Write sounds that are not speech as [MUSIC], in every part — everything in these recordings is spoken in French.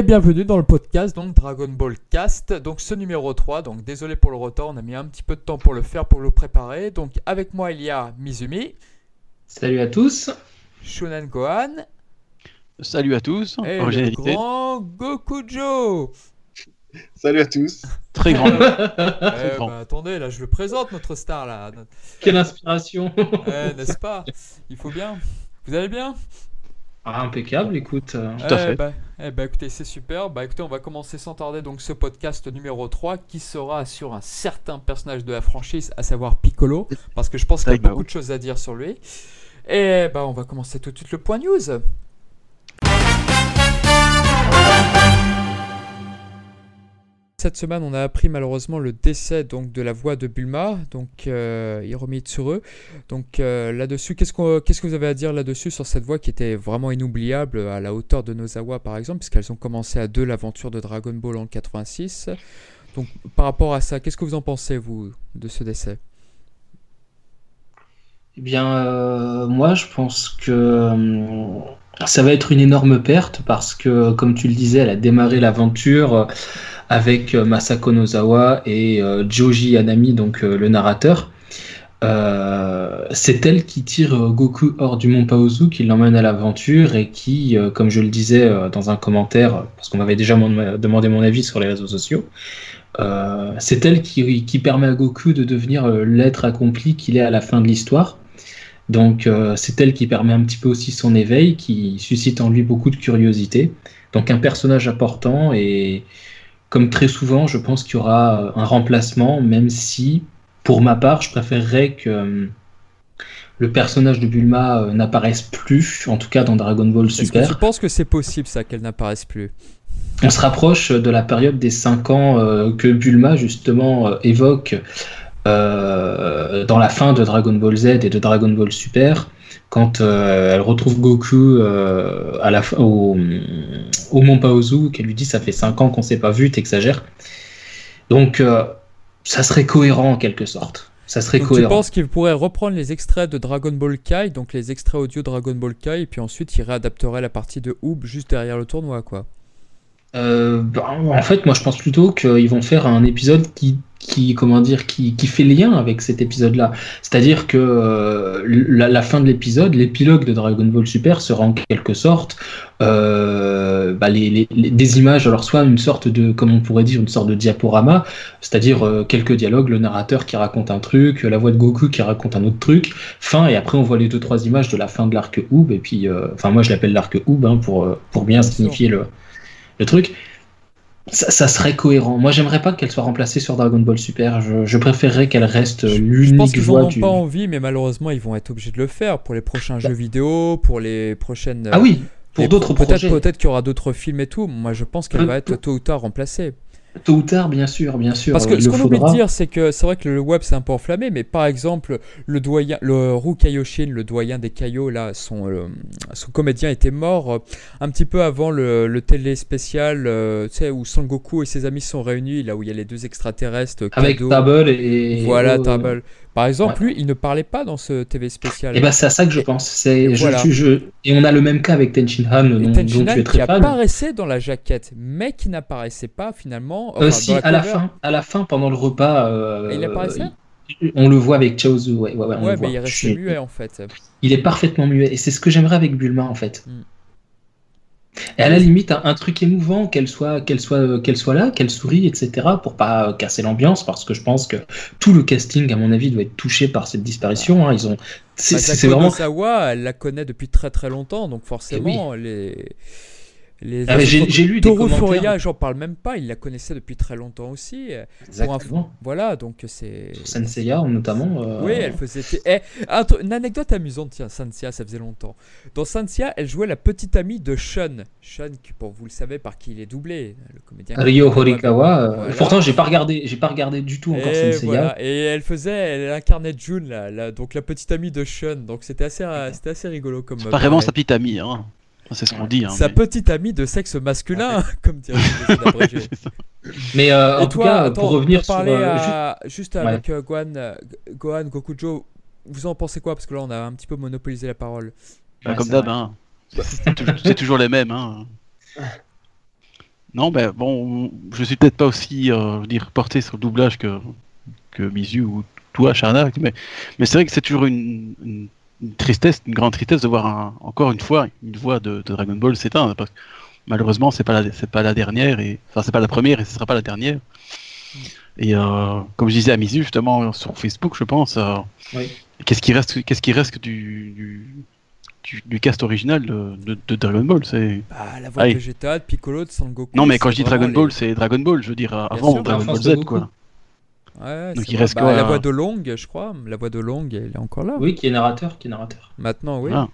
Et bienvenue dans le podcast donc Dragon Ball Cast, donc ce numéro 3. Donc désolé pour le retard, on a mis un petit peu de temps pour le faire, pour le préparer. Donc avec moi il y a Mizumi, Salut à tous. Shunan Gohan Salut à tous. et le grand Gokujo. Salut à tous. Très grand. [LAUGHS] Eh grand. bah, attendez, là je le présente notre star là, Quelle inspiration. Eh, n'est-ce pas? Il faut bien. Vous allez bien? Ah, impeccable, écoute. euh, Tout à Eh fait. bah, eh bah, écoutez, c'est super. Bah écoutez, on va commencer sans tarder donc ce podcast numéro 3 qui sera sur un certain personnage de la franchise, à savoir Piccolo, parce que je pense qu'il y a now. beaucoup de choses à dire sur lui. Et bah on va commencer tout de suite le point news. Cette semaine, on a appris malheureusement le décès donc de la voix de Bulma, donc euh, Hiromi Tsuru. Donc euh, là-dessus, qu'est-ce, qu'on- qu'est-ce que vous avez à dire là-dessus sur cette voix qui était vraiment inoubliable à la hauteur de Nozawa par exemple, puisqu'elles ont commencé à deux l'aventure de Dragon Ball en 86. Donc par rapport à ça, qu'est-ce que vous en pensez vous de ce décès? Eh bien, euh, moi, je pense que euh, ça va être une énorme perte parce que, comme tu le disais, elle a démarré l'aventure avec euh, Masako Nozawa et euh, Joji Yanami, donc euh, le narrateur. C'est elle qui tire Goku hors du mont Paozu, qui l'emmène à l'aventure et qui, comme je le disais dans un commentaire, parce qu'on m'avait déjà demandé mon avis sur les réseaux sociaux, c'est elle qui, permet à Goku de devenir l'être accompli qu'il est à la fin de l'histoire. Donc c'est elle qui permet un petit peu aussi son éveil, qui suscite en lui beaucoup de curiosité. Donc un personnage important et comme très souvent, je pense qu'il y aura euh, un remplacement, même si pour ma part, je préférerais que euh, le personnage de Bulma euh, n'apparaisse plus, en tout cas dans Dragon Ball Est-ce que Super. tu penses que c'est possible ça qu'elle n'apparaisse plus? On se rapproche de la période des 5 ans euh, que Bulma justement euh, évoque euh, dans la fin de Dragon Ball Z et de Dragon Ball Super, quand euh, elle retrouve Goku euh, à la au, au Mont Paozu, qu'elle lui dit ça fait 5 ans qu'on s'est pas vu, t'exagères. Donc ça serait cohérent en quelque sorte. Ça serait Donc, tu cohérent. penses qu'il pourrait reprendre les extraits de Dragon Ball Kai, donc les extraits audio Dragon Ball Kai, et puis ensuite il réadapterait la partie de Oob juste derrière le tournoi quoi Euh, ben, en fait, moi, je pense plutôt qu'ils vont faire un épisode qui, qui comment dire, qui, qui fait lien avec cet épisode-là. C'est-à-dire que euh, la, la fin de l'épisode, l'épilogue de Dragon Ball Super sera en quelque sorte euh, bah, les, les- les- des images, alors soit une sorte de, comme on pourrait dire, une sorte de diaporama, c'est-à-dire euh, quelques dialogues, le narrateur qui raconte un truc, la voix de Goku qui raconte un autre truc, fin, et après on voit les deux trois images de la fin de l'arc Oob, et puis, euh, enfin moi je l'appelle l'arc Oob hein, pour, euh, pour bien signifier le, le truc. Ça, ça serait cohérent. Moi, j'aimerais pas qu'elle soit remplacée sur Dragon Ball Super. Je, je préférerais qu'elle reste Je pense l'unique qu'ils en voix ont du. pas envie, mais malheureusement ils vont être obligés de le faire pour les prochains jeux vidéo, pour les prochaines. Ah oui, pour les- d'autres peut-être projets. peut-être qu'il y aura d'autres films et tout. Moi je pense qu'elle Peut- va être tôt ou tard remplacée. Tôt ou tard, bien sûr, bien sûr. Parce que il ce qu'on oublie de dire, c'est que c'est vrai que le web c'est un peu enflammé, mais par exemple, le doyen, le Ru Kaioshin, le doyen des Kaio, là, son, euh, son comédien était mort euh, un petit peu avant le, le télé spécial, euh, tu sais, où Sangoku et ses amis sont réunis, là où il y a les deux extraterrestres. Avec Kado. Table et. Voilà, Table. Par exemple, ouais. lui, il ne parlait pas dans ce TV spécial. Et ben c'est à ça que je pense. C'est Et je- voilà. je- je- et on a le même cas avec Tenshin Han, dont, dont Tenshinhan tu es qui très fan. apparaissait dans la jaquette, mais qui n'apparaissait pas finalement. Euh, enfin, si, dans à la fin, à la fin, pendant le repas, euh, il apparaissait on le voit avec Chaozu. Ouais, ouais, ouais, on Ouais, le voit. il suis- muet en fait. Il est parfaitement muet. Et c'est ce que j'aimerais avec Bulma, en fait. Mm. Et à la limite, un, un truc émouvant, qu'elle soit, qu'elle soit, qu'elle soit là, qu'elle sourie, etc., pour pas euh, casser l'ambiance, parce que je pense que tout le casting, à mon avis, doit être touché par cette disparition. hein. Ils ont, c'est, Masako c'est vraiment. Nozawa, elle la connaît depuis très très longtemps, donc forcément, les. Les Ah, mais j'ai, j'ai lu commentaires. Furuya, j'en parle même pas, il la connaissait depuis très longtemps aussi. Pour un- Exactement. Voilà, donc c'est. Sur Senseiya, notamment. euh, Oui, elle faisait. Eh, un une anecdote amusante, tiens, Sansia, ça faisait longtemps. Dans Sansia, elle jouait la petite amie de Shun. Shun, qui, pour vous le savez, par qui il est doublé, le comédien. Ryo Horikawa. euh, Voilà. Pourtant, j'ai pas regardé, j'ai pas regardé du tout encore Et, Senseiya. voilà. et elle faisait, elle incarnait June, là, là, donc la petite amie de Shun. Donc c'était assez, c'était assez rigolo comme. C'est euh, pas vraiment sa petite amie, hein. C'est ce qu'on dit. Hein, Sa mais- petite amie de sexe masculin, [LAUGHS] comme dirait. [LAUGHS] Mais euh, en Et tout toi, cas, attends, pour revenir sur. euh, à- juste Ouais. avec euh, Gohan, euh, Gohan, Gokujo, vous en pensez quoi? Parce que là, on a un petit peu monopolisé la parole. Bah, Ouais, comme d'hab, hein. C'est tou- c'est toujours les mêmes. Hein. Non, ben bon, je suis peut-être pas aussi, euh, je veux dire, porté sur le doublage que, que Mizu ou toi, Charnac, mais, mais c'est vrai que c'est toujours une, une- une tristesse, une grande tristesse de voir un- encore une fois une voix de, de Dragon Ball s'éteindre, parce que malheureusement, c'est pas c'est pas la dernière, et enfin, c'est pas la première et ce sera pas la dernière. Et euh, comme je disais à Mizu, justement, sur Facebook, je pense, euh, Oui. qu'est-ce qui reste, qu'est-ce qui reste du, du, du, du cast original de, de- de Dragon Ball c'est... Bah, la voix de Vegeta, de Piccolo, de Sangoku. Non, mais quand je dis Dragon Ball, c'est Dragon Ball, je veux dire, avant sûr, Dragon Ball Z, quoi. Ouais, Donc c'est il vrai. reste Bah, quoi, La euh, voix de Long, je crois. La voix de Long, elle est encore là. Oui, qui est narrateur, qui est narrateur. Maintenant, oui. Ah.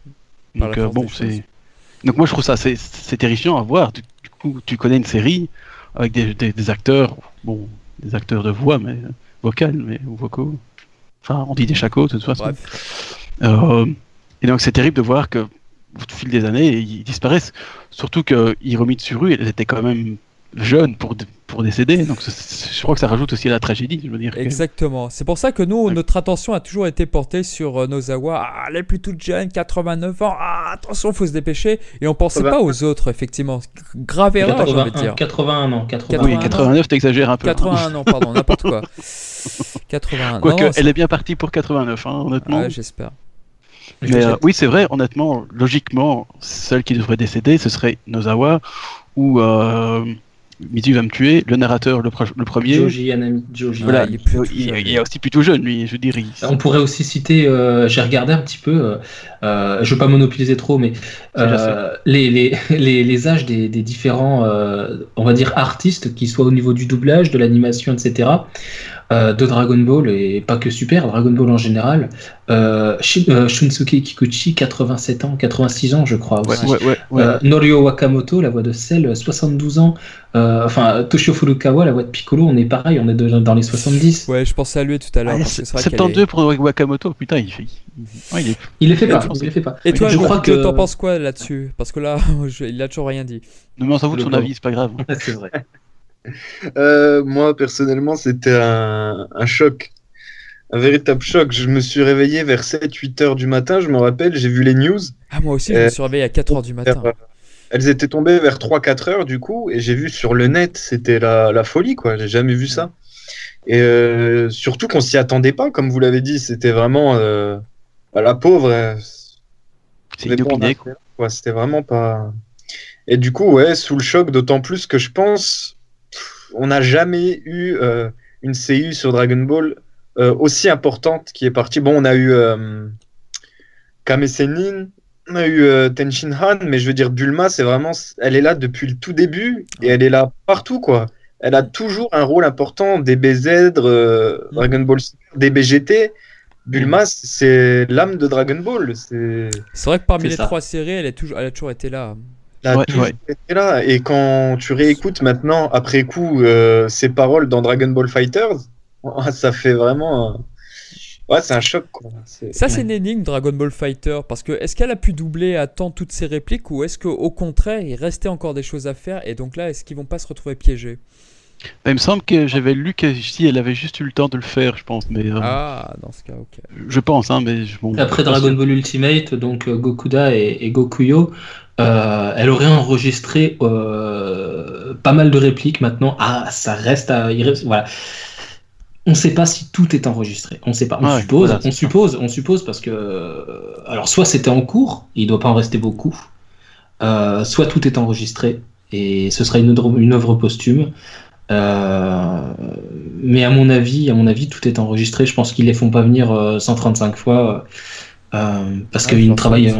Donc, euh, bon, c'est. Donc, moi, je trouve ça c'est, c'est terrifiant à voir. Du, du coup, tu connais une série avec des, des, des acteurs, bon, des acteurs de voix, mais vocales, mais ou vocaux. Enfin, on dit des chacos, de toute façon. Bref. Euh, et donc, c'est terrible de voir que, au fil des années, ils disparaissent. Surtout que Hiromi Tsuru, elle était quand même jeune pour, pour décéder. Donc, je crois que ça rajoute aussi à la tragédie. Je veux dire. que- Exactement. C'est pour ça que nous, notre attention a toujours été portée sur euh, Nozawa. Ah, elle est plus toute jeune, 89 ans. Ah, attention, faut se dépêcher. Et on pensait pas aux autres, effectivement. Grave erreur, j'ai envie de 81, dire. 81 ans, 81 Oui, ans. 89, t'exagères un peu. hein. 81 ans, pardon, n'importe quoi. [LAUGHS] 81 Quoique, non, elle est bien partie pour 89, hein, honnêtement. Ouais, j'espère. Je Mais euh, oui, c'est vrai, honnêtement, logiquement, celle qui devrait décéder, ce serait Nozawa ou euh, Mizu va me tuer, le narrateur, le, premier. Joji Yanami. Joji Voilà, il est tout il, est aussi plutôt jeune, lui, je veux dire. il- On pourrait aussi citer, euh, j'ai regardé un petit peu, euh, euh, je veux pas monopoliser trop, mais euh, les, les, [LAUGHS] les, les âges des, des différents, euh, on va dire, artistes, qui soient au niveau du doublage, de l'animation, etc., euh, de Dragon Ball, et pas que Super, Dragon Ball en général. Euh, euh, Shunsuke Kikuchi, 87 ans, 86 ans, je crois aussi. ouais, ouais, ouais. Euh, Norio Wakamoto, la voix de Cell, 72 ans. Euh, enfin, Toshio Furukawa, la voix de Piccolo, on est pareil, on est de- dans les 70. Ouais, je pensais à lui tout à l'heure. Ah, parce que c'est vrai qu'elle 72 est- pour Wakamoto, putain, il fait. il- ouais, il est- Il les fait pas, Et il les fait pas. Et toi, je je crois que t'en penses quoi là-dessus? Parce que là, [LAUGHS] je- il a toujours rien dit. Non, mais on s'en fout de son avis, c'est pas grave. [LAUGHS] c'est vrai. Euh, moi, personnellement, c'était un, un choc. Un véritable choc. Je me suis réveillé vers 7-8 heures du matin, je me rappelle, j'ai vu les news. Ah, moi aussi, je Euh, me suis réveillé à 4h du matin. Euh, Elles étaient tombées vers 3-4 heures du coup, et j'ai vu sur le net, c'était la, la folie, quoi. J'ai jamais vu ça. Et euh, surtout qu'on s'y attendait pas, comme vous l'avez dit, c'était vraiment euh, bah, la pauvre. euh, C'est. C'était vraiment pas. Et du coup, ouais, sous le choc, d'autant plus que je pense, on n'a jamais eu euh, une CU sur Dragon Ball euh, aussi importante qui est partie. Bon, on a eu euh, Kame Sennin, on a eu euh, Tenshin Han, mais je veux dire, Bulma, c'est vraiment, elle est là depuis le tout début et elle est là partout, quoi. Elle a toujours un rôle important, DBZ, euh, Mm. Dragon Ball Super, DBGT. Bulma, c'est l'âme de Dragon Ball. C'est C'est vrai que parmi les ça. trois séries, elle, est toujours, elle a toujours été là. Elle a Ouais, toujours ouais. été là. Et quand tu réécoutes maintenant, après coup, euh, ses paroles dans Dragon Ball Fighters, [LAUGHS] oh, ça fait vraiment. un- Ouais, c'est un choc. Quoi. Ça, c'est une énigme, Dragon Ball Fighter. Parce que est-ce qu'elle a pu doubler à temps toutes ses répliques ou est-ce qu'au contraire, il restait encore des choses à faire et donc là, est-ce qu'ils vont pas se retrouver piégés? Bah, il me semble que j'avais lu que si elle avait juste eu le temps de le faire, je pense. Mais euh, Ah, dans ce cas, ok. je pense, hein, mais je- bon, Après je pense Dragon Ball Ultimate, donc euh, Gokuda et, et Gokuyo, euh, elle aurait enregistré euh, pas mal de répliques maintenant. Ah, ça reste à. voilà. On ne sait pas si tout est enregistré. On sait pas. On Ouais, suppose, voilà, on ça. suppose, on suppose parce que. euh, Alors, soit c'était en cours, il doit pas en rester beaucoup, euh, soit tout est enregistré et ce sera une œuvre, une œuvre posthume. Euh, mais à mon avis, à mon avis, tout est enregistré. Je pense qu'ils les font pas venir euh, 135 fois euh, parce Ah, qu'ils travaillent.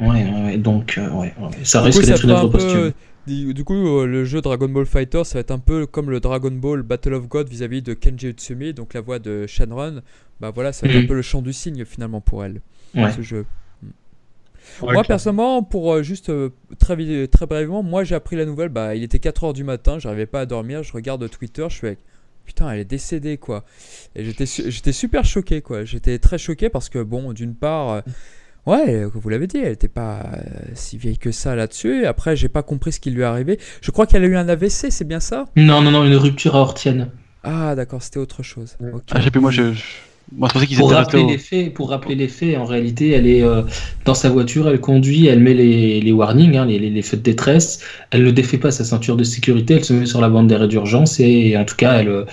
Euh, ouais, ouais, donc euh, ouais, ouais, ça Du risque d'être une œuvre un peu- posthume. Du du coup, euh, le jeu Dragon Ball Fighter, ça va être un peu comme le Dragon Ball Battle of God vis-à-vis de Kenji Utsumi, donc la voix de Shenron. Bah voilà, ça va être Mhm. un peu le chant du cygne finalement pour elle, Ouais. ce jeu. Ouais, moi clair. personnellement, pour euh, juste euh, très, très brièvement, moi j'ai appris la nouvelle, bah il était 4h du matin, j'arrivais pas à dormir, je regarde Twitter, je fais putain elle est décédée quoi. Et j'étais su- j'étais super choqué quoi, j'étais très choqué parce que bon d'une part euh, ouais, vous l'avez dit, elle était pas euh, si vieille que ça là-dessus. Après j'ai pas compris ce qui lui est arrivé. Je crois qu'elle a eu un AVC, c'est bien ça? Non, non, non, une rupture aortienne. Ah d'accord, c'était autre chose. Ah, j'ai plus, moi, je, Moi, je pensais qu'ils Pour étaient rappeler les faits, pour rappeler les faits, en réalité, elle est euh, dans sa voiture, elle conduit, elle met les, les warnings, hein, les, les, les feux de détresse, elle ne défait pas sa ceinture de sécurité, elle se met sur la bande d'arrêt d'urgence et, en tout cas, elle, euh,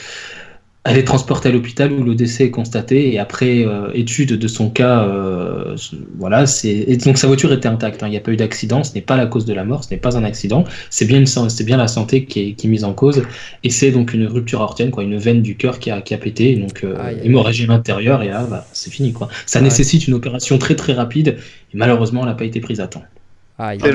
elle est transportée à l'hôpital où le décès est constaté et après euh, étude de son cas, euh, voilà, c'est et donc sa voiture était intacte, hein, il n'y a pas eu d'accident, ce n'est pas la cause de la mort, ce n'est pas un accident, c'est bien c'est la santé qui est, qui est mise en cause et c'est donc une rupture aortienne, quoi, une veine du cœur qui a, qui a pété, donc euh, hémorragie à l'intérieur et là, bah, c'est fini quoi. Ça nécessite une opération très très rapide et malheureusement elle n'a pas été prise à temps.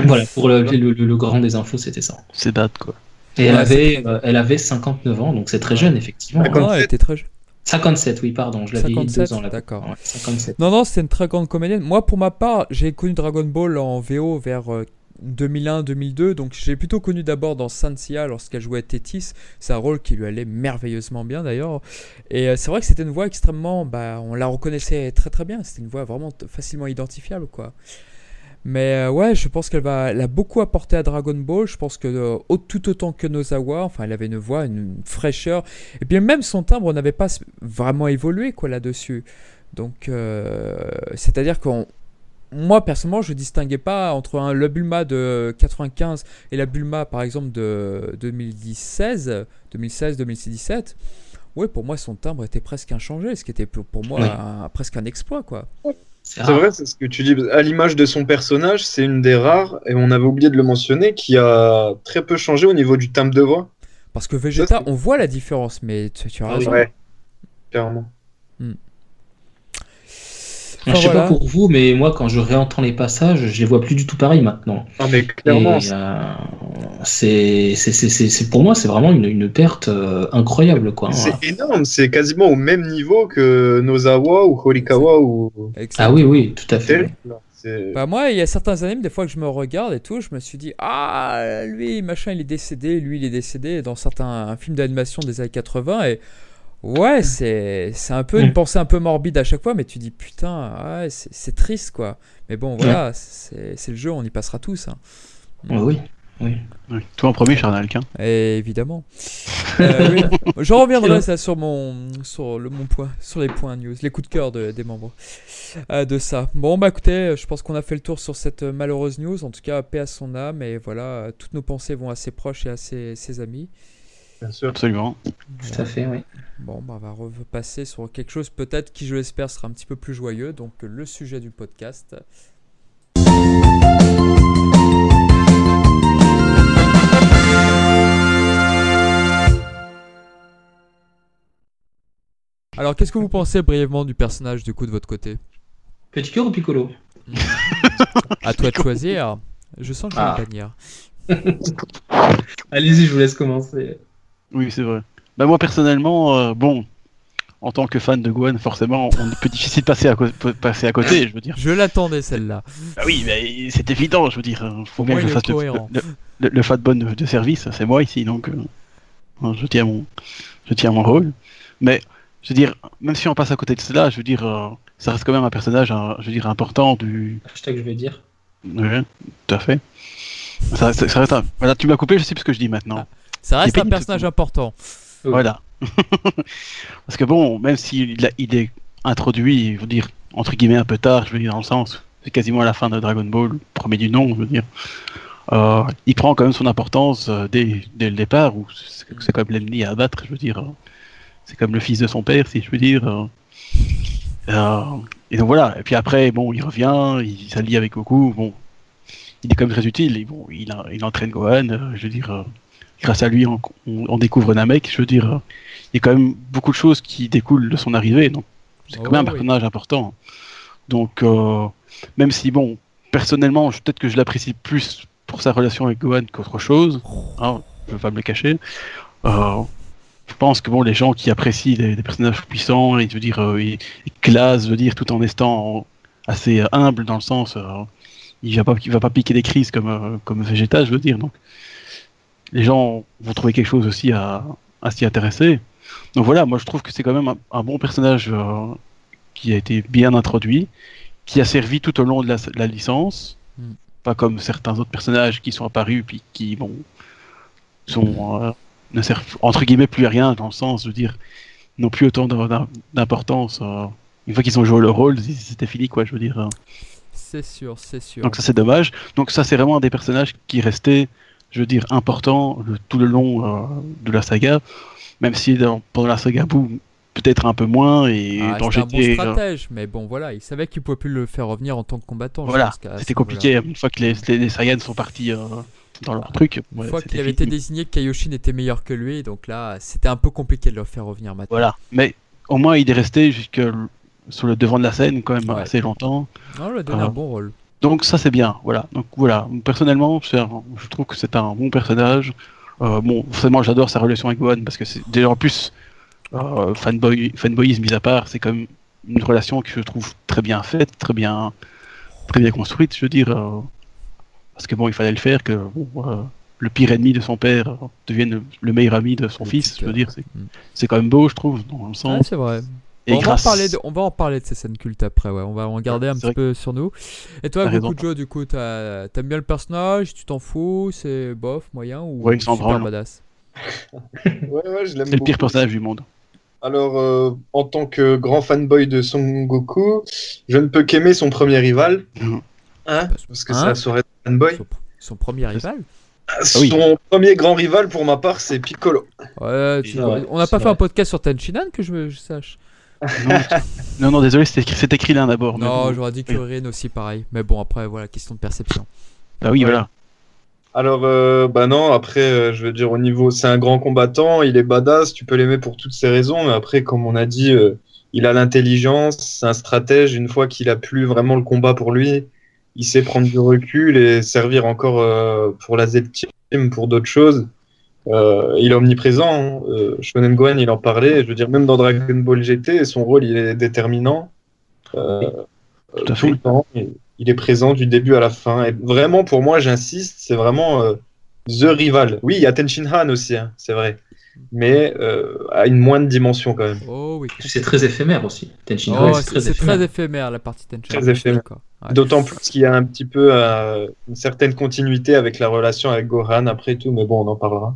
Voilà pour le, le- le- le grand des infos c'était ça. C'est date, quoi. Et elle Ouais, c'est avait euh, elle avait 59 ans donc c'est très jeune effectivement. D'accord. Non, elle était très jeune. 57 oui pardon je l'avais dit 57, deux ans là. d'accord. Ouais, 57. Non, non, c'était une très grande comédienne. Moi, pour ma part, j'ai connu Dragon Ball en VO vers euh, 2001-2002, donc j'ai plutôt connu d'abord dans Sancia lorsqu'elle jouait Tétis. C'est un rôle qui lui allait merveilleusement bien d'ailleurs. Et euh, c'est vrai que c'était une voix extrêmement. Bah, on la reconnaissait très très bien. C'était une voix vraiment t- facilement identifiable, quoi. Mais euh, ouais, je pense qu'elle va, elle a beaucoup apporté à Dragon Ball. Je pense que euh, tout autant que Nozawa, enfin, elle avait une voix, une, une fraîcheur. Et puis même son timbre n'avait pas vraiment évolué quoi là-dessus. Donc, euh, c'est-à-dire qu'on, moi personnellement, je distinguais pas entre un, le Bulma de 95 et la Bulma par exemple de 2016, 2016, 2017. Ouais, pour moi, son timbre était presque inchangé, ce qui était pour, pour moi Oui. un- presque un exploit, quoi. C'est vrai, c'est ce que tu dis. À l'image de son personnage, c'est une des rares, et on avait oublié de le mentionner, qui a très peu changé au niveau du timbre de voix. Parce que Vegeta, on voit la différence, mais tu, tu as Ah raison. Ouais, clairement. Enfin, je sais voilà. pas pour vous, mais moi, quand je réentends les passages, je les vois plus du tout pareil maintenant. Non, mais clairement, euh, c'est, c'est, c'est, c'est- c'est- pour moi, c'est vraiment une, une perte euh, incroyable, quoi. c'est énorme. C'est quasiment au même niveau que Nozawa ou Horikawa ou. Excellent. Ah oui, oui, tout à fait. Bah moi, il y a certains animes, des fois que je me regarde et tout, je me suis dit ah lui machin il est décédé, lui il est décédé dans certains un film d'animation des années 80 et ouais c'est c'est un peu une Mm. pensée un peu morbide à chaque fois, mais tu dis putain ouais c'est triste quoi. Mais bon voilà c'est c'est le jeu, on y passera tous. hein. Ouais, oui, oui. Oui. Toi en premier, Charnal, hein. Et évidemment. Euh, oui. [LAUGHS] Je reviendrai ça sur mon sur le mon point sur les points news, les coups de cœur de- des membres euh, de ça. Bon bah écoutez, je pense qu'on a fait le tour sur cette euh, malheureuse news. En tout cas, paix à son âme et voilà, toutes nos pensées vont à ses proches et à ses, ses amis. Bien sûr. Absolument. Tout à fait, oui. Bon bah on va repasser sur quelque chose peut-être qui je l'espère sera un petit peu plus joyeux. Donc euh, le sujet du podcast. Alors qu'est-ce que vous pensez brièvement du personnage du coup de votre côté? Petit cœur ou piccolo? [LAUGHS] À toi de choisir. Je sens que je vais Ah. [LAUGHS] Allez-y, je vous laisse commencer. Oui, c'est vrai. Bah, moi, personnellement, euh, bon, en tant que fan de Gohan, forcément, on peut difficile de passer à, passer à côté, je veux dire. Je l'attendais celle-là. Ah oui, mais c'est évident, je veux dire. Il faut bien que je fasse le, le, le- le fat bon de, de service, c'est moi ici, donc euh, je, tiens mon, je tiens mon rôle. Mais, je veux dire, même si on passe à côté de cela, je veux dire, euh, ça reste quand même un personnage, euh, je veux dire, important du... Hashtag, je vais dire. Oui, tout à fait. Ça, ça- ça reste un- Voilà, tu m'as coupé, je sais plus ce que je dis maintenant. Ça reste un personnage important. Oui. Voilà. [LAUGHS] Parce que bon, même s'il a- il est introduit, je veux dire, entre guillemets un peu tard, je veux dire, dans le sens, c'est quasiment à la fin de Dragon Ball, premier du nom, je veux dire. euh, il prend quand même son importance euh, dès, dès le départ, où c'est même l'ennemi à abattre, je veux dire. euh, c'est comme le fils de son père, si je veux dire. et donc voilà, et puis après, bon, il revient, il s'allie avec Goku, bon, il est quand même très utile, et bon, il, a- il entraîne Gohan, je veux dire, euh, grâce à lui, on, découvre Namek, je veux dire, euh, il y a quand même beaucoup de choses qui découlent de son arrivée, donc c'est quand Oh, même un oui. personnage important. Donc, euh, même si, bon, personnellement, je- peut-être que je l'apprécie plus pour sa relation avec Gohan qu'autre chose, hein, je ne vais pas me le cacher. Euh, je pense que bon, les gens qui apprécient des, des personnages puissants, et je veux dire, euh, je veux dire, tout en étant assez humble dans le sens, il va pas, il va pas piquer des crises comme comme Vegeta, je veux dire. Donc, les gens vont trouver quelque chose aussi à, à s'y intéresser. Donc voilà, moi je trouve que c'est quand même un, un bon personnage euh, qui a été bien introduit, qui a servi tout au long de la, licence, Mm. pas comme certains autres personnages qui sont apparus puis qui bon sont euh, ne servent entre guillemets plus à rien dans le sens de dire non plus autant d'im- d'importance. euh, une fois qu'ils ont joué leur rôle, c'était fini, quoi, je veux dire. euh. C'est sûr, c'est sûr. Donc ça, c'est dommage. Donc ça, c'est vraiment un des personnages qui restait, je veux dire, important le- tout le long euh, de la saga, même si dans- pendant la saga Boom, peut-être un peu moins, et Ah, dans un bon euh, stratège, mais bon voilà, il savait qu'il pouvait plus le faire revenir en tant que combattant. voilà, c'était compliqué. Une fois que les, les, les Saiyans sont partis euh, dans leur truc, Une ouais, fois qu'il avait été désigné que Kaioshin était meilleur que lui, donc là c'était un peu compliqué de le faire revenir maintenant. Voilà. Mais au moins, il est resté jusque sur le devant de la scène quand même Ouais. assez longtemps. Non, on lui a donné un bon rôle. Donc ça c'est bien, voilà. Donc voilà, personnellement, un- je trouve que c'est un bon personnage. Euh, bon, forcément, j'adore sa relation avec Gohan parce que c'est déjà en plus euh, fanboy, fanboyisme mis à part, c'est quand même une relation que je trouve très bien faite, très bien, très bien construite. Je veux dire, euh, parce que bon, il fallait le faire que bon, euh, le pire ennemi de son père devienne le meilleur ami de son Le fils. Je veux dire, c'est Mm. c'est quand même beau, je trouve, dans le Ouais, sens. c'est vrai. Et on, grâce- va en parler de, on va en parler de ces scènes cultes après, ouais. On va en garder un petit peu sur nous. Et toi, raison. Goku du coup, t'aimes bien le personnage, tu t'en fous, c'est bof, moyen ou Ouais, il s'en super branle. badass? [LAUGHS] Ouais, ouais, je l'aime C'est le pire beaucoup. personnage du monde. Alors, euh, en tant que grand fanboy de Son Goku, je ne peux qu'aimer son premier rival. Mhm. Hein Parce que Hein c'est la soirée de fanboy. son, son premier rival? Son oui. premier grand rival, pour ma part, c'est Piccolo. Ouais, tu- vrai, on n'a pas fait vrai. un podcast sur Tenchinan que je sache. Non, non, non, désolé, c'était écrit, écrit là d'abord. Non, bon. j'aurais dit oui. Kuririn aussi pareil. Mais bon, après, voilà, question de perception. Bah oui, Ouais. voilà. Alors, euh, bah non, après, euh, je veux dire, au niveau, c'est un grand combattant, il est badass, tu peux l'aimer pour toutes ces raisons, mais après, comme on a dit, euh, il a l'intelligence, c'est un stratège, une fois qu'il a plus vraiment le combat pour lui, il sait prendre du recul et servir encore euh, pour la Z-Team, pour d'autres choses. Euh, il est omniprésent, hein. euh, Shonen Gohan, il en parlait, je veux dire, même dans Dragon Ball GT, son rôle, il est déterminant. Euh, Tout le temps, il- est présent du début à la fin. Et vraiment, pour moi, j'insiste, c'est vraiment euh, The Rival. Oui, il y a Tenshin Han aussi, hein, c'est vrai. Mais euh, à une moindre dimension quand même. Oh oui. C'est très éphémère aussi. Tenshin Oh, Han, c'est c'est très très éphémère la partie. Très éphémère. d'accord. Ouais. D'autant plus qu'il y a un petit peu euh, une certaine continuité avec la relation avec Gohan après tout, mais bon, on en parlera.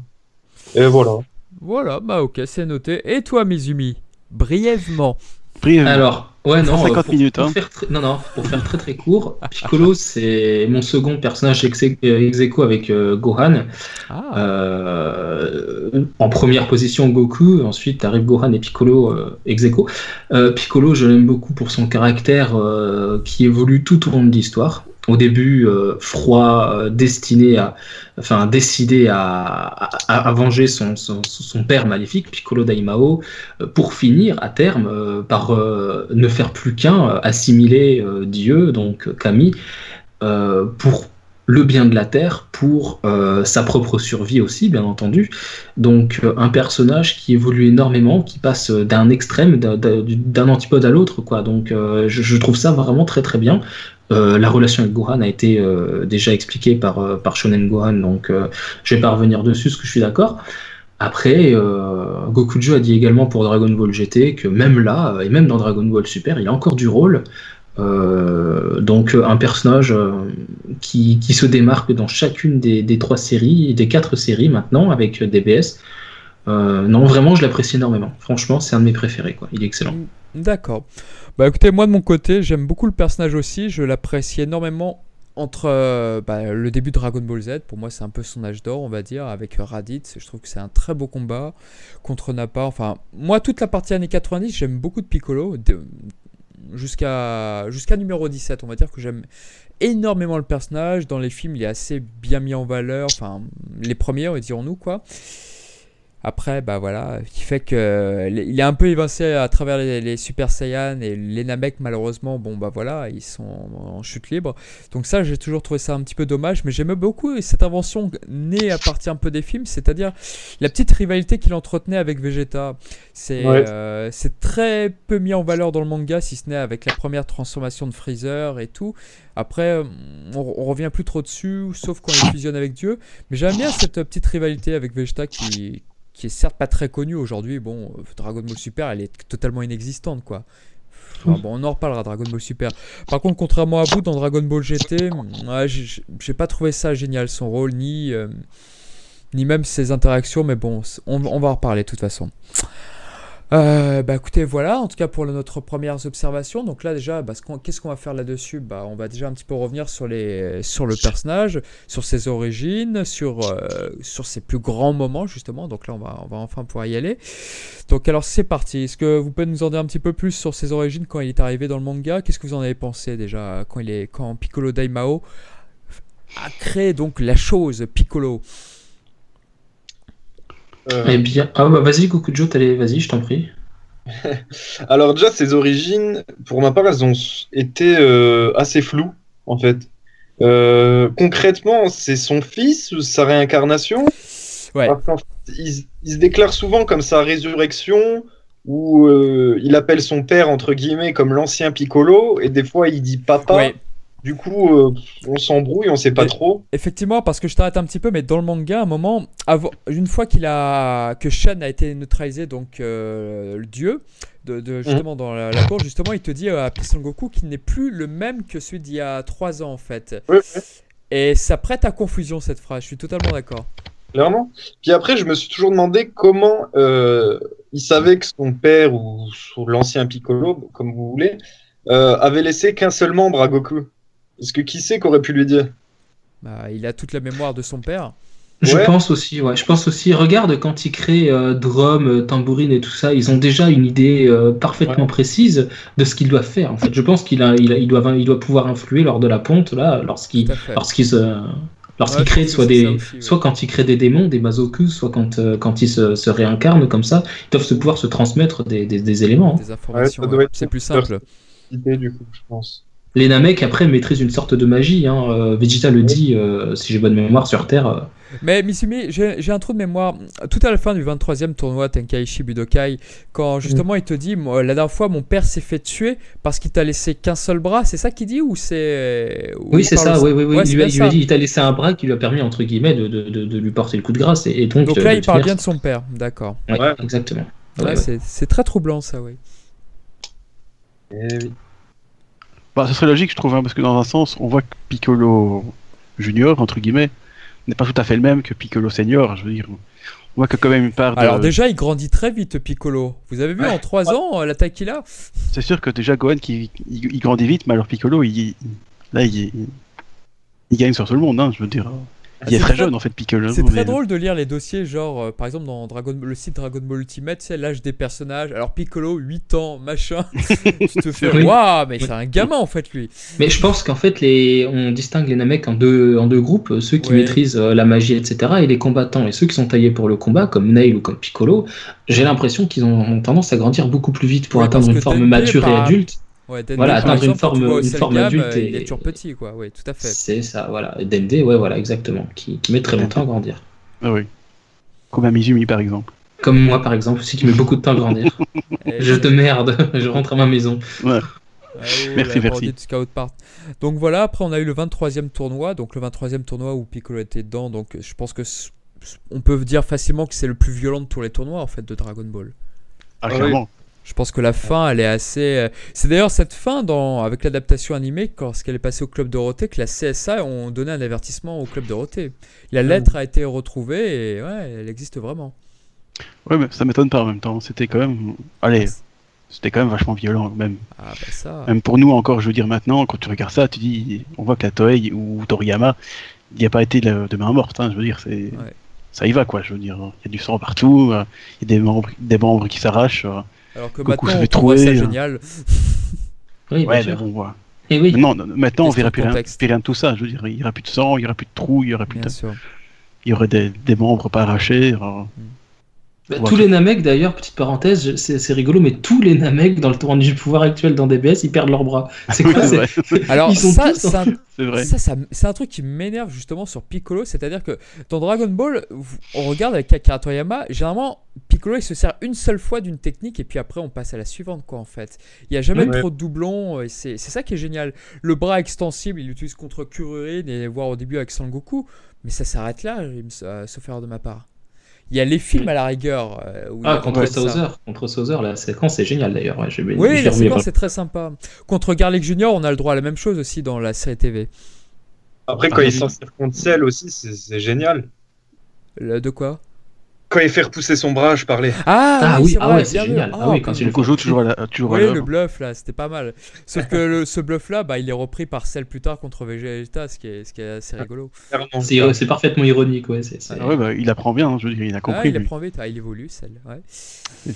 Et voilà. Voilà, bah ok, c'est noté. Et toi, Mizumi Brièvement. Brièvement. Alors, ouais, non, 150 euh, pour, minutes, pour hein. faire très- non, non, pour faire très très court, [LAUGHS] Piccolo, c'est mon second personnage ex ex aequo avec euh, Gohan. Ah, Euh, en première position, Goku, ensuite arrive Gohan et Piccolo euh, ex aequo. Euh, Piccolo, je l'aime beaucoup pour son caractère euh, qui évolue tout au long de l'histoire. Au début, euh, froid, euh, destiné à, enfin décidé à, à, venger son, son, son père maléfique, Piccolo Daimao, euh, pour finir à terme par ne faire plus qu'un, assimiler Dieu, donc Kami, pour le bien de la Terre, pour sa propre survie aussi, bien entendu. Donc un personnage qui évolue énormément, qui passe d'un extrême, d'un- antipode à l'autre, quoi. Donc je trouve ça vraiment très très bien. Euh, la relation avec Gohan a été euh, déjà expliquée par, euh, par Shonen Gohan, donc euh, je vais pas revenir dessus, parce que je suis d'accord. Après, Gokujo a dit également pour Dragon Ball GT que même là, et même dans Dragon Ball Super, il a encore du rôle. Donc un personnage qui, qui se démarque dans chacune des, des trois séries, des quatre séries maintenant avec DBS. Non, vraiment, je l'apprécie énormément. Franchement, c'est un de mes préférés. Quoi. Il est excellent. D'accord. Bah écoutez, moi de mon côté, j'aime beaucoup le personnage aussi. Je l'apprécie énormément entre euh, bah, le début de Dragon Ball Z. Pour moi, c'est un peu son âge d'or, on va dire, avec Raditz. Je trouve que c'est un très beau combat contre Nappa. Enfin, moi, toute la partie années 90, j'aime beaucoup de Piccolo. Jusqu'à jusqu'à numéro 17, on va dire que j'aime énormément le personnage. Dans les films, il est assez bien mis en valeur. Enfin, les premiers, dirons-nous, quoi. Après, bah voilà, qui fait que il est un peu évincé à travers les, les Super Saiyan et les Namek, malheureusement, bon bah voilà, ils sont en chute libre. Donc ça, j'ai toujours trouvé ça un petit peu dommage, mais j'aimais beaucoup cette invention née à partir un peu des films, c'est-à-dire la petite rivalité qu'il entretenait avec Vegeta. C'est Ouais. euh, c'est très peu mis en valeur dans le manga, si ce n'est avec la première transformation de Freezer et tout. Après, on, on revient plus trop dessus, sauf quand il fusionne avec Dieu. Mais j'aime bien cette petite rivalité avec Vegeta qui, qui est certes pas très connue aujourd'hui. Bon, euh, Dragon Ball Super, elle est totalement inexistante, quoi. Enfin, bon, on en reparlera, Dragon Ball Super. Par contre, contrairement à vous, dans Dragon Ball GT, ouais, j'ai pas trouvé ça génial, son rôle, ni, euh, ni même ses interactions, mais bon, on va en reparler de toute façon. Euh, bah écoutez, voilà, en tout cas pour le- notre premières observations. Donc là déjà, bah, qu'est-ce qu'on va faire là-dessus? Bah, On va déjà un petit peu revenir sur, les, sur le personnage, sur ses origines, sur, euh, sur ses plus grands moments justement. Donc là, on va, on va enfin pouvoir y aller. Donc alors c'est parti. Est-ce que vous pouvez nous en dire un petit peu plus sur ses origines quand il est arrivé dans le manga? Qu'est-ce que vous en avez pensé déjà quand, il est, quand Piccolo Daimao a créé donc la chose Piccolo? Eh bien, ah bah vas-y, Gokujo, t'allais, vas-y, je t'en prie. [LAUGHS] Alors déjà, ses origines, pour ma part, elles ont été euh, assez floues, en fait. Euh, concrètement, c'est son fils ou sa réincarnation? Ouais. Parce qu'en fait, il, se déclare souvent comme sa résurrection, où euh, il appelle son père, entre guillemets, comme l'ancien Piccolo, et des fois il dit papa. Ouais. Du coup, euh, on s'embrouille, on sait pas Et- trop. Effectivement, parce que je t'arrête un petit peu, mais dans le manga, à un moment, avant, une fois qu'il a que Shen a été neutralisé, donc euh, le dieu, de, de- justement dans la, la cour, justement, il te dit euh, à Son Goku qu'il n'est plus le même que celui d'il y a 3 ans en fait. Ouais, Et ça prête à confusion cette phrase. Je suis totalement d'accord. clairement. Puis après, je me suis toujours demandé comment euh, il savait que son père, ou, ou l'ancien Piccolo, comme vous voulez, euh, avait laissé qu'un seul membre à Goku. Parce que qui sait qu'aurait pu lui dire? Bah, il a toute la mémoire de son père. Je Ouais. pense aussi, ouais. Je pense aussi. Regarde, quand ils créent euh, drum, euh, tambourine et tout ça, ils ont déjà une idée euh, parfaitement précise de ce qu'ils doivent faire. En fait, je pense qu'il a, il a- il doit, il doit pouvoir influer lors de la ponte là, lorsqu'il, fait. lorsqu'il se, lorsqu'il Ouais, crée soit des, ça aussi, ouais. soit quand il crée des démons, des mazokus, soit quand, euh, quand il se, se réincarne comme ça, ils doivent se pouvoir se transmettre des, des, des éléments. hein. Des informations. Ouais, ça doit ouais. être C'est plus simple. Idée, du coup, je pense. Les Namek après maîtrisent une sorte de magie. Hein. euh, Vegeta le dit, euh, si j'ai bonne mémoire sur Terre. euh, Mais Mitsumi, j'ai un trou de mémoire. Tout à la fin du 23e tournoi Tenkaichi Budokai, quand justement il te dit moi, La dernière fois, mon père s'est fait tuer parce qu'il t'a laissé qu'un seul bras, c'est ça qu'il dit ou c'est. ou Oui, c'est ça, oui, oui, oui. Ouais, il lui a, bien il lui a ça. dit, il t'a laissé un bras qui lui a permis, entre guillemets, de, de, de, de lui porter le coup de grâce. Et, et donc, Donc là, il parle bien de son père, d'accord. Ouais, Ouais. exactement. Ouais, Ouais, ouais. c'est- C'est très troublant ça, oui. Eh oui. Bah, ce serait logique, je trouve, hein, parce que dans un sens, on voit que Piccolo Junior, entre guillemets, n'est pas tout à fait le même que Piccolo Senior. Je veux dire, on voit que quand même une part de. Alors déjà, il grandit très vite, Piccolo. Vous avez vu Ouais. en 3 ans euh, la taille qu'il a? C'est sûr que déjà Gohan qui il, il grandit vite, mais alors Piccolo, il, là, il, il, il gagne sur tout le monde. Hein, je veux dire, il est c'est très très- jeune en fait, Piccolo. C'est mais- très drôle de lire les dossiers, genre euh, par exemple dans Dragon, le site Dragon Ball Ultimate, c'est l'âge des personnages. Alors Piccolo, 8 ans, machin. [LAUGHS] tu te fais, waouh, mais c'est un gamin en fait lui. Mais je pense qu'en fait, les, on distingue les Namek en deux, en deux groupes, euh, ceux qui Ouais. maîtrisent euh, la magie, etc., et les combattants. Et ceux qui sont taillés pour le combat, comme Nail ou comme Piccolo, j'ai l'impression qu'ils ont tendance à grandir beaucoup plus vite pour atteindre une forme mature et adulte. Ouais, Dende, Voilà, atteindre une exemple, forme- vois une forme adulte euh, et- Il est toujours petit, quoi. Oui, tout à fait. C'est ça, voilà. Et Dende, ouais, voilà, exactement. Qui, qui met très longtemps à grandir. Ah oui. Comme un Mizumi par exemple. Comme moi, par exemple, aussi, qui met beaucoup de temps à grandir. [LAUGHS] Et- je te merde, [LAUGHS] je rentre à ma maison. Ouais. Ah, oh, Merci, merci. Donc voilà, après on a eu le 23e tournoi, donc le 23e tournoi où Piccolo était dedans, donc je pense que on peut dire facilement que c'est le plus violent de tous les tournois en fait de Dragon Ball. Ah, Ah oui. clairement. Je pense que la fin, elle est assez. euh, C'est d'ailleurs cette fin, dans... avec l'adaptation animée, lorsqu'elle est passée au Club Dorothée, que la CSA ont donné un avertissement au Club Dorothée. La lettre a été retrouvée et ouais, elle existe vraiment. Ouais, mais ça m'étonne pas en même temps. C'était quand même. Allez, c'était quand même vachement violent, même. Ah bah ça. Même pour nous encore, je veux dire maintenant, quand tu regardes ça, tu dis, on voit que la Toei ou Toriyama, il n'y a pas été de, main morte. Hein, je veux dire, c'est. Ouais. Ça y va quoi, je veux dire. Il y a du sang partout, euh, il y a des membres, des membres qui s'arrachent. Euh. Alors que Goku maintenant, se on fait trouve ça trouer, génial. [LAUGHS] Oui, bien Ouais, mais sûr. bon, voilà. Et oui. Non, non, maintenant, on verra plus rien, plus rien de tout ça. Je veux dire, il n'y aura plus de sang, il n'y aura plus de trous, il y aura plus Bien de... sûr. il y aurait des, des membres pas arrachés. euh. Bah, tous les Namek, d'ailleurs, petite parenthèse, c'est rigolo, mais tous les Namek dans le tournoi du pouvoir actuel dans DBS, ils perdent leur bras. [LAUGHS] C'est quoi. [LAUGHS] Alors Ils sont ça, tous en- c'est [LAUGHS] un, C'est vrai. Ça, ça- c'est un truc qui m'énerve justement sur Piccolo, c'est-à-dire que dans Dragon Ball, on regarde avec Akira Toriyama, généralement Piccolo il se sert une seule fois d'une technique et puis après on passe à la suivante quoi en fait. Il n'y a jamais Ouais. trop de doublons et c'est ça qui est génial. Le bras extensible il l'utilise contre Kuririn et voire au début avec Sangoku, mais ça s'arrête là, euh, sauf erreur de ma part. Il y a les films à la rigueur. euh, où Ah, ils contre. Sauzer. Contre Sauzer, la séquence est géniale d'ailleurs. Ouais, Oui, la séquence est très sympa. Contre Garlic Junior, on a le droit à la même chose aussi dans la série TV. Après, Ah, quand oui. il s'en sert contre Cell aussi, c'est c'est génial. Le- de quoi? Quand il fait repousser son bras, je parlais. Ah, Ah oui, ah ouais, c'est génial. Ah oui, quand oui. il le Gojo toujours à la- toujours Oui, le bluff là, c'était pas mal. Sauf que le- ce bluff là, bah, il est repris par Cell plus tard contre Vegeta, ce qui est, ce qui est assez rigolo. C'est parfaitement ironique, ouais. c'est- Ah ouais, bah, il apprend bien, hein, je veux dire, il a Ah, compris. il lui. apprend vite, ah, il évolue Cell. Ouais.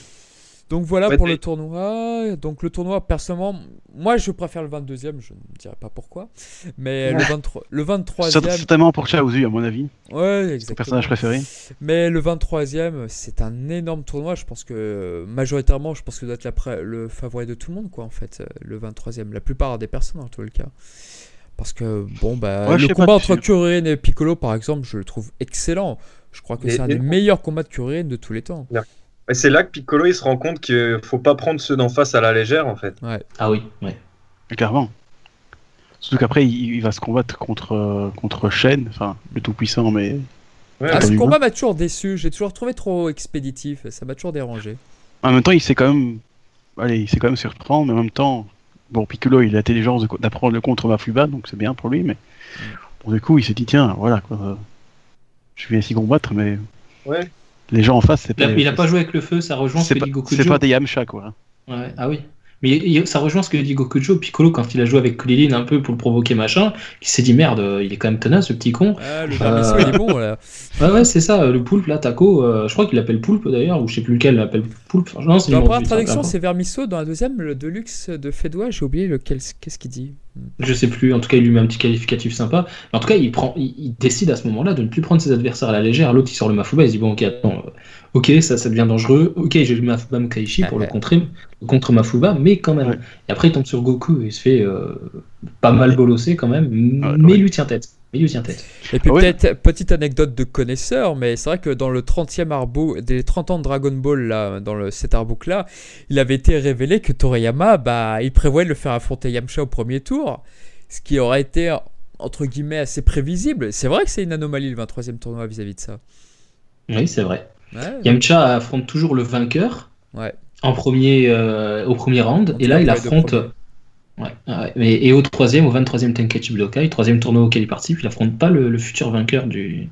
Donc voilà Ouais, pour le tournoi. Donc le tournoi, personnellement, moi je préfère le 22e, je ne dirais pas pourquoi. Mais le 23 le 23e. Cer- Certainement pour Chaozu, à mon avis, Ouais, son exactement. personnage préféré. Mais le 23e, c'est un énorme tournoi. Je pense que majoritairement, je pense que doit être la pré- le favori de tout le monde, quoi, en fait, le 23e. La plupart des personnes, en tout le cas. Parce que, bon, bah, Ouais, le combat pas, entre Kuririn et Piccolo, par exemple, je le trouve excellent. Je crois que c'est un des meilleurs combats de Kuririn de tous les temps. C'est là que Piccolo il se rend compte qu'il faut pas prendre ceux d'en face à la légère en fait. Ah oui, ouais. Clairement. Surtout qu'après, il, il va se combattre contre, euh, contre Shen, enfin, le tout-puissant, mais. Ouais, Ah, ouais. ce combat m'a toujours déçu. J'ai toujours trouvé trop expéditif. Ça m'a toujours dérangé. En même temps, il sait quand même. Allez, il sait quand même surprendre, mais en même temps. Bon, Piccolo, il a l'intelligence de d'apprendre le contre Mafuba, donc c'est bien pour lui, mais. Bon, du coup, il s'est dit, tiens, voilà, quoi. euh, Je vais ici combattre, mais ouais. Les gens en face, c'est Il a, pas. il a pas joué avec le feu, ça rejoint ce C'est pas, pas des Yamcha, quoi. Ouais, ah oui. Mais ça rejoint ce que dit Gokujo. Piccolo, quand il a joué avec Krillin un peu pour le provoquer, machin, il s'est dit merde, euh, il est quand même tenace, ce petit con. Ah, le il est bon, là. [LAUGHS] Ouais, ouais, c'est ça, le poulpe, là, Taco, euh, je crois qu'il l'appelle poulpe d'ailleurs, ou je sais plus lequel l'appelle poulpe. Non, c'est Dans la première du- traduction, c'est vermisseau. Dans la deuxième, le Deluxe de Fédois, j'ai oublié lequel. Qu'est-ce qu'il dit Je sais plus, en tout cas, il lui met un petit qualificatif sympa. Mais en tout cas, il, prend, il, il décide à ce moment-là de ne plus prendre ses adversaires à la légère. L'autre, il sort le Mafuba, il se dit Bon, ok, attends, euh, ok, ça, ça devient dangereux. Ok, j'ai le Mafuba Mukaishi pour le contrer, contre Mafuba, mais quand même. Ouais. Et après, il tombe sur Goku et il se fait euh, pas mal bolosser quand même, Ouais, mais ouais. il lui tient tête. Mais il lui tient tête. Et puis Ah ouais. peut-être, petite anecdote de connaisseur, mais c'est vrai que dans le 30e artbook, des 30 ans de Dragon Ball, là, dans le, cet artbook-là, il avait été révélé que Toriyama, bah, il prévoyait de le faire affronter Yamcha au premier tour, ce qui aurait été, entre guillemets, assez prévisible. C'est vrai que c'est une anomalie, le 23e tournoi, vis-à-vis de ça. Oui, c'est vrai. Ouais, Yamcha affronte toujours le vainqueur ouais. en premier, euh, au premier round, En et là, il affronte. premiers. Ouais, ouais, mais, et au troisième, au 23e Tenkaichi Budokai, troisième tournoi auquel il participe, il affronte pas le, le futur vainqueur du,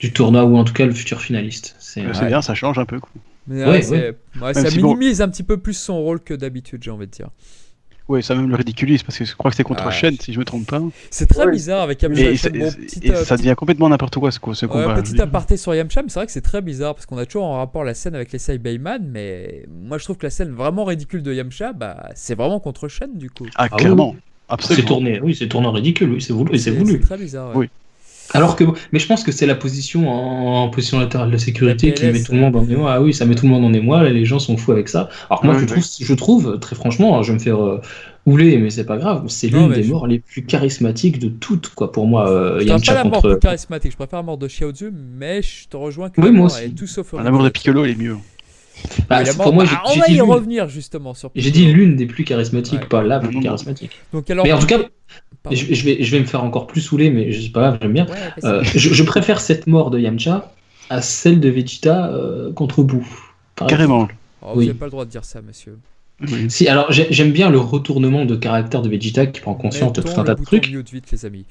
du tournoi, ou en tout cas le futur finaliste. C'est bien, ça change un peu. Quoi. Mais Ouais, ouais, c'est- ouais, ça si bon- minimise un petit peu plus son rôle que d'habitude, j'ai envie de dire. Ouais, ça même le ridiculise, parce que je crois que c'est contre Ah. Shen, si je me trompe pas. C'est très Ouais. bizarre avec Yamcha. Et, et c'est- Bon, c'est- petite, et euh, ça devient complètement n'importe quoi ce, ce Ouais, combat. veux petit aparté sur Yamcha, mais c'est vrai que c'est très bizarre parce qu'on a toujours en rapport la scène avec les Saibayman, mais moi je trouve que la scène vraiment ridicule de Yamcha, bah c'est vraiment contre Shen du coup. Ah, Ah clairement. C'est Absolument. tourné, oui, c'est tourné en ridicule, oui, c'est voulu. et c'est C'est voulu. très bizarre. ouais. Oui. Alors que, mais je pense que c'est la position en, en position latérale de sécurité La qui met tout le monde en émoi. Ah oui, ça met tout le monde en émoi. là, Les gens sont fous avec ça. Alors que moi, Ouais, je, ouais. trouve, je trouve, très franchement, je vais me faire euh, houler, mais c'est pas grave. C'est l'une des je- morts les plus charismatiques de toutes, quoi. Pour moi, euh, Je pas Yamcha la mort contre. plus charismatique, je préfère la mort de Xiaozu, mais je te rejoins que Oui, la moi mort aussi. est tout sauf L'amour de rigolote. Piccolo, il est mieux. Bah, la mort- pour moi, bah, on j'ai va dit y l'une- revenir justement sur J'ai dit l'une des plus charismatiques, Ouais. pas la plus charismatique. Donc alors. Mais en tout cas, Je, je vais, je vais me faire encore plus saouler, mais c'est pas grave, j'aime bien. Ouais. Euh, je, je préfère cette mort de Yamcha à celle de Vegeta euh, contre Boo. Carrément. Oh, vous oui. n'avez pas le droit de dire ça, monsieur. Oui. Si, alors j'ai- j'aime bien le retournement de caractère de Vegeta qui prend conscience de tout un tas de trucs. mute vite, les amis.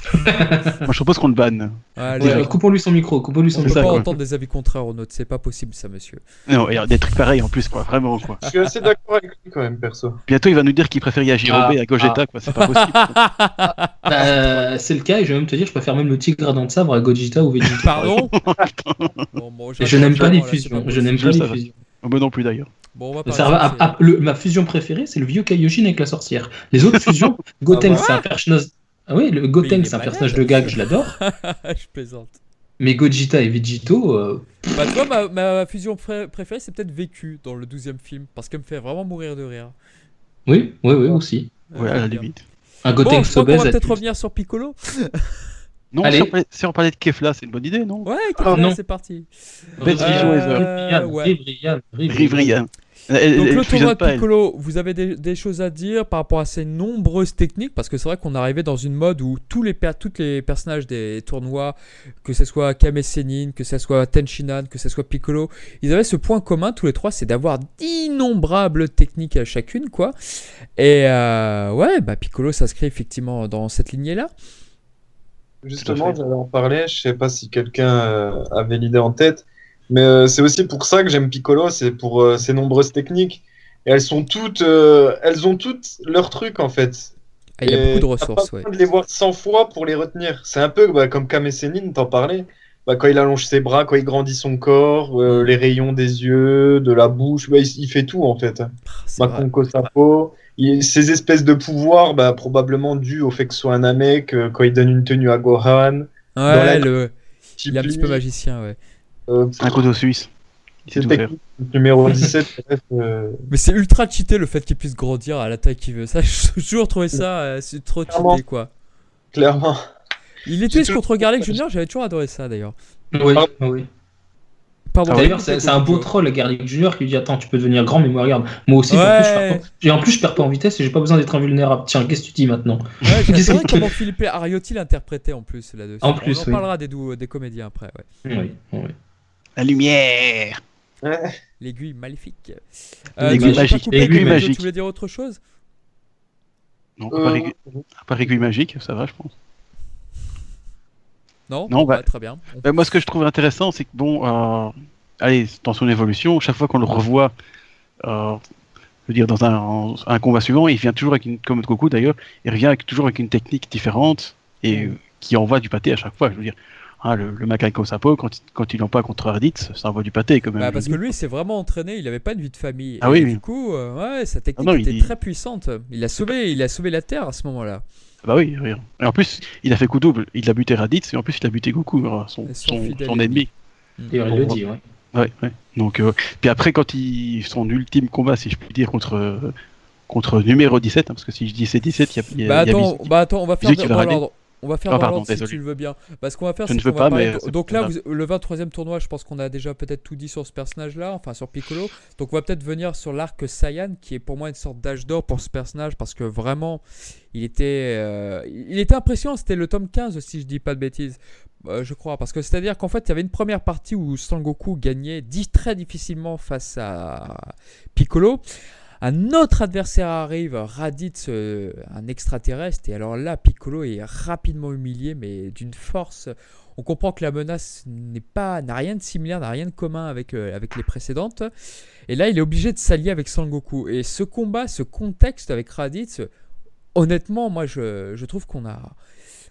[LAUGHS] Moi, je propose qu'on le banne. Ouais, on- coupons-lui son micro, coupons-lui son on peut ça, pas quoi. entendre des avis contraires aux nôtres, c'est pas possible ça, monsieur. Non, et des trucs pareils en plus, quoi. Vraiment, quoi. Je suis assez d'accord avec lui quand même, perso. Bientôt, il va nous dire qu'il préfère Yajirobe Ah, à Gogeta, quoi. C'est pas possible. [LAUGHS] Bah, c'est le cas, et je vais même te dire, je préfère même le tigre à dents de sabre à Gogeta ou Vegeta. Pardon [LAUGHS] Bon, je n'aime pas les fusions. Je n'aime pas les fusions. Moi non plus, d'ailleurs. Bon, on va Ça ah, ah, le- ma fusion préférée, c'est le vieux Kaioshin avec la sorcière. Les autres fusions, [LAUGHS] Gotenks, bah c'est un personnage. Ah oui, le est c'est un personnage de gag, je l'adore. [LAUGHS] je plaisante. Mais Gogeta et Vegito, euh, Bah, tu vois, ma, ma fusion pré- préférée, c'est peut-être Vécu dans le 12 film, parce qu'elle me fait vraiment mourir de rire. oui, oui, oui, aussi. Ouais, à la limite. Un Bon, Gotenks je crois obèse. va peut-être revenir sur Piccolo. [LAUGHS] Non, Allez. si on, parlait, si on parlait de Kefla, c'est une bonne idée, non? Ouais, Ah, Kefla, non. c'est parti. Vision Euh, ouais. Rivrian. Elle, Donc elle le tournoi de elle. Piccolo, vous avez des, des choses à dire par rapport à ces nombreuses techniques? Parce que c'est vrai qu'on arrivait dans une mode où tous les per- toutes les personnages des tournois, que ce soit Kame Sennin, que ce soit Tenshinhan, que ce soit Piccolo, ils avaient ce point commun tous les trois, c'est d'avoir d'innombrables techniques à chacune quoi. Et euh, ouais, bah Piccolo s'inscrit effectivement dans cette lignée là. Justement, j'allais en parler. Je sais pas si quelqu'un euh, avait l'idée en tête, Mais euh, c'est aussi pour ça que j'aime Piccolo, c'est pour euh, ses nombreuses techniques. Et elles sont toutes, elles ont toutes leur truc en fait. Ah, il y a beaucoup de ressources, pas ouais. besoin de les voir 100 fois pour les retenir. C'est un peu bah, comme Kame t'en parlais. Bah, quand il allonge ses bras, quand il grandit son corps, euh, les rayons des yeux, de la bouche, bah, il, il fait tout en fait. Ah, C'est vrai. Il- ces espèces de pouvoirs, bah, probablement dû au fait que ce soit un Namek, euh, quand il donne une tenue à Gohan, Ouais, la- le... il est un petit peu magicien, ouais. euh, Un couteau suisse. C'est numéro 17. [LAUGHS] bref, euh, Mais c'est ultra cheaté le fait qu'il puisse grandir à la taille qu'il veut. Ça, [LAUGHS] j'ai toujours trouvé ça euh, c'est trop Clairement. cheaté, quoi. clairement. Il était toujours- contre Garlic [LAUGHS] Junior, j'avais toujours adoré ça d'ailleurs. Oui, Ah. oui. Pardon. D'ailleurs, c'est c'est un beau troll, Garlic Junior, qui lui dit Attends, tu peux devenir grand, mais moi, regarde. Moi aussi, en, plus, je perds Ouais. pas... et en plus, je perds pas en vitesse et j'ai pas besoin d'être invulnérable. Tiens, qu'est-ce que tu dis maintenant? Ouais, [LAUGHS] que- comment Philippe Ariotti l'interprétait en plus là-dessus. En plus, On en oui. parlera des, des comédiens après, ouais. Oui, oui. La lumière L'aiguille maléfique. L'aiguille tu m'as magique. coupé, L'aiguille magique. Tu voulais dire autre chose? Non, Euh, à part, à part aiguille magique, ça va, je pense. Non Non, bah- Ouais, Très bien. Ben, moi, ce que je trouve intéressant, c'est que, bon, euh, allez, dans son évolution, chaque fois qu'on le revoit, euh, je veux dire, dans un, un combat suivant, il vient toujours avec une, comme Goku d'ailleurs, il revient avec, toujours avec une technique différente et euh, qui envoie du pâté à chaque fois. Je veux dire, hein, le, le Makaiko Sapo, quand, il- quand il l'emploie contre Arditz, ça envoie du pâté quand même. Bah, parce que lui, il s'est vraiment entraîné, il avait pas de vie de famille. Ah Et oui, du oui. coup, euh, ouais, sa technique Ah non, était il- très puissante. Il a sauvé, il a sauvé la Terre à ce moment-là. Bah oui, oui. Et en plus, il a fait coup double. Il a buté Raditz et en plus, il a buté Goku, euh, son, Et son son, ennemi. D'ailleurs, il le dit, ouais. Ouais, ouais. Donc, euh, puis après, quand il son ultime combat, si je puis dire, contre euh, contre numéro 17, hein, parce que si je dis c'est 17, il y a, il y a- Bah y a attends, bah attends, on va faire va dans râler. l'ordre. On va faire dans pardon, si désolé. tu le veux bien. Bah, ce qu'on va faire, Je c'est ne veux qu'on va pas, parler Donc là, vous- le 23e tournoi, je pense qu'on a déjà peut-être tout dit sur ce personnage-là, enfin sur Piccolo. Donc on va peut-être venir sur l'arc Saiyan, qui est pour moi une sorte d'âge d'or pour ce personnage, parce que vraiment, il était, euh, il était impressionnant. C'était le tome 15, si je dis pas de bêtises. Euh, je crois, parce que c'est-à-dire qu'en fait, il y avait une première partie où Sangoku gagnait très difficilement face à Piccolo. Un autre adversaire arrive, Raditz, euh, un extraterrestre, et alors là, Piccolo est rapidement humilié, mais d'une force. On comprend que la menace n'est pas, n'a rien de similaire, n'a rien de commun avec, euh, avec les précédentes. Et là, il est obligé de s'allier avec Sangoku. Et ce combat, ce contexte avec Raditz, honnêtement, moi, je, je trouve qu'on a,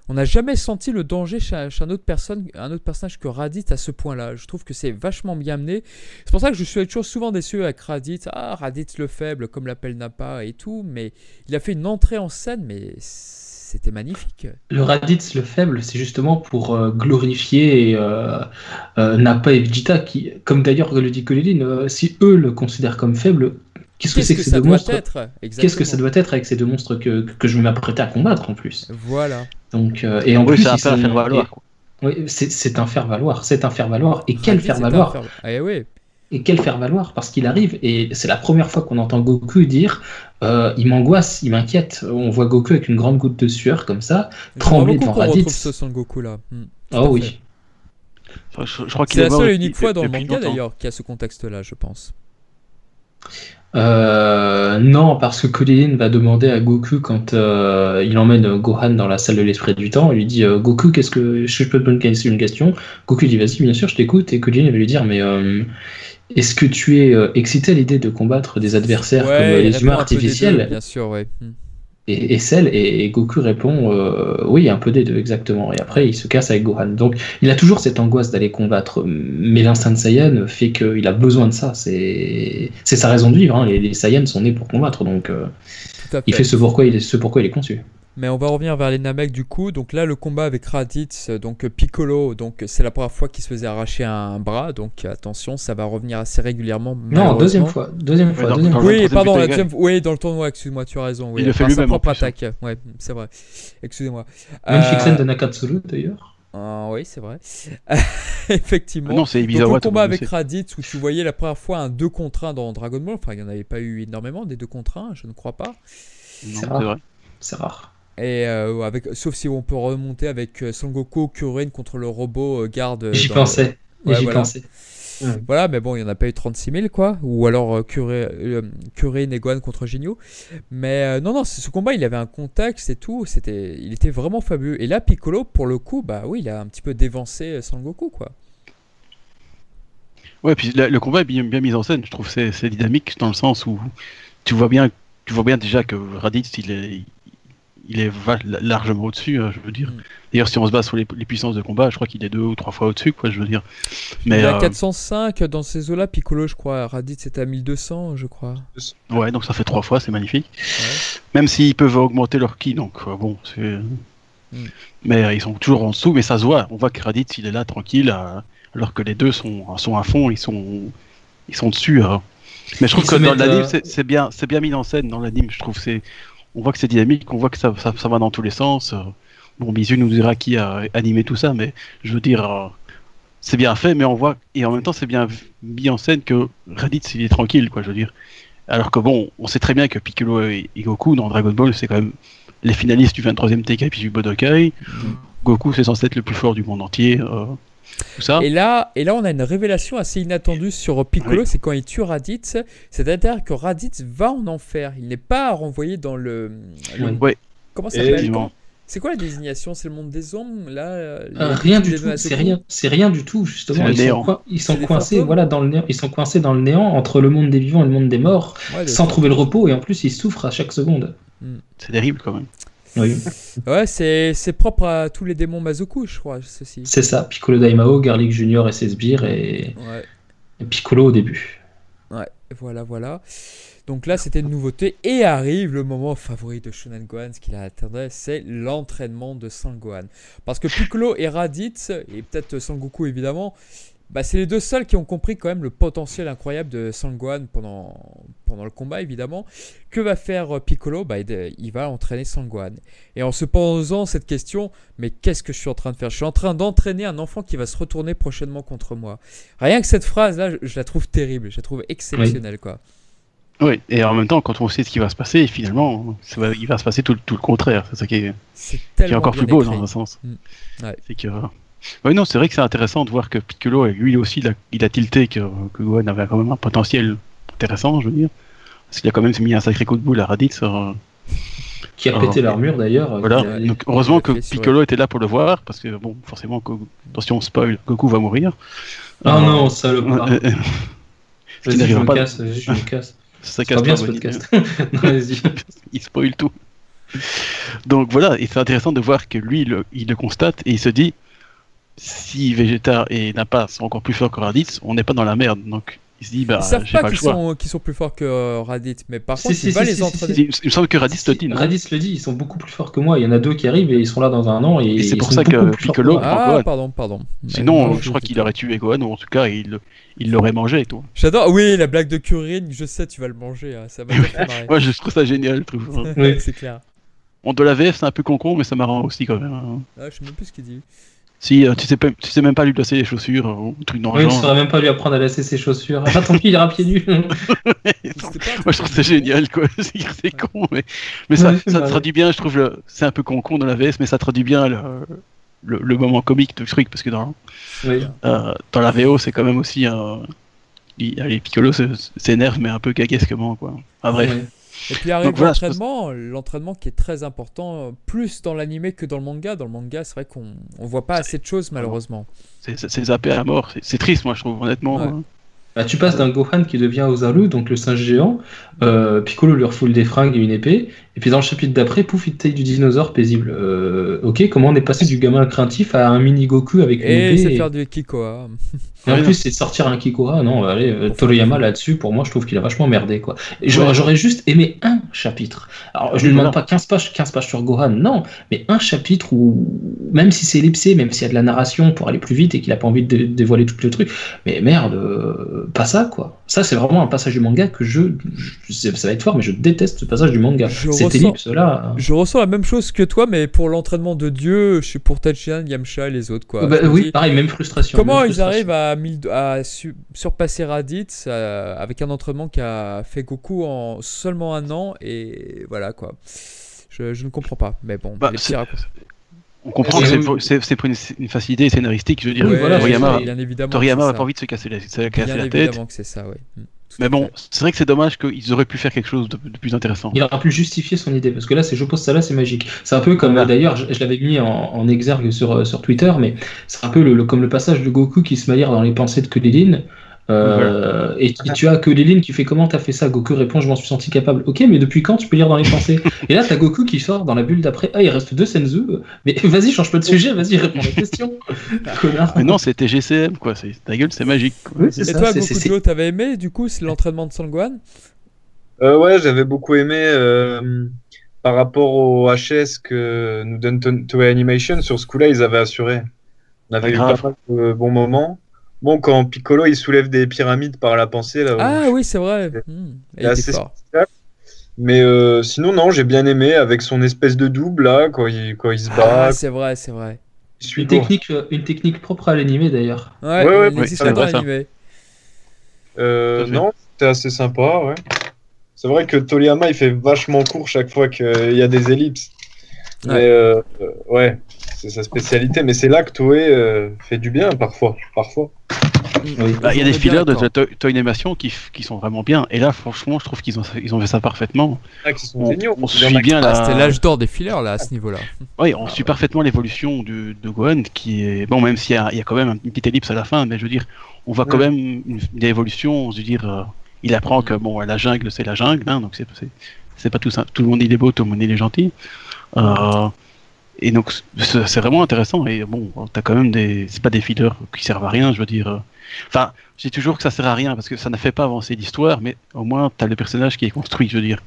on n'a jamais senti le danger chez, un, autre personnage que Raditz à ce point-là. Je trouve que c'est vachement bien amené. C'est pour ça que je suis toujours souvent déçu avec Raditz. Ah, Raditz le faible, comme l'appelle Nappa et tout. Mais il a fait une entrée en scène, mais c'était magnifique. Le Raditz, le faible, c'est justement pour euh, glorifier euh, euh, Nappa et Vegeta, qui, comme d'ailleurs le dit Colin, euh, si eux le considèrent comme faible, qu'est-ce que c'est que, ces ça deux doit monstres être Qu'est-ce que ça doit être avec ces deux monstres que, que je vais m'apprêter à combattre en plus Voilà. Donc, euh, et en Oui, plus, c'est un peu à faire valoir. oui, c'est un faire valoir, c'est un faire valoir. Et quel faire valoir faire- Ah, oui. Et quel faire valoir Parce qu'il arrive et c'est la première fois qu'on entend Goku dire euh, il m'angoisse, il m'inquiète. On voit Goku avec une grande goutte de sueur comme ça. Trembler devant Raditz. retrouve ce Son Goku là. Tout Oh oui. fait. Je, je- je crois qu'il C'est est la seule et unique fois dans le manga d'ailleurs qui a ce contexte-là, je pense. Euh, non, parce que Krillin va demander à Goku quand euh, il emmène Gohan dans la salle de l'esprit du temps, il lui dit euh, Goku, qu'est-ce que je peux te poser une question Goku dit vas-y, bien sûr, je t'écoute. Et Krillin va lui dire mais euh, est-ce que tu es excité à l'idée de combattre des adversaires comme les humains deux, artificiels? bien sûr, ouais. Et, et Cell et, et Goku répond euh, oui, un peu des deux exactement. Et après, il se casse avec Gohan. Donc, il a toujours cette angoisse d'aller combattre, mais l'instinct de Saiyan fait qu'il a besoin de ça. C'est c'est sa raison de vivre. hein. Les, les Saiyans sont nés pour combattre, donc euh, il fait ce pourquoi il est, ce pourquoi il est conçu. Mais on va revenir vers les Namek du coup. Donc là, le combat avec Raditz, donc euh, Piccolo, donc c'est la première fois qu'il se faisait arracher un bras. Donc attention, ça va revenir assez régulièrement. Non, deuxième fois, deuxième fois, dans- deuxième dans fois. le Oui, pardon, la deuxième... oui, dans le tournoi, excuse-moi, tu as raison. Oui, Il le fait lui-même, propre hein. attaque. Ouais, c'est vrai. Excusez-moi. Magnifique Euh, scène de Nakatsuru d'ailleurs. ah, oui, c'est vrai. [LAUGHS] Effectivement. Ah non, c'est Donc, Ibizawa. le combat avec. Raditz où tu voyais la première fois un 2 contre 1 dans Dragon Ball, enfin il n'y en avait pas eu énormément des 2 contre 1, je ne crois pas. C'est rare. vrai. C'est rare. Et euh, avec, sauf si on peut remonter avec euh, Son Goku, Kuririn contre le robot euh, garde. J'y pensais. Ouais, J'y voilà. pensais. Voilà, mais bon, il n'y en a pas eu 36 000, quoi. Ou alors euh, Kuri- euh, Kuririn et Gohan contre Jinyu. Mais euh, non, non, ce combat, il avait un contexte et tout. C'était, il était vraiment fabuleux. Et là, Piccolo, pour le coup, bah oui, il a un petit peu dévancé euh, Son Goku, quoi. Ouais, puis la- le combat est bien, bien mis en scène. Je trouve que c'est c'est dynamique dans le sens où tu vois bien, tu vois bien déjà que Raditz, il est, il est largement au-dessus. hein, je veux dire. Mm. D'ailleurs, si on se base sur les, les puissances de combat, je crois qu'il est deux ou trois fois au-dessus, quoi. Je veux dire. Mais il a euh, 405 dans ces eaux-là, Piccolo, je crois. Raditz c'était à 1200, je crois. ouais, donc ça fait trois fois, c'est magnifique. Ouais. Même s'ils peuvent augmenter leur ki, donc euh, bon, c'est. Mm. Mais euh, ils sont toujours en dessous, mais ça se voit. On voit que Raditz, il est là tranquille, euh, alors que les deux sont, sont à fond, ils sont, ils sont dessus. euh. Mais je trouve Ils que dans l'anime, euh, c'est c'est bien, c'est bien mis en scène dans l'anime. Je trouve c'est, on voit que c'est dynamique, on voit que ça, ça, ça va dans tous les sens. Bon, Bisu nous dira qui a animé tout ça, mais je veux dire, euh, c'est bien fait, mais on voit et en même temps c'est bien mis en scène que Raditz il est tranquille, quoi. Je veux dire. Alors que bon, on sait très bien que Piccolo et, et Goku dans Dragon Ball, c'est quand même les finalistes du 23e TK puis du Budokai. Goku, c'est censé être le plus fort du monde entier. euh, tout ça. Et là, et là, on a une révélation assez inattendue sur Piccolo, Oui. c'est quand il tue Raditz. C'est-à-dire que Raditz va en enfer. Il n'est pas renvoyé dans le. le-. Ouais. Comment ça s'appelle? C'est quoi la désignation? C'est le monde des ombres Là, euh, Euh, rien du tout, c'est rien, c'est rien du tout justement. Ils sont, ils sont coincés, voilà, dans le néant. Ils sont coincés dans le néant entre le monde des vivants et le monde des morts, Ouais, sans trouver le repos et en plus ils souffrent à chaque seconde. C'est terrible quand même. Oui, Ouais, c'est propre à tous les démons Mazoku, je crois, ceci. c'est ça. Piccolo Daimao, Garlic Junior et ses sbires et, Ouais. et Piccolo au début. Ouais, voilà, voilà. Donc là, c'était une nouveauté. Et arrive le moment favori de Shonen Gohan, ce qu'il attendait, c'est l'entraînement de Sangohan. Parce que Piccolo et Raditz, et peut-être Sangoku évidemment, bah, c'est les deux seuls qui ont compris quand même le potentiel incroyable de Sangohan pendant, pendant le combat, évidemment. Que va faire euh, Piccolo? Bah, il- Il va entraîner Sangohan. Et en se posant cette question, mais qu'est-ce que je suis en train de faire? Je suis en train d'entraîner un enfant qui va se retourner prochainement contre moi. Rien que cette phrase-là, je, je la trouve terrible, je la trouve exceptionnelle, quoi. Oui, et en même temps, quand on sait ce qui va se passer, finalement, ça va- il va se passer tout, tout le contraire. C'est ça qui est, qui est encore plus beau écrit. dans un sens. Mm. Ouais. C'est que. Oui, non, c'est vrai que c'est intéressant de voir que Piccolo, lui aussi, il a, il a tilté que, que Gohan avait quand même un potentiel intéressant, je veux dire. Parce qu'il a quand même mis un sacré coup de boule à Raditz. euh, Qui a Ah, pété l'armure d'ailleurs. Voilà. a- Donc, heureusement que fait Piccolo était là pour le voir, parce que, bon, forcément, Go- attention, spoil, Goku va mourir. Ah Euh, non, euh, euh, [LAUGHS] Vas-y, je n'arrivera me pas. casse, je me casse. [LAUGHS] Ça C'est casse pas bien ce podcast. [LAUGHS] Non, vas-y. il spoil tout. Donc voilà, et c'est intéressant de voir que lui, le- il le constate et il se dit si Vegeta et Nappa sont encore plus forts que Raditz, on n'est pas dans la merde. Donc il se dit bah Ils savent j'ai pas, pas, qu'ils sont, qu'ils sont plus forts que euh, Raditz, mais par Si, contre, si, il va si, les si, si, entraîner. Il, me semble que Raditz le dit. Raditz le dit, ils sont beaucoup plus forts que moi. Il y en a deux qui arrivent et ils sont là dans un an. Et, Et c'est pour ça que Piccolo-. Ah, Gohan. pardon, pardon. Sinon, je crois qu'il aurait tué Gohan, ou en tout cas, il il l'aurait mangé. Toi. J'adore. Oui, la blague de Kurin, je sais, tu vas le manger. hein, Ça va. [LAUGHS] Moi, je trouve ça génial. je trouve. Oui. c'est clair. Bon, de la VF, c'est un peu con mais ça marrant aussi quand même. hein. Ah, je sais même plus ce qu'il dit. Si euh, tu, sais pas, tu sais même pas lui placer les chaussures, euh, ou truc dans le Oui, tu genre. saurais même pas lui apprendre à lasser ses chaussures. Ah, tant pis, il ira pieds nus. [LAUGHS] Moi je trouve ça génial quoi, [LAUGHS] c'est con mais, mais ça, Ouais, ça ouais. traduit bien, je trouve, le- c'est un peu con con dans la VS mais ça traduit bien le, le, le moment comique de ce truc parce que dans, Oui. euh, dans la VO c'est quand même aussi un... il- allez, Piccolo s'énerve mais un peu gaguesquement quoi. Ah bref, Ouais. Et puis arrive voilà, l'entraînement, l'entraînement qui est très important, plus dans l'animé que dans le manga. Dans le manga, c'est vrai qu'on on voit pas assez de choses malheureusement. c'est- zappé à mort, c'est- c'est triste moi je trouve honnêtement. Ouais. hein. Bah, tu passes d'un Gohan qui devient Ozaru, donc le singe géant. euh, Piccolo lui refoule des fringues et une épée. Et puis dans le chapitre d'après, pouf, il taille du dinosaure paisible. Euh, ok, comment on est passé du gamin craintif à un mini Goku avec une Et épée c'est et- faire du Kikoa. Et en plus, c'est de sortir un Kikora. Non, allez, euh, Toriyama là-dessus, pour moi, je trouve qu'il a vachement merdé. quoi. Et J'aurais juste aimé un chapitre. Alors, je ne demande voilà. pas 15 pages, 15 pages sur Gohan, non, mais un chapitre où, même si c'est ellipsé, même s'il y a de la narration pour aller plus vite et qu'il a pas envie de dé- dévoiler tout le truc, mais merde, euh, pas ça, quoi. Ça, c'est vraiment un passage du manga que je. ça va être fort, mais je déteste ce passage du manga. Je ressens-. Je ressens la même chose que toi, mais pour l'entraînement de Dieu, je suis pour Tachian, Yamcha et les autres. Quoi. bah, oui, dis, pareil, même frustration. Comment même ils frustration. arrivent à, 1000 à su- surpasser Raditz euh, avec un entraînement qui a fait Goku en seulement un an et voilà quoi. Je, je ne comprends pas, mais bon, Bah, les c'est- petits raccourcis. On comprend que c'est pour- une, une facilité scénaristique, je veux dire. Oui, voilà, Toriyama, c'est- bien évidemment. Toriyama que n'a pas envie de se casser la, se casser Bien la tête. évidemment que c'est ça, ouais. Mais bon, c'est vrai que c'est dommage qu'ils auraient pu faire quelque chose de, de plus intéressant. Il aura pu justifier son idée parce que là, c'est je pose ça là, c'est magique. C'est un peu comme d'ailleurs, je, je l'avais mis en, en exergue sur, euh, sur Twitter, mais c'est un peu le, le- comme le passage de Goku qui se manière dans les pensées de Kulilin. Euh, et, et tu as que Léline qui fait comment t'as fait ça Goku répond je m'en suis senti capable. Ok, mais depuis quand tu peux lire dans les pensées? Et là t'as Goku qui sort dans la bulle d'après. Ah, il reste deux Senzu. Mais [LAUGHS] vas-y, change pas de sujet, vas-y, réponds à la question. [LAUGHS] Connard. Mais non, c'était GCM, quoi. C'est- Ta gueule, c'est magique. quoi. Oui, c'est Et ça, toi, Goku t'avais aimé du coup c'est l'entraînement de Sangwan? Euh, ouais, j'avais beaucoup aimé euh, par rapport au HS que nous donne To- Toei Animation. Sur ce coup-là, ils avaient assuré. On avait Ah, eu grave. pas mal de bons moments. Bon, quand Piccolo il soulève des pyramides par la pensée, là. Ah oui, c'est vrai. C'est- Hmm, assez fort. spécial. Mais euh, sinon, non, j'ai bien aimé avec son espèce de double là, quand il, quand il se bat. Ah, c'est vrai, c'est vrai. Une technique, euh, une technique propre à l'animé d'ailleurs. Ouais, Ouais, ouais, ouais, c'est vrai, ça. Euh, non, c'était assez sympa, ouais. C'est vrai que Toriyama il fait vachement court chaque fois qu'il y a des ellipses. Ouais. Mais euh, ouais, c'est sa spécialité. Mais c'est là que Toei euh, fait du bien parfois. parfois. Oui. Bah, Il y a On des fillers de d'accord. Toy Animation qui, qui sont vraiment bien. Et là, franchement, je trouve qu'ils ont, ils ont fait ça parfaitement. Ah, sont On, géniaux. on suit bien Ah, la. C'était l'âge d'or des fillers là à ce niveau-là. Oui, on suit parfaitement l'évolution du- de Gohan, qui est bon, même s'il y a, il y a quand même une petite ellipse à la fin, mais je veux dire, on voit quand Ouais. même une, une évolution. Je veux dire, euh, il apprend que bon, la jungle, c'est la jungle, hein, donc c'est, c'est, c'est pas tout ça. Tout le monde il est beau, tout le monde il est gentil. Euh, et donc c'est, vraiment intéressant. Et bon, t'as quand même des, c'est pas des fillers qui servent à rien, je veux dire. Enfin, je dis toujours que ça sert à rien parce que ça ne fait pas avancer l'histoire, mais au moins t'as le personnage qui est construit, je veux dire.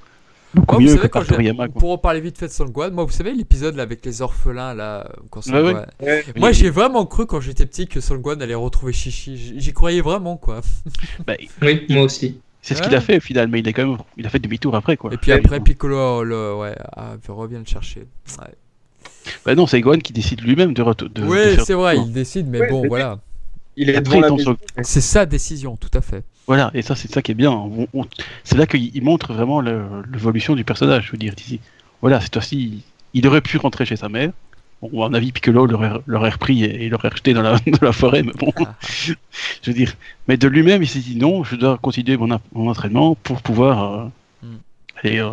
Beaucoup Moi, mieux savez, que quand par j'ai- Toriyama. quoi. pour en parler vite fait de Sangwan, moi, vous savez l'épisode avec les orphelins là, quand Ouais, ouais. Moi, j'ai vraiment cru quand j'étais petit que Sangwan allait retrouver Chichi. J- J'y croyais vraiment quoi. [LAUGHS] Bah, Oui, moi aussi. C'est ce Ouais. qu'il a fait au final, mais il, est quand même, il a fait demi-tour après. Quoi. Et puis Ouais. après, Piccolo le, ouais, ah, revient le chercher. Ouais. Bah non, c'est Gohan qui décide lui-même de, reto- de, de ouais, faire- c'est vrai, il décide, mais Ouais, bon, voilà. Il est Après, devant il la C'est sa décision, tout à fait. Voilà, et ça, c'est ça qui est bien. On- on- C'est là qu'il il montre vraiment l'évolution du personnage. Je veux dire, ici. Voilà, cette fois-ci, il aurait pu rentrer chez sa mère. Bon, à mon avis, Piccolo l'aurait l'aurait repris et, et l'aurait rejeté dans la, [LAUGHS] dans la forêt, mais bon, [LAUGHS] je veux dire. Mais de lui-même, il s'est dit non, je dois continuer mon, entraînement pour pouvoir euh, aller, euh,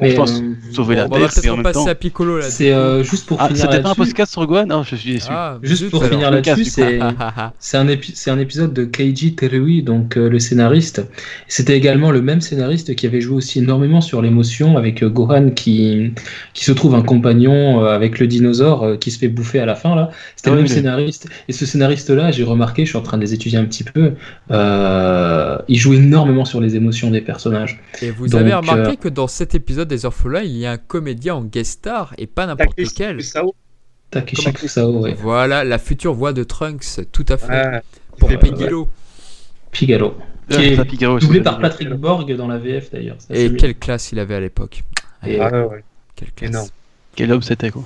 Mais, je pense, euh, sauver la Bon, on va peut-être à Piccolo là. c'est euh, juste pour Ah, finir c'était pas un podcast sur Gohan Ah, je suis déçu. Ah, Juste pour finir là-dessus, [LAUGHS] c'est un, épi- c'est un épisode de Keiji Terui, donc euh, le scénariste. C'était également le même scénariste qui avait joué aussi énormément sur l'émotion avec euh, Gohan qui, qui se trouve un compagnon euh, avec le dinosaure euh, qui se fait bouffer à la fin là. C'était Ah le même mais- scénariste. Et ce scénariste-là, j'ai remarqué, je suis en train de les étudier un petit peu, euh, il joue énormément sur les émotions des personnages. Et vous Donc, avez remarqué euh, que dans cet épisode des orphelins, il y a un comédien en guest star et pas n'importe Takeshi lequel. Takeshi Comment- Kusao, ouais. Voilà la future voix de Trunks, tout à fait. Ouais. pour. Pigalo. Ah, qui est Doublé par. Patrick Borg dans la VF d'ailleurs. Et quelle classe il avait à l'époque. Et, Ah, ouais. Quelle classe. Énorme. Quel homme c'était, quoi.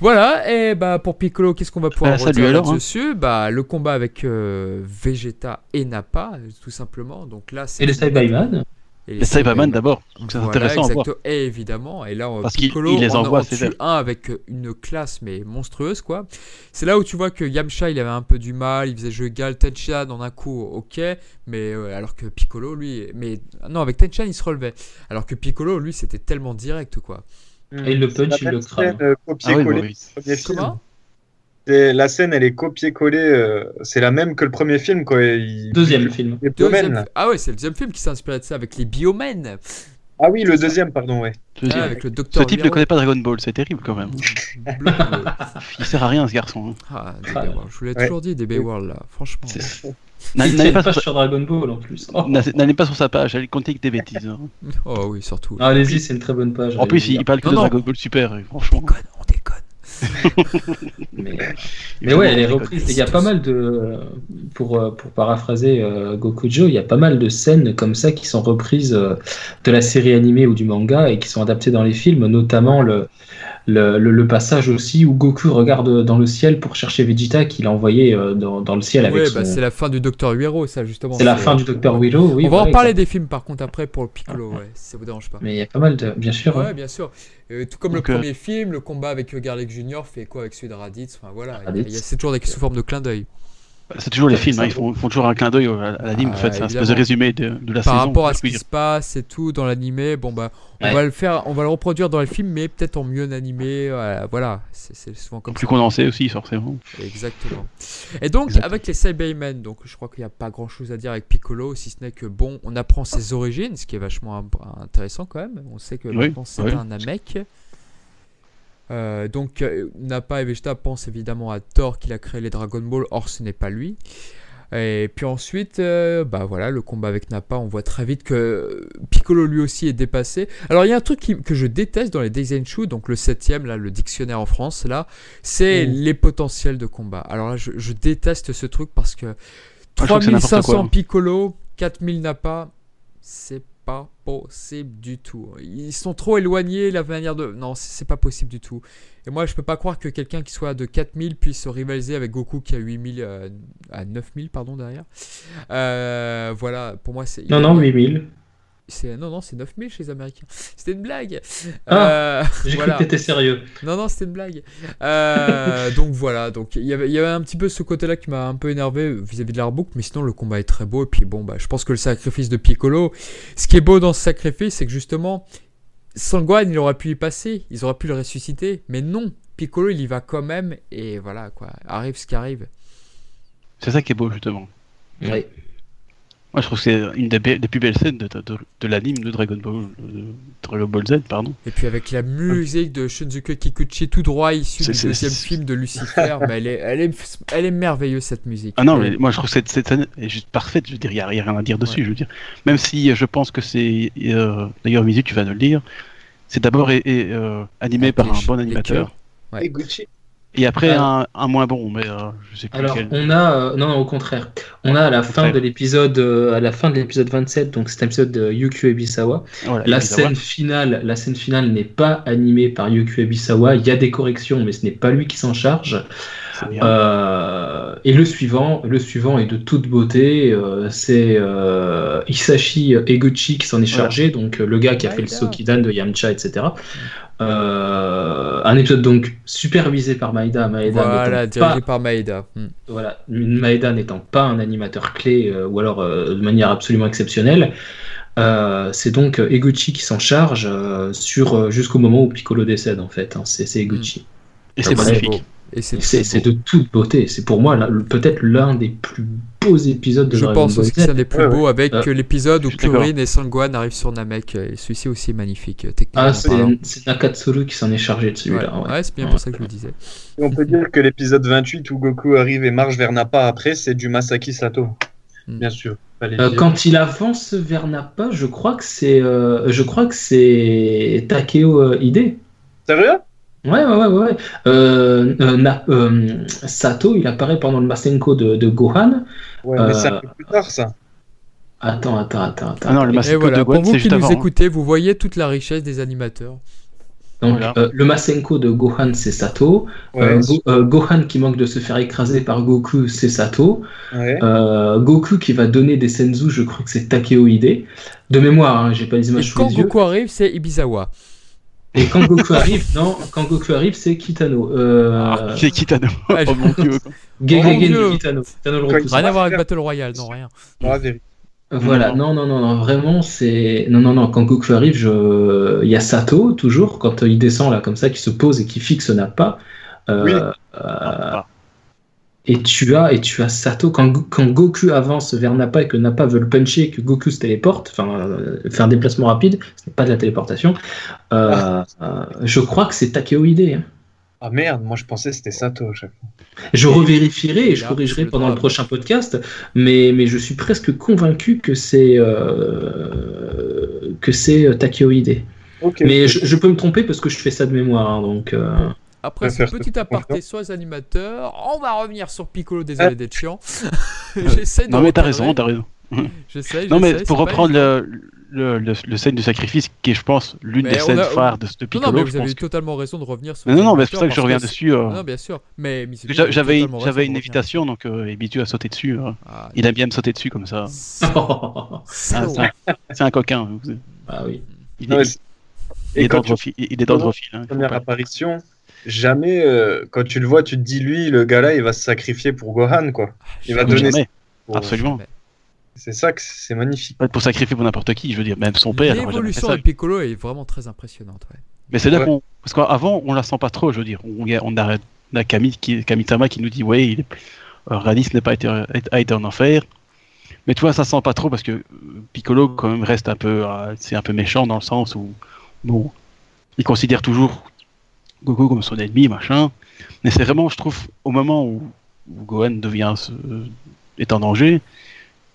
Voilà, et bah pour Piccolo, qu'est-ce qu'on va pouvoir Ah, redire alors, hein. là-dessus? Bah le combat avec euh, Vegeta et Nappa, tout simplement. Donc là, c'est Et les Cyberman et Les Cyberman d'abord. Donc, C'est Voilà, intéressant à voir. exacto- Et évidemment, et là, Parce qu'il- Piccolo, il les en- envoie en vers. un avec euh, une classe mais monstrueuse, quoi. C'est là où tu vois que Yamcha, il avait un peu du mal, il faisait jouer Gal Tenchan en un coup, ok, mais euh, alors que Piccolo, lui, mais non, avec Tenchan, il se relevait, alors que Piccolo, lui, c'était tellement direct, quoi. Et il le punch, il le crame. euh, Ah oui, oui. Comment? La scène, elle est copier-coller. euh, c'est la même que le premier film, quoi. Il... Deuxième film. Les Deuxième-. Ah ouais, c'est le deuxième film qui s'est inspiré de ça avec les Biomens, Ah oui, le deuxième, pardon, ouais. Veux Ah, dire, avec le Ce type ne connaît pas Dragon Ball, c'est terrible quand même. [LAUGHS] Il sert à rien ce garçon. hein. Ah, DB Ah, World. Je vous l'ai ouais. toujours dit, DB World, là, franchement. [LAUGHS] N'allez pas, pas sur... sur Dragon Ball en plus. [LAUGHS] Oh. n'allez- pas sur sa page, allez compter que des bêtises. hein. Oh oui, surtout. Ah, Allez-y, c'est une très bonne page. En plus, il, il parle que Non, de non. Dragon Ball Super, franchement. déconne, on déconne. [LAUGHS] Mais, mais ouais, faut elle est voir, reprise. Il y a pas mal de. Pour, euh, paraphraser euh, Gokujo, il y a pas mal de scènes comme ça qui sont reprises euh, de la série animée ou du manga et qui sont adaptées dans les films, notamment le, le, le- le passage aussi où Goku regarde dans le ciel pour chercher Vegeta qu'il a envoyé euh, dans, dans le ciel avec Ouais, son- bah, c'est la fin du Docteur Huero, ça, justement. C'est la fin du Docteur Willow, oui. on va en parler des films, par contre, après, pour le Piccolo, ouais, si ça vous dérange pas. Mais il y a pas mal de. Bien sûr. Ouais, hein. bien sûr. Euh, tout comme Donc, le euh, premier film, le combat avec Garlic Junior fait quoi avec celui de Raditz? Enfin voilà, c'est toujours des sous forme de clin d'œil. C'est toujours les films, hein, ils, font, toujours un clin d'œil à à l'anime, Ah, en fait, c'est un espèce de résumé de, de la Par saison. rapport à ce qui se passe et tout dans l'animé, bon bah on Ouais. va le faire, on va le reproduire dans le film, mais peut-être en mieux animé. euh, voilà, c'est souvent comme Plus ça. condensé aussi, forcément. Exactement. Et donc, Exactement. avec les Cybermen, donc je crois qu'il n'y a pas grand chose à dire avec Piccolo, si ce n'est que bon, on apprend ses origines, ce qui est vachement intéressant quand même. On sait que Oui, c'est oui. un Namek. Euh, donc, euh, Nappa et Vegeta pensent évidemment à Thor qu'il a créé les Dragon Ball, or ce n'est pas lui. Et puis ensuite, euh, bah voilà, le combat avec Nappa, on voit très vite que Piccolo lui aussi est dépassé. Alors il y a un truc qui- que je déteste dans les Daisenshu, donc le septième, là, le dictionnaire en France, là, c'est Mm. les potentiels de combat. Alors là, je, je déteste ce truc parce que je trouve que c'est n'importe 3500 quoi. Piccolo, 4000 Nappa, c'est pas possible du tout. Ils sont trop éloignés, la manière de... Non, c'est pas possible du tout. Et moi, je peux pas croire que quelqu'un qui soit de 4000 puisse rivaliser avec Goku qui a 8000... euh, à 9000, pardon, derrière. Euh, voilà, pour moi, c'est... Non, non, 8000. C'est- Non, non, c'est 9000 chez les Américains. [LAUGHS] C'était une blague. Ah, Euh, [LAUGHS] J'ai voilà. cru que t'étais sérieux. Non, non, c'était une blague. Euh, [LAUGHS] donc voilà, donc il y avait- il y avait un petit peu ce côté-là qui m'a un peu énervé vis-à-vis de l'artbook, mais sinon le combat est très beau. Et puis bon, bah, je pense que le sacrifice de Piccolo, ce qui est beau dans ce sacrifice, c'est que justement, Sangwan, il aurait pu y passer, ils auraient pu le ressusciter, mais non, Piccolo, il y va quand même, et voilà quoi, arrive ce qui arrive. C'est ça qui est beau, justement. Ouais. Moi, je trouve que c'est une des, plus belles scènes de, de, de- de l'anime de Dragon Ball, de Dragon Ball Z, pardon. Et puis avec la musique de Shunzuke Kikuchi, tout droit issu C'est- du deuxième film de Lucifer, [LAUGHS] bah, elle, est, elle, est, elle est merveilleuse cette musique. Ah non, mais moi je trouve cette, cette scène est juste parfaite. Je veux dire, il n'y a, y a rien à dire dessus. Je veux dire, même si euh, je pense que c'est euh, d'ailleurs Mizu, tu vas nous le dire. C'est d'abord euh, animé Avec par les un bon animateur. Ouais. Et Gucci. Et après Alors- un, un moins bon, mais euh, je sais plus Alors, lequel. on a, euh, non, non, au contraire, on a à la fin contraire. de l'épisode, euh, à la fin de l'épisode 27, donc c'est un épisode de Yukio Ebisawa. Voilà, La Ebisawa. scène finale, la scène finale n'est pas animée par Yukio Ebisawa. Il y a des corrections, mais ce n'est pas lui qui s'en charge. Euh, et le suivant, le suivant est de toute beauté. euh, c'est euh, Hisashi Eguchi qui s'en est chargé, donc euh, le gars qui a fait le. Sokidan de Yamcha, etc. Euh, un épisode donc supervisé par Maeda. Maeda Voilà, n'étant pas dirigé par Maeda. Hmm. voilà, Maeda n'étant pas un animateur clé euh, ou alors euh, de manière absolument exceptionnelle. Euh, c'est donc Eguchi qui s'en charge euh, sur euh, jusqu'au moment où Piccolo décède en fait. hein. c'est Eguchi. et c'est magnifique. Et c'est de toute beauté. C'est pour moi là, le- peut-être l'un des plus beaux épisodes de Je Dragon pense Ball aussi que c'est un des plus Ouais, beaux avec Euh, euh, l'épisode où. Kurin et Sangwan arrivent sur Namek. Et celui-ci aussi est magnifique, euh, Ah, c'est Nakatsuru qui s'en est chargé de celui-là. ouais. ouais, c'est bien pour ça que je le disais. Et on peut dire que l'épisode 28 où Goku arrive et marche vers Nappa après, c'est du Masaki Sato. Hmm. Bien sûr. Euh, quand il avance vers Nappa, je crois que c'est, euh, je crois que c'est Takeo euh, Ide. Sérieux? Ouais, ouais, ouais, ouais. Euh, euh, Na- euh, Sato, il apparaît pendant le Masenko de, de Gohan. Ouais, mais c'est un peu plus tard ça. Attends, attends, attends, attends. Ah non, le Et voilà, de pour Gohan, vous c'est qui juste nous avant. hein. écoutez, vous voyez toute la richesse des animateurs. Donc, Voilà. euh, le Masenko de Gohan, c'est Sato. Ouais, Euh, Go- euh, Gohan qui manque de se faire écraser par Goku, c'est Sato. ouais. Euh, Goku qui va donner des senzu, je crois que c'est Takeo Ide. De mémoire, hein, j'ai pas les Et images sous quand les yeux. Goku arrive, c'est Ibizawa. Et quand Goku arrive, non, quand Goku arrive, c'est Kitano. Euh, Ah, c'est Kitano. Ah, oh mon dieu. Gegegen Oh, Kitano. Kitano le. Rien à voir avec Battle Royale, non, rien. Dans la vérité. Voilà, non, non, non, non, vraiment, c'est. Non, non, non, quand Goku arrive, je... il y a Sato, toujours, quand il descend là, comme ça, qui se pose et qui fixe Nappa. Euh, Oui. euh, Ah, et, tu as, et tu as Sato, quand, Go- quand Goku avance vers Nappa et que Nappa veut le puncher et que Goku se téléporte, enfin, euh, faire un déplacement rapide, ce n'est pas de la téléportation, euh, euh, je crois que c'est Takeo Ide. hein. Ah merde, moi je pensais que c'était Sato à chaque fois. Je revérifierai et je corrigerai le pendant le prochain podcast, mais, mais je suis presque convaincu que c'est euh, que c'est euh, Takeo Ide. Mais je, je peux me tromper parce que je fais ça de mémoire, hein, donc. Après ce petit aparté sur les animateurs, on va revenir sur Piccolo, désolé d'être chiant. [LAUGHS] J'essaie de Non mais t'as raison, t'as raison. J'essaie, Non mais pour c'est reprendre le, le, le, le scène du sacrifice, qui est je pense l'une des scènes a- phares de ce Non, Piccolo, non, mais vous avez totalement raison de revenir sur les non, non, mais c'est pour ça que je reviens dessus. euh, Non, bien sûr. Mais J'avais de une invitation, donc euh, Ebitu a sauté dessus. euh. Ah, Il aime bien me sauter dessus comme ça. salaud. Ah, c'est un- C'est un coquin. ah oui. Il est, c'est- il Et est. Il est hein, il faut première pas- apparition, jamais, euh, quand tu le vois, tu te dis, lui, le gars-là, il va se sacrifier pour Gohan, quoi. Il va Jamais. donner ça pour- Absolument. C'est ça que c'est magnifique. Pas Pour sacrifier pour n'importe qui, je veux dire, même son père. jamais L'évolution de Piccolo est vraiment très impressionnante. ouais. Mais c'est là Ouais. qu'on. Parce qu'avant, on la sent pas trop, je veux dire. On, on a, on a Kami, qui, Kamitama qui nous dit Ouais, il est, euh, Raditz n'a pas été, a été en enfer. Mais tu vois, ça sent pas trop parce que euh, Piccolo, quand même, reste un peu. euh, c'est un peu méchant dans le sens où. Bon. Il considère toujours Goku comme son ennemi, machin. Mais c'est vraiment, je trouve, au moment où, Gohan devient. ce- est en danger,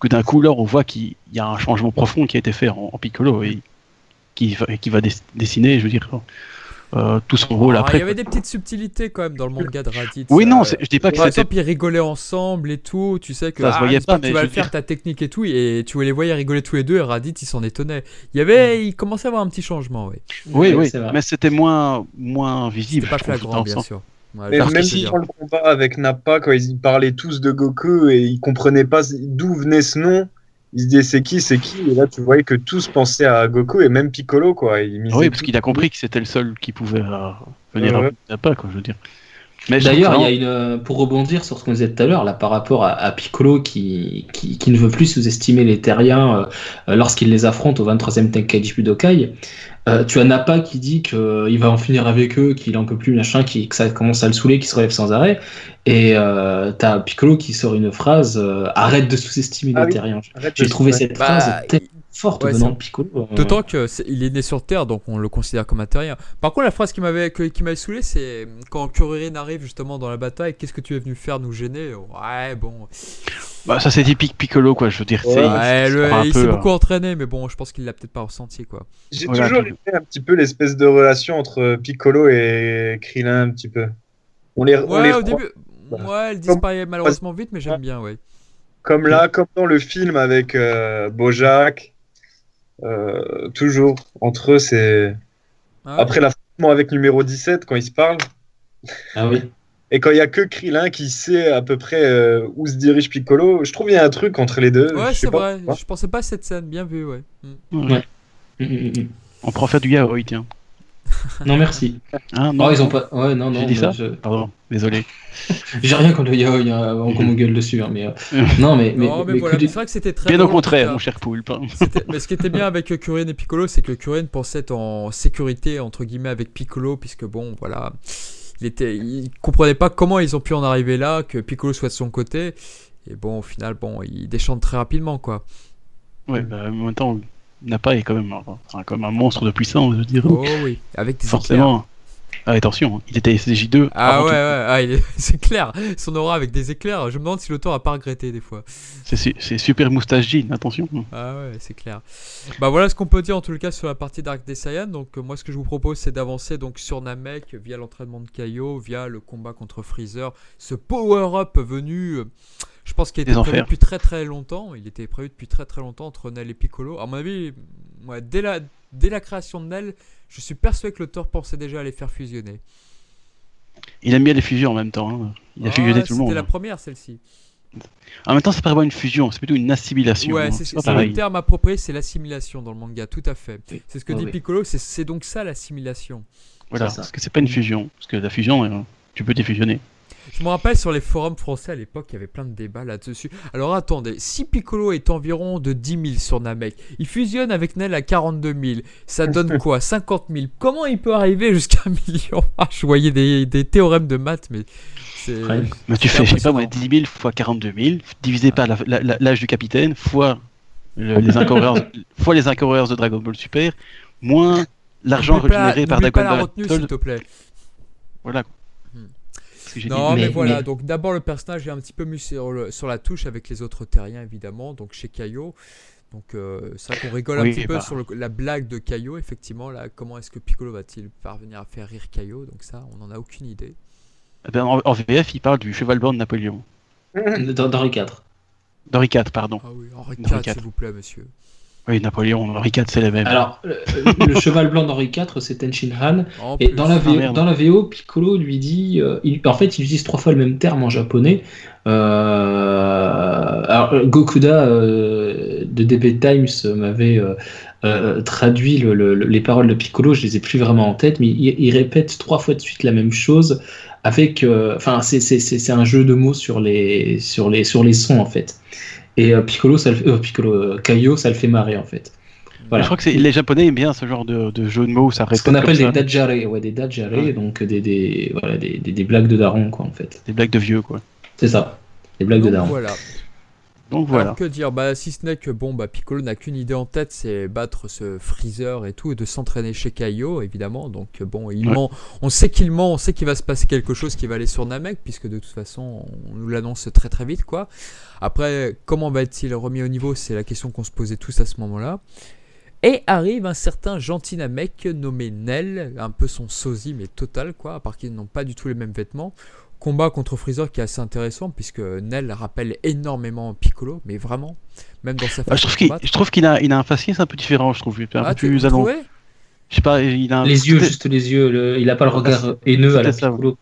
que d'un coup, là, on voit qu'il y a un changement profond qui a été fait en, en Piccolo et qui va, qui va dess- dessiner, je veux dire, euh, tout son rôle Alors, après. il y avait des petites subtilités quand même dans le manga de Raditz. Oui, non, euh, c'est- je dis pas que Par c'était. exemple, ils rigolaient ensemble et tout. Tu sais que Ça se ah, voyait pas, tu vas le faire ta technique et tout. Et tu les voyais rigoler tous les deux. Et Raditz, il s'en étonnait. Il y avait, il commençait à avoir un petit changement. Oui. Oui, oui, mais c'était moins, moins visible. C'était pas flagrant, bien sûr. Ouais, Mais même dire. dans le combat avec Nappa, quand ils parlaient tous de Goku et ils comprenaient pas d'où venait ce nom, ils se disaient c'est qui, c'est qui, et là tu voyais que tous pensaient à Goku et même Piccolo quoi. Misaient Oui, parce qu'il a compris que c'était le seul qui pouvait euh, venir Ouais, à ouais. de pas, quoi, je veux dire. D'ailleurs, il y a une, pour rebondir sur ce qu'on disait tout à l'heure, là, par rapport à, à Piccolo qui, qui, qui ne veut plus sous-estimer les terriens euh, euh, lorsqu'il les affronte au 23e Tenkaichi Budokai, euh, tu as Nappa qui dit qu'il va en finir avec eux, qu'il en peut plus, machin, qui, que ça commence à le saouler, qu'il se relève sans arrêt. Et euh, t'as Piccolo qui sort une phrase euh, Arrête de sous-estimer Ah les oui. terriens. J'ai trouvé ouais. cette Bah, phrase tellement forte ouais, venant de Piccolo. euh, D'autant que c'est- il est né sur Terre, donc on le considère comme un terrien. Par contre, la phrase qui m'avait qui m'avait saoulé, c'est quand Kuririn arrive justement dans la bataille. Qu'est-ce que tu es venu faire nous gêner? Ouais, bon. Bah, ça c'est typique Piccolo, quoi, je veux dire. Ouais, Ouais, le- il s'est euh, beaucoup entraîné, mais bon, je pense qu'il l'a peut-être pas ressenti quoi. J'ai Voilà, toujours aimé un petit peu l'espèce de relation entre Piccolo et Krillin un petit peu. On les, on les Ouais, au début, ouais, elle disparaît malheureusement vite, mais j'aime bien, ouais. comme là, comme dans le film avec euh, Bojack. Euh, toujours entre eux, c'est Ah, après l'affrontement avec numéro 17 quand ils se parlent. Ah oui. [LAUGHS] Et quand il y a que Krillin qui sait à peu près euh, où se dirige Piccolo, je trouve qu'il y a un truc entre les deux. Ouais, c'est vrai. Je pensais pas à cette scène, bien vu, ouais. Mm. ouais. Mm, mm, mm. On pourra faire du yaoi, tiens. Non, merci. Hein, Non, ils ont pas. Ouais, non, non. J'ai dit ça je- Pardon, désolé. J'ai rien contre le yaoi, hein, on qu'on me gueule dessus, hein, mais euh, [LAUGHS] non, mais mais, non, mais, mais voilà, c'est vrai que c'était très. Bien au drôle, contraire, mon cher Poulpe. hein. Mais ce qui était bien [LAUGHS] avec Kuririn et Piccolo, c'est que Kuririn pensait être en sécurité entre guillemets avec Piccolo, puisque bon, voilà, il était, il comprenait pas comment ils ont pu en arriver là, que Piccolo soit de son côté. Et bon, au final, bon, il déchante très rapidement, quoi. Ouais, bah, en même temps, Nappa est quand même, un, un- quand même un monstre de puissance, je dire. Oh oui, avec des éclairs. Forcément. Ah, attention, il était SDJ2. Ah ouais, ah, est- [LAUGHS] c'est clair. Son aura avec des éclairs. Je me demande si l'auteur a pas regretté des fois. C'est su- C'est super moustache jean, attention. Ah ouais, c'est clair. Bah voilà ce qu'on peut dire en tout cas sur la partie Dark des Saiyans. Donc euh, moi ce que je vous propose c'est d'avancer donc sur Namek via l'entraînement de Kaio, via le combat contre Freezer, ce power-up venu, euh, je pense qu'il était prévu enfers. depuis très très longtemps. Il était prévu depuis très très longtemps entre Nel et Piccolo. À mon avis, ouais, dès la dès la création de Nel, je suis persuadé que l'auteur pensait déjà à les faire fusionner. Il aime bien les fusions en même temps. hein. Il a Ah, fusionné tout le C'était monde. la première celle-ci. En même temps, c'est pas vraiment une fusion, c'est plutôt une assimilation. Ouais, hein. c'est le terme approprié, c'est l'assimilation dans le manga, tout à fait. Oui. C'est ce que Ouais, dit oui. Piccolo, c'est- donc ça l'assimilation. Voilà, parce que c'est pas une fusion. Parce que la fusion, euh, tu peux défusionner. Je me rappelle sur les forums français à l'époque, il y avait plein de débats là-dessus. Alors attendez, si Piccolo est environ de 10 000 sur Namek, il fusionne avec Nel à 42 000, ça [LAUGHS] donne quoi 50 000 Comment il peut arriver jusqu'à un million? [LAUGHS] Ah, je voyais des, des théorèmes de maths, mais c'est... Ouais. Mais tu fais, je sais pas moi, impressionnant. 10 000 fois 42 000, divisé par la- la- la- l'âge du capitaine, fois le- les [LAUGHS] fois les incohérents de Dragon Ball Super, moins l'argent régénéré par Dragon la Ball. retenue, s'il te plaît. Voilà. Hmm. Ce que j'ai Non, mais, Mais- voilà, mais- donc d'abord le personnage est un petit peu mis sur, le- sur la touche avec les autres terriens, évidemment, donc chez Kaio. Donc euh, c'est vrai qu'on rigole Oui, un petit peu bah. sur le- la blague de Kaio, effectivement, là, comment est-ce que Piccolo va-t-il parvenir à faire rire Kaio Donc ça, on n'en a aucune idée. Eh ben, en, en VF, il parle du cheval blanc de Napoléon. les quatre. D'Henri IV, pardon. Ah oui, Henri IV, IV. s'il vous plaît, monsieur. Oui, Napoléon, Henri IV, c'est les mêmes. Alors, euh, le cheval blanc d'Henri IV, c'est Tenshin Han. En Et dans la, Ah, VO, merde. dans la VO, Piccolo lui dit. euh, il- en fait, il utilise trois fois le même terme en japonais. Euh, alors, Gokuda euh, de DB Times m'avait euh, euh, traduit le- le- les paroles de Piccolo, je les ai plus vraiment en tête, mais il, il répète trois fois de suite la même chose avec, euh, enfin, c'est- c'est c'est- c'est un jeu de mots sur les, sur les, sur les sons en fait. Et euh, Piccolo, ça le fait- euh, Piccolo, euh, ça le fait marrer en fait. Voilà. Je crois que c'est- les Japonais aiment bien ce genre de, de jeu de mots où ça Ce qu'on appelle des dajare, ouais, des dajare, Ouais. donc des, des, voilà, des, des, des blagues de daron quoi en fait. des blagues de vieux, quoi. C'est ça, des blagues de daron. voilà. Donc voilà. Alors, que dire Bah si ce n'est que bon bah Piccolo n'a qu'une idée en tête, c'est battre ce Freezer et tout et de s'entraîner chez Kaio évidemment. Donc bon, il Ouais. ment. On sait qu'il ment, on sait qu'il va se passer quelque chose qui va aller sur Namek puisque de toute façon on nous l'annonce très très vite quoi. Après comment va être-il remis au niveau, c'est la question qu'on se posait tous à ce moment-là. Et arrive un certain gentil Namek nommé Nell, un peu son sosie mais total quoi, à part qu'ils n'ont pas du tout les mêmes vêtements. Combat contre Freezer qui est assez intéressant puisque Nell rappelle énormément Piccolo, mais vraiment, même dans sa Bah, je façon trouve de qu'il combattre. je trouve qu'il a, il a un faciès un peu différent, je trouve. Il est un Ah, peu plus trouvez Je sais pas, il a un- Les yeux, juste les yeux, le- il a pas le regard haineux à la Piccolo.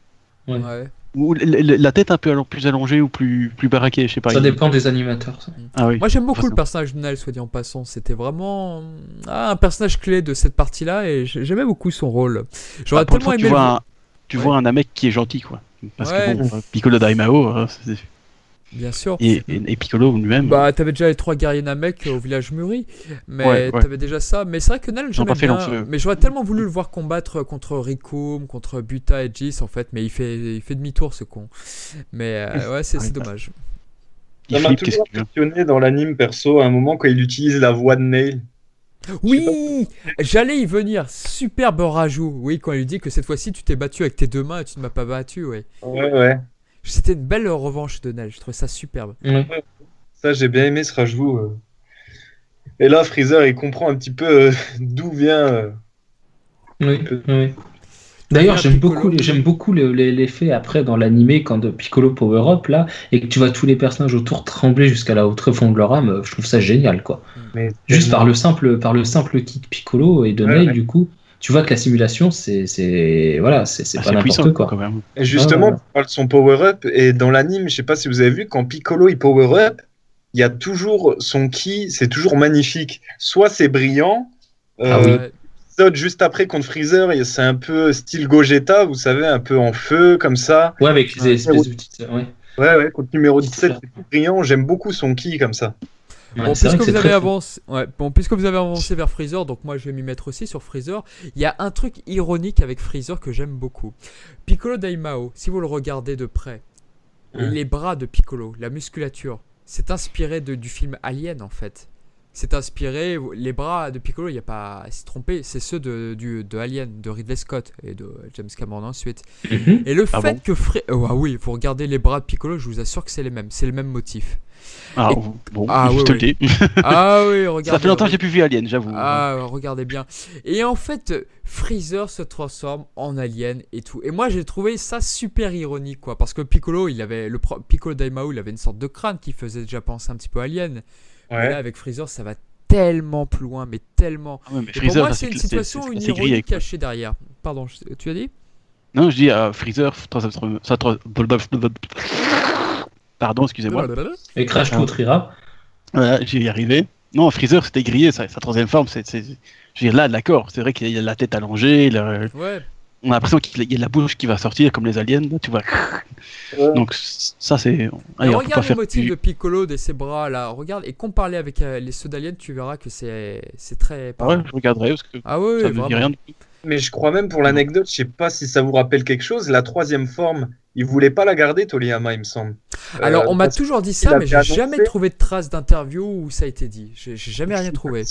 Ouais. Ouais. Ou la tête un peu plus allongée ou plus, plus baraquée, je sais pas. Ça il- dépend des animateurs. ça. Ah oui. Moi j'aime beaucoup le personnage de Nell, soit dit en passant. C'était vraiment ah, un personnage clé de cette partie-là et j'ai- j'aimais beaucoup son rôle. J'aurais Ah, tellement aimé tu le vois, un, tu Ouais. vois un mec qui est gentil, quoi. Parce Ouais. que bon, euh, Piccolo Daimao euh, c'est- Bien sûr. et, et, et Piccolo lui-même. Bah, t'avais déjà les trois guerriers Namek au village Muri, mais Ouais, ouais. t'avais déjà ça. Mais c'est vrai que Nell, j'aimais pas fait bien. l'enfeu. Mais j'aurais tellement voulu le voir combattre contre Rikum, contre Buta et Jis en fait, mais il fait, il fait demi-tour ce con. Mais euh, ouais, c'est c'est dommage. il Ça m'a toujours impressionné dans l'anime perso à un moment quand il utilise la voix de Nail. Oui, j'allais y venir. Superbe rajout. Oui, quand il lui dit que cette fois-ci tu t'es battu avec tes deux mains et tu ne m'as pas battu. Ouais. Ouais, ouais. C'était une belle revanche de Nell. Je trouvais ça superbe. Ouais. Ça, j'ai bien aimé ce rajout. euh. Et là, Freezer, il comprend un petit peu euh, [LAUGHS] d'où vient. euh, Oui, oui. D'ailleurs, j'aime beaucoup, j'aime beaucoup le- le- l'effet après dans l'animé quand de Piccolo Power Up là et que tu vois tous les personnages autour trembler jusqu'à la haute fond de leur âme. Je trouve ça génial quoi. mais Juste par le simple, par le simple kick Piccolo et de Ouais, Nail ouais. du coup, tu vois que la simulation c'est, c'est, voilà, c'est, Ah, pas c'est n'importe puissant, quoi. quand même. Et justement, Ah, ouais. tu parles de son power-up, et dans l'anime, je sais pas si vous avez vu, quand Piccolo il power-up, il y a toujours son ki, c'est toujours magnifique. Soit c'est brillant, Ah euh, oui. L'épisode juste après contre Freezer, et c'est un peu style Gogeta, vous savez, un peu en feu, comme ça. Ouais, avec les Ouais. espèces de petites. Ouais. Ouais, ouais, contre numéro 17, Super. c'est brillant, j'aime beaucoup son ki comme ça. Ouais, Bon, puisque vous avez avancé, ouais, bon, puisque vous avez avancé vers Freezer, donc moi je vais m'y mettre aussi sur Freezer. Il y a un truc ironique avec Freezer que j'aime beaucoup. Piccolo Daimao, si vous le regardez de près, Ouais. les bras de Piccolo, la musculature, c'est inspiré de, du film Alien en fait. C'est inspiré, les bras de Piccolo, il n'y a pas à se tromper, c'est ceux de, du, de Alien, de Ridley Scott et de James Cameron ensuite. Mhm. Et le Ah fait bon que Fré... oh, ah oui, vous regardez les bras de Piccolo, je vous assure que c'est les mêmes, c'est le même motif. Ah, Et- bon, Ah, je oui, te oui. le dis. [LAUGHS] Ah oui, regardez. Ça fait longtemps que j'ai plus vu Alien, j'avoue. Ah, regardez bien. Et en fait, Freezer se transforme en alien et tout. Et moi, j'ai trouvé ça super ironique, quoi. Parce que Piccolo, il avait le Piccolo Daimao, il avait une sorte de crâne qui faisait déjà penser un petit peu alien. Ouais. là, avec Freezer, ça va tellement plus loin, mais tellement. Ah ouais, mais pour Freezer, moi, c'est une situation, c'est- une c'est ironie grillé, quoi. cachée derrière. Pardon, je- tu as dit? Non, je dis à Freezer, ça- ça- Pardon, excusez-moi. Et Crash tout Trira. Voilà, j'y ai arrivé. Non, Freezer, c'était grillé, sa, sa troisième forme. C'est, je veux dire, là, d'accord, c'est vrai qu'il y a la tête allongée, le- Ouais. On a l'impression qu'il y a la bouche qui va sortir comme les aliens, là, tu vois. Ouais. Donc, ça, c'est. Regarde pas les faire motifs plus- de Piccolo, de ses bras là. Regarde et compare-les avec euh, les ceux d'Alien, tu verras que c'est c'est très. Ah ouais, je regarderai parce que Ah oui, ça oui, me dit rien. du tout. Mais je crois même pour l'anecdote, je sais pas si ça vous rappelle quelque chose, la troisième forme, il voulait pas la garder, Toriyama, il me semble. Alors, Euh, on m'a toujours dit ça, mais j'ai annoncé- jamais trouvé de traces d'interview où ça a été dit. J'ai jamais rien trouvé.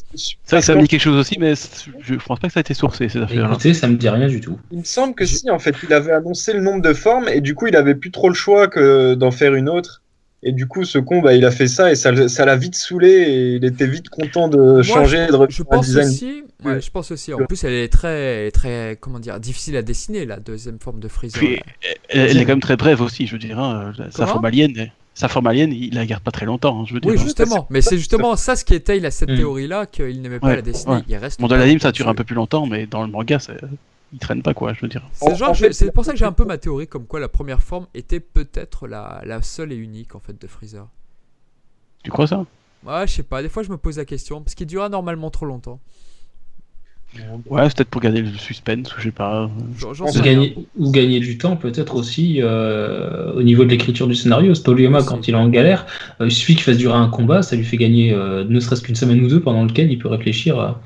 Ça, ça me dit quelque chose aussi, mais je pense pas que ça a été sourcé, ces affaires-là. Écoutez, ça me dit rien du tout. Il me semble que Je- si, en fait, il avait annoncé le nombre de formes et du coup, il avait plus trop le choix que d'en faire une autre. Et du coup, ce con, bah, il a fait ça et ça l'a vite saoulé et il était vite content de changer de Je pense design. aussi, ouais, je pense aussi. En plus, elle est très, très, comment dire, difficile à dessiner la deuxième forme de Freezer. Puis, elle, elle est quand même très brève aussi, je veux dire. hein, Sa forme alien, sa forme alien, il la garde pas très longtemps, hein, je veux dire. oui, justement. Mais c'est justement ça ce qui étaye à cette Mm. théorie-là qu'il n'aimait pas Ouais, la dessiner. ouais. Il reste. Bon, dans l'anime, ça dure un peu plus longtemps, mais dans le manga, ça- il traîne pas, quoi, je veux dire. C'est En- fait, pour ça que j'ai un peu ma théorie comme quoi la première forme était peut-être la, la seule et unique en fait de Freezer. Tu crois ça? Ouais, je sais pas, des fois je me pose la question, parce qu'il dure anormalement trop longtemps. Ouais, c'est peut-être pour garder le suspense, ou je sais pas. Ou gagner, ou gagner du temps peut-être aussi euh, au niveau de l'écriture du scénario. Aussi. quand il est en galère, euh, il suffit qu'il fasse durer un combat, ça lui fait gagner euh, ne serait-ce qu'une semaine ou deux pendant lequel il peut réfléchir. à-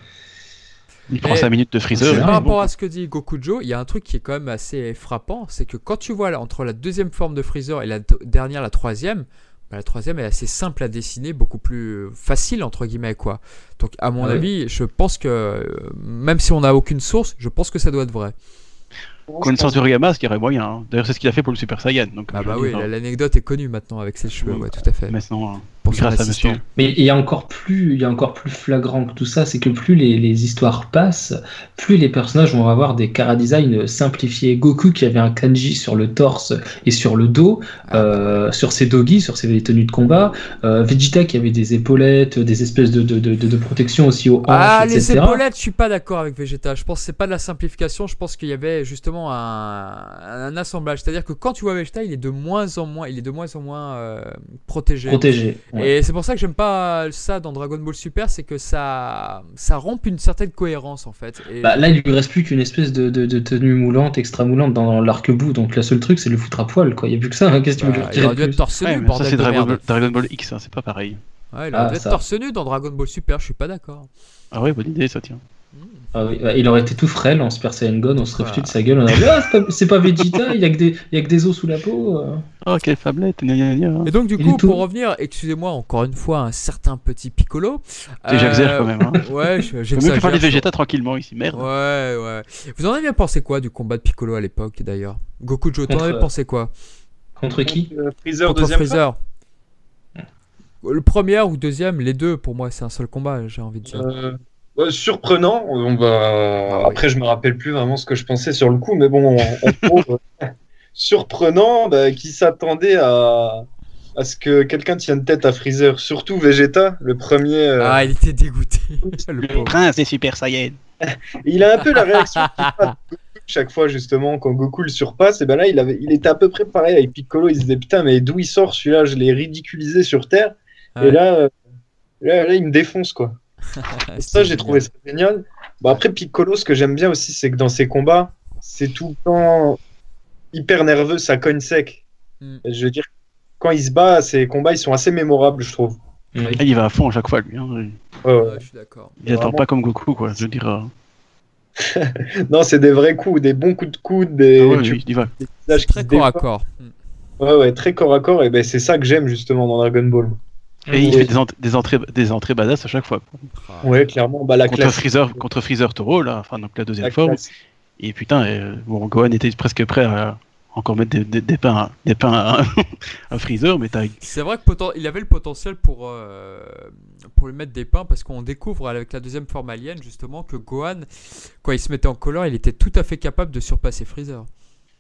Il prend Mais- 5 minutes de freezer. Par rapport à ce que dit Gokujo, il y a un truc qui est quand même assez frappant, c'est que quand tu vois là, entre la deuxième forme de Freezer et la dernière, la troisième, bah, la troisième est assez simple à dessiner, beaucoup plus facile entre guillemets quoi. Donc à mon Ah oui. avis, je pense que euh, même si on n'a aucune source, je pense que ça doit être vrai. Connaissance de Toriyama, ce qui aurait moyen. hein. D'ailleurs, c'est ce qu'il a fait pour le Super Saiyan. Donc, Ah bah veux oui, la- l'anecdote est connue maintenant avec ses cheveux, Oui. ouais, tout à fait. Maintenant, hein, Pour son grâce à assistant. monsieur. Mais il y a encore plus, il y a encore plus flagrant que tout ça, c'est que plus les, les histoires passent, plus les personnages vont avoir des chara-design simplifiés. Goku qui avait un kanji sur le torse et sur le dos, euh, sur ses doggies, sur ses tenues de combat. Euh, Vegeta qui avait des épaulettes, des espèces de, de, de, protection aussi aux hanches, Ah, les etc. épaulettes, je suis pas d'accord avec Vegeta. Je pense que c'est pas de la simplification. Je pense qu'il y avait justement un, un assemblage. C'est-à-dire que quand tu vois Vegeta, il est de moins en moins, il est de moins en moins euh, protégé. Protégés. Ouais. Et c'est pour ça que j'aime pas ça dans Dragon Ball Super, c'est que ça, ça rompt une certaine cohérence en fait. Et- Bah, là, il lui reste plus qu'une espèce de, de, de tenue moulante, extra moulante dans l'arc-bout. Donc, le seul truc, c'est de le foutre à poil. Quoi. Il n'y a plus que ça. hein. Qu'est-ce que tu veux bah, il aurait de dû être torse nu, Ouais, ça, c'est Dragon. Ball- Dragon Ball X, hein, c'est pas pareil. Ouais, il aurait Ah, dû être ça. torse nu dans Dragon Ball Super, je suis pas d'accord. Ah ouais, bonne idée, ça tient. Ah oui, bah, il aurait été tout frêle en Super Saiyan God, on serait Voilà. foutu de sa gueule, on aurait dit [LAUGHS] Ah, c'est pas, pas Vegeta, il y, a que des- il y a que des os sous la peau. euh. Oh, quelle fablette, gna gna gna. Et donc du Il coup, tout- pour revenir, excusez-moi encore une fois, un certain petit Piccolo. C'est J'exagère Euh, quand même. Hein. [LAUGHS] Ouais, mieux j'exagère. que parler je- Vegeta tranquillement ici, merde. Ouais, ouais. Vous en avez bien pensé quoi du combat de Piccolo à l'époque d'ailleurs? Gokujo, t'en Contre- avais pensé quoi? Contre qui? Euh, Freezer Contre deuxième Freezer Le premier ou deuxième, les deux pour moi c'est un seul combat, j'ai envie de dire. Euh, surprenant. On va... Ah oui. Après, je me rappelle plus vraiment ce que je pensais sur le coup, mais bon, en gros, [LAUGHS] euh, surprenant bah, qui s'attendait à... à ce que quelqu'un tienne tête à Freezer, surtout Vegeta, le premier. euh, Ah, il était dégoûté. [LAUGHS] le pauvre. prince des Super Saiyan. [LAUGHS] Il a un peu la réaction chaque fois justement quand Goku le surpasse. Et ben là, il avait, il était à peu près pareil avec Piccolo. Il se disait putain, mais d'où il sort celui-là? Je l'ai ridiculisé sur Terre. Ouais. Et là, là, là, il me défonce quoi. [LAUGHS] Et ça, j'ai trouvé ça génial. Bon, après, Piccolo, ce que j'aime bien aussi, c'est que dans ses combats, c'est tout le temps hyper nerveux, ça cogne sec. Mm. Et Je veux dire, quand il se bat, ses combats, ils sont assez mémorables, je trouve. Oui. Ah, il va à fond à chaque fois, lui. hein. Ouais, ouais. Ouais, je suis d'accord. Il attend Vraiment. pas comme Goku, quoi. Je veux dire. euh, [LAUGHS] Non, c'est des vrais coups, des bons coups de coude, des, ah ouais, tu- lui, il va. des Très corps à corps. Mm. Ouais, ouais, très corps à corps, et ben c'est ça que j'aime justement dans Dragon Ball. Et il fait des, ent- des entrées, des entrées badass à chaque fois. Ouais, clairement, bah, la Contre classe. Freezer, contre Freezer Toro, là, enfin donc la deuxième la forme. classe. Et putain, euh, bon, Gohan était presque prêt à encore mettre des, des, des pains, à- des pains à, [LAUGHS] à Freezer, mais t'as C'est vrai qu'il il avait le potentiel pour, euh, pour lui mettre des pains parce qu'on découvre avec la deuxième forme alien justement que Gohan, quand il se mettait en colère, il était tout à fait capable de surpasser Freezer.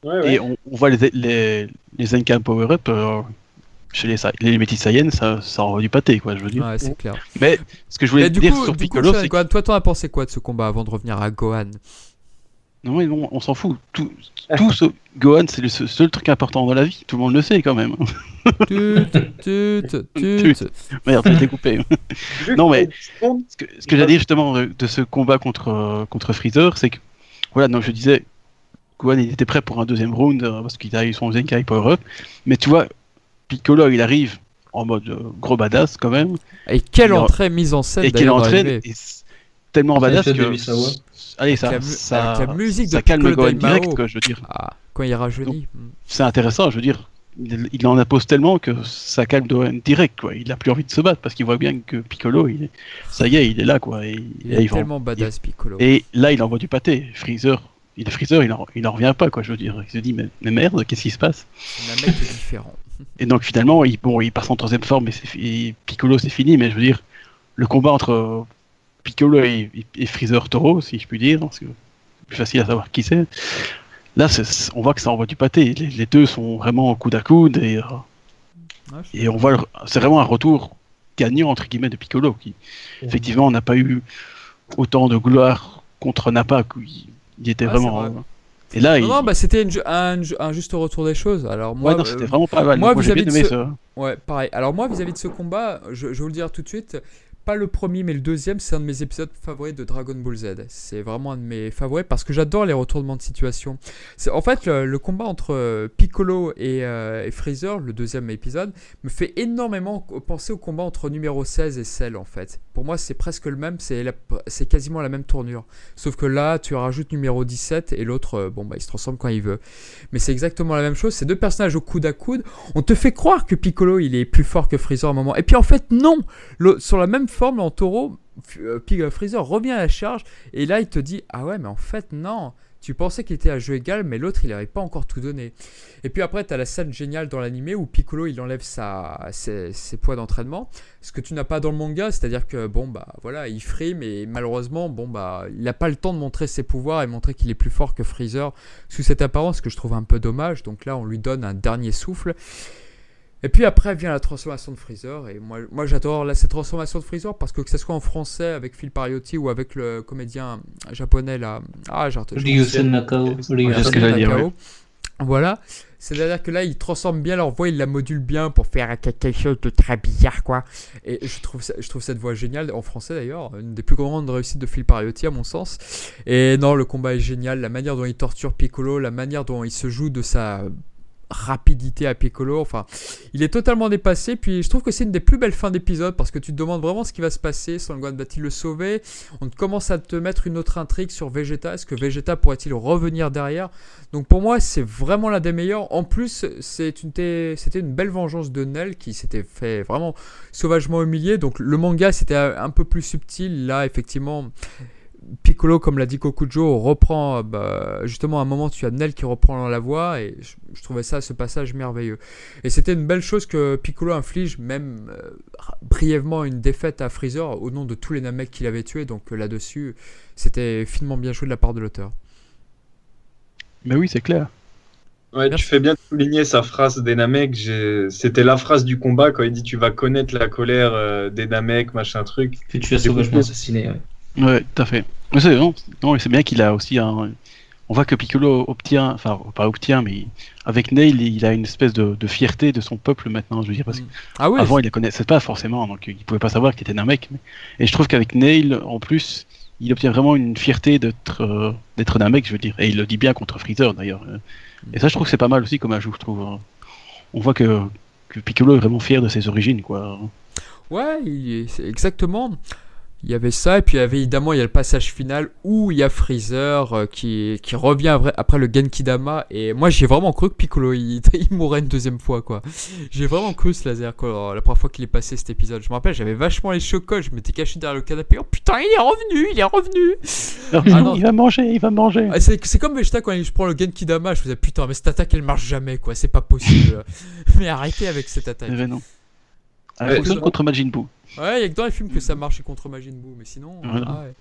Ouais, ouais. Et on, on voit les, les, les Power Up euh, chez les, les Métis Saiyans, ça, ça envoie du pâté, quoi, je veux dire. Ouais, c'est clair. Mais ce que je voulais Mais du dire coup, sur du Piccolo, c'est toi, t'en as pensé quoi de ce combat avant de revenir à Gohan? Non, mais non, on s'en fout. Tout, tout ce [LAUGHS] Gohan, c'est le seul, truc important dans la vie. Tout le monde le sait quand même. Tut, tut, tut. [LAUGHS] Merde, j'ai été coupé. Non, mais- Ce que, ce que j'ai dit justement de, ce combat contre, euh, contre Freezer, c'est que, voilà, donc je disais, Gohan il était prêt pour un deuxième round euh, parce qu'il a eu son Zenkai Power Up, mais tu vois, Piccolo il arrive en mode euh, gros badass quand même, Et quelle Il a- entrée mise en scène et et c'est tellement badass que. Allez, ça, la mu- ça, avec la musique ça calme Piccolo Gohan Daimao. direct, quoi, je veux dire. Ah, quand il rajeunit. C'est intéressant, je veux dire. Il, il en impose tellement que ça calme Gohan direct, quoi. Il a plus envie de se battre parce qu'il voit bien que Piccolo, il est- ça y est, il est là, quoi. Et, Il est va- tellement badass Piccolo. Et là, il envoie du pâté. Freezer, il est Freezer, il en, il en revient pas, quoi, je veux dire. Il se dit, mais, mais merde, qu'est-ce qui se passe? C'est un mec qui est différent. Et donc, finalement, il, bon, il passe en troisième forme, et, Piccolo, c'est fini, mais je veux dire, le combat entre euh, Piccolo et, et Freezer Toro, si je puis dire, parce que c'est plus facile à savoir qui c'est. Là, on voit que ça envoie du pâté. Les, les deux sont vraiment coude à coude, et, euh, Ouais, je- et on voit, c'est vraiment un retour gagnant, entre guillemets, de Piccolo, qui, effectivement, on n'a pas eu autant de gloire contre Nappa, qu'il il était Ah, c'est vraiment. vrai. Et là, Non, il... non, bah c'était un, ju- un juste retour des choses. Alors moi, ouais, non, euh, c'était vraiment pas mal. moi, vis-à-vis de ça. Ouais, pareil. Alors moi, vis-à-vis de ce combat, je, je vais vous le dire tout de suite, pas le premier, mais le deuxième, c'est un de mes épisodes favoris de Dragon Ball Z. C'est vraiment un de mes favoris parce que j'adore les retournements de situation. C'est en fait le, combat entre euh, Piccolo et, euh, et Freezer, le deuxième épisode, me fait énormément penser au combat entre numéro 16 et Cell en fait. Pour moi, c'est presque le même, c'est c'est quasiment la même tournure. Sauf que là, tu rajoutes numéro 17 et l'autre, euh, bon bah, il se transforme quand il veut. Mais c'est exactement la même chose. Ces deux personnages au coude à coude. On te fait croire que Piccolo il est plus fort que Freezer à un moment. Et puis en fait, non Sur la même forme, en taureau, euh, Freezer revient à la charge. Et là, il te dit Ah ouais, mais en fait, non tu pensais qu'il était à jeu égal, mais l'autre, il n'avait pas encore tout donné. Et puis après, tu as la scène géniale dans l'animé où Piccolo, il enlève ses, ses poids d'entraînement. Ce que tu n'as pas dans le manga, c'est-à-dire que, bon, bah voilà, il frime et malheureusement, bon, bah, il n'a pas le temps de montrer ses pouvoirs et montrer qu'il est plus fort que Freezer sous cette apparence, que je trouve un peu dommage. Donc là, on lui donne un dernier souffle. Et puis après vient la transformation de Freezer. Et moi, moi j'adore là, cette transformation de Freezer parce que que ce soit en français avec Phil Pariotti ou avec le comédien japonais là. Ah, j'ai j'ai- Ryusen Nakao. Nakao. Voilà. C'est-à-dire que là, ils transforment bien leur voix, ils la modulent bien pour faire quelque chose de très bizarre, quoi. Et je trouve, ça- je trouve cette voix géniale, en français d'ailleurs, une des plus grandes réussites de Phil Pariotti, à mon sens. Et non, le combat est génial, la manière dont il torture Piccolo, la manière dont il se joue de sa rapidité à Piccolo, enfin, il est totalement dépassé. Puis je trouve que c'est une des plus belles fins d'épisode parce que tu te demandes vraiment ce qui va se passer. Son Gohan va-t-il le sauver? On commence à te mettre une autre intrigue sur Vegeta. Est-ce que Vegeta pourrait-il revenir derrière? Donc pour moi, c'est vraiment l'un des meilleurs. En plus, une c'était une belle vengeance de Nell qui s'était fait vraiment sauvagement humilier. Donc le manga, c'était un peu plus subtil. Là, effectivement. Piccolo, comme l'a dit Kokujo, reprend bah, justement à un moment tu as Nell qui reprend la voix et je, je trouvais ça ce passage merveilleux. Et c'était une belle chose que Piccolo inflige même euh, brièvement une défaite à Freezer au nom de tous les Namek qu'il avait tués. Donc euh, là-dessus, c'était finement bien joué de la part de l'auteur. Mais oui, c'est clair. Ouais, Merci. tu fais bien de souligner sa phrase des Namek. C'était la phrase du combat quand il dit tu vas connaître la colère euh, des Namek, machin truc. Que tu as sauvagement assassiné. ouais. Ouais, tout à fait. Mais c'est non, non, c'est bien qu'il a aussi un. On voit que Piccolo obtient, enfin pas obtient, mais avec Nail, il a une espèce de, de fierté de son peuple maintenant. Je veux dire, parce Ah oui, qu'avant il les connaissait pas forcément, donc il pouvait pas savoir qu'il était Namek. Mais... Et je trouve qu'avec Nail, en plus, il obtient vraiment une fierté d'être euh, d'être Namek, je veux dire. Et il le dit bien contre Freezer d'ailleurs. Euh, Et ça, je trouve que c'est pas mal aussi comme ajout, je trouve. hein. On voit que, que Piccolo est vraiment fier de ses origines, quoi. Ouais, il est- c'est exactement. Il y avait ça, et puis il y avait évidemment il y a le passage final où il y a Freezer euh, qui, qui revient après, après le Genkidama. Et moi j'ai vraiment cru que Piccolo il, [LAUGHS] il mourrait une deuxième fois quoi. J'ai vraiment cru ce laser quoi, la première fois qu'il est passé cet épisode. Je me rappelle, j'avais vachement les chocots, je m'étais caché derrière le canapé. Oh putain, il est revenu, il est revenu. Ah non. il va manger, il va manger. Ah, c'est c'est comme Vegeta quand je prends le Genkidama, je faisais putain, mais cette attaque elle marche jamais quoi, c'est pas possible. [LAUGHS] mais arrêtez avec cette attaque. Ben non. Elle Ouais, fonctionne c'est- contre Majin Buu. Ouais, il y a que dans les films que ça marchait contre Majin Buu, mais sinon. Voilà. ah ouais.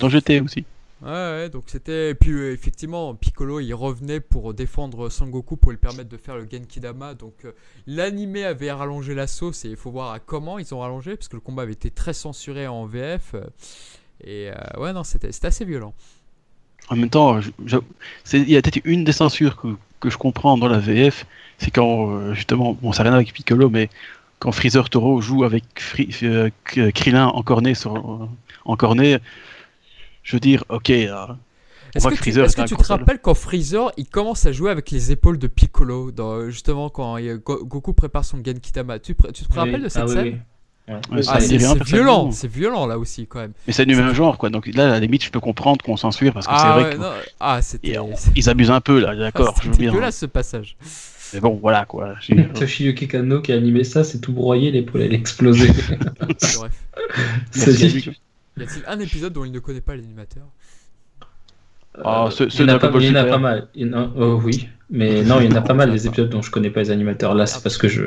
Dans GT aussi. Ouais, ouais, donc c'était. Et puis euh, effectivement, Piccolo il revenait pour défendre Sangoku pour lui permettre de faire le Genkidama. Donc euh, l'animé avait rallongé la sauce et il faut voir à comment ils ont rallongé parce que le combat avait été très censuré en VF. euh, et euh, ouais, non, c'était assez violent. En même temps, il y a peut-être une des censures que, que je comprends dans la VF, c'est quand justement, bon, ça n'a rien avec Piccolo, mais quand Freezer Toro joue avec Fri- euh, K- Krillin encorné sur euh, encorné, je veux dire, ok, euh, Est-ce que, que tu, est-ce que te rappelles quand Freezer il commence à jouer avec les épaules de Piccolo dans, justement quand il- Go- Goku prépare son Genkidama Tu, te rappelles de cette Ah scène oui. Ouais. Ouais, ça Ah, c'est violent, c'est violent là aussi quand même. mais c'est du même genre, quoi. Donc là, à la limite, je peux comprendre qu'on censure parce que Ah, c'est vrai ouais, ah c'était. ils abusent un peu là, [LAUGHS] d'accord, je veux bien. dégueulasse ce passage. Mais bon, voilà, quoi. [LAUGHS] Toshiyuki Kano qui a animé ça, c'est tout broyé, l'épaule elle a explosé. Bref. Y a-t-il un épisode dont il ne connaît pas l'animateur? Ah, Euh, ce- il ce y en a pas, il y en a pas mal. Il y en a- oh, oui, mais [LAUGHS] non, il y en a pas mal des épisodes dont je connais pas les animateurs. Là, c'est parce que je.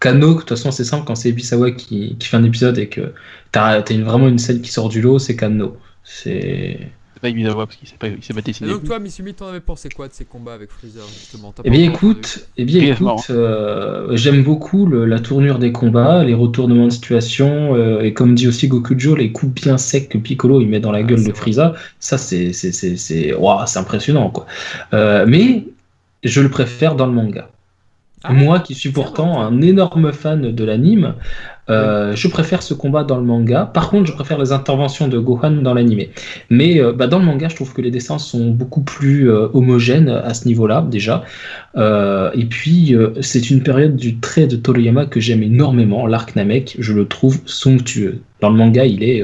Kano, de toute façon, c'est simple, quand c'est Ebisawa qui, qui fait un épisode et que t'as as une, vraiment une scène qui sort du lot, c'est Kano. C'est. C'est pas évident à voir parce qu'il s'est pas, il s'est pas Et donc toi, Mitsumi, t'en avais pensé quoi de ces combats avec Freezer justement Eh bien, écoute, eh bien, écoute euh, j'aime beaucoup le- la tournure des combats, les retournements de situation, euh, et comme dit aussi Gokujo, les coups bien secs que Piccolo il met dans la Ah, gueule de. Frieza, ça c'est c'est c'est c'est ouah, c'est impressionnant quoi. Euh, mais je le préfère dans le manga. Ah, Moi qui suis pourtant un énorme fan de l'anime, euh, je préfère ce combat dans le manga. Par contre, je préfère les interventions de Gohan dans l'anime. Mais euh, bah, dans le manga, je trouve que les dessins sont beaucoup plus euh, homogènes à ce niveau-là, déjà. Et puis, c'est une période du trait de Toriyama que j'aime énormément. L'arc Namek, je le trouve somptueux. Dans le manga, il est.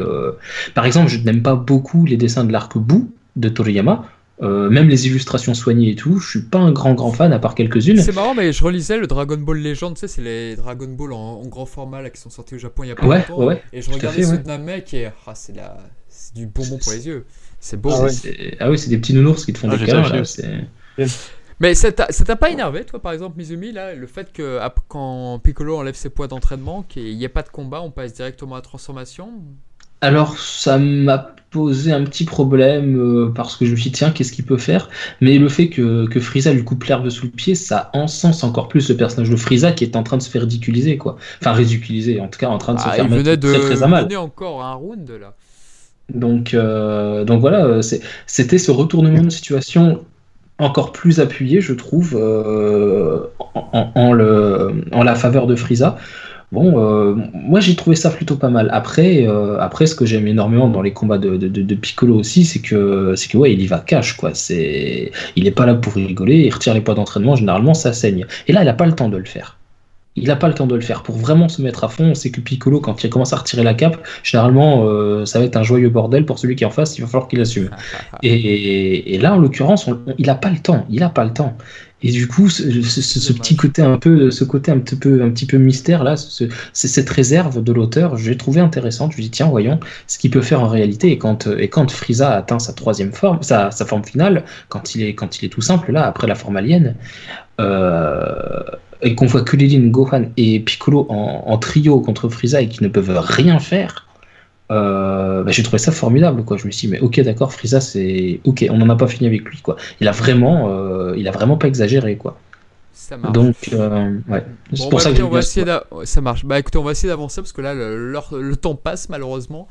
Par exemple, je n'aime pas beaucoup les dessins de l'arc Boo de Toriyama. Euh, même les illustrations soignées et tout, je suis pas un grand grand fan à part quelques-unes. C'est marrant, mais je relisais le Dragon Ball Legend, tu sais, c'est les Dragon Ball en, en grand format là, qui sont sortis au Japon il y a pas Ouais, longtemps. ouais, ouais. Et je regardais fait, ceux ouais. de Namek et ah, c'est la... c'est du bonbon pour les yeux. C'est beau. Ah ouais. C'est- Ah oui, c'est des petits nounours qui te font Ah, des câlins. là, Mais ça t'a pas énervé, toi, par exemple, Mizumi, là, le fait que quand Piccolo enlève ses poids d'entraînement, qu'il n'y ait pas de combat, on passe directement à la transformation? Alors, ça m'a posé un petit problème euh, parce que je me suis dit, tiens, qu'est-ce qu'il peut faire? Mais le fait que, que Frieza lui coupe l'herbe sous le pied, ça encense encore plus le personnage de Frieza qui est en train de se faire ridiculiser, quoi. Enfin, ridiculiser, en tout cas, en train de se Ah, faire il mettre venait de très très à mal. mener encore un round là. Donc, euh, donc voilà, euh, c'était ce retournement de situation encore plus appuyé, je trouve, euh, en, en- en le, en la faveur de Frieza. Bon, euh, moi j'ai trouvé ça plutôt pas mal. Après, euh, après ce que j'aime énormément dans les combats de, de, Piccolo aussi, c'est que, c'est que ouais, il y va cash, quoi. C'est, il est pas là pour rigoler, il retire les poids d'entraînement, généralement ça saigne. Et là, il a pas le temps de le faire. Il n'a pas le temps de le faire. Pour vraiment se mettre à fond, c'est que Piccolo, quand il commence à retirer la cape, généralement, euh, ça va être un joyeux bordel pour celui qui est en face, il va falloir qu'il assume. [LAUGHS] Et, et là, en l'occurrence, on- on- il n'a pas le temps. Il n'a pas le temps. Et du coup, ce, petit côté un peu, ce côté un petit peu, un petit peu mystère là, ce- cette réserve de l'auteur, j'ai trouvé intéressante. Je me dis tiens, voyons ce qu'il peut faire en réalité. Et quand, et quand Frieza atteint sa troisième forme, sa, sa forme finale, quand il est, quand il est tout simple là, après la forme alien, euh, et qu'on voit que Lilin, Gohan et Piccolo en, en trio contre Frieza et qui ne peuvent rien faire. Euh, bah, j'ai trouvé ça formidable quoi. Je me suis dit mais ok d'accord Frieza c'est ok on n'en a pas fini avec lui quoi. Il a vraiment euh, il a vraiment pas exagéré quoi. Ça marche. Donc euh, ouais c'est Bon, pour bah, ça que on va essayer ça marche. Bah écoutez, on va essayer d'avancer parce que là le, temps passe malheureusement.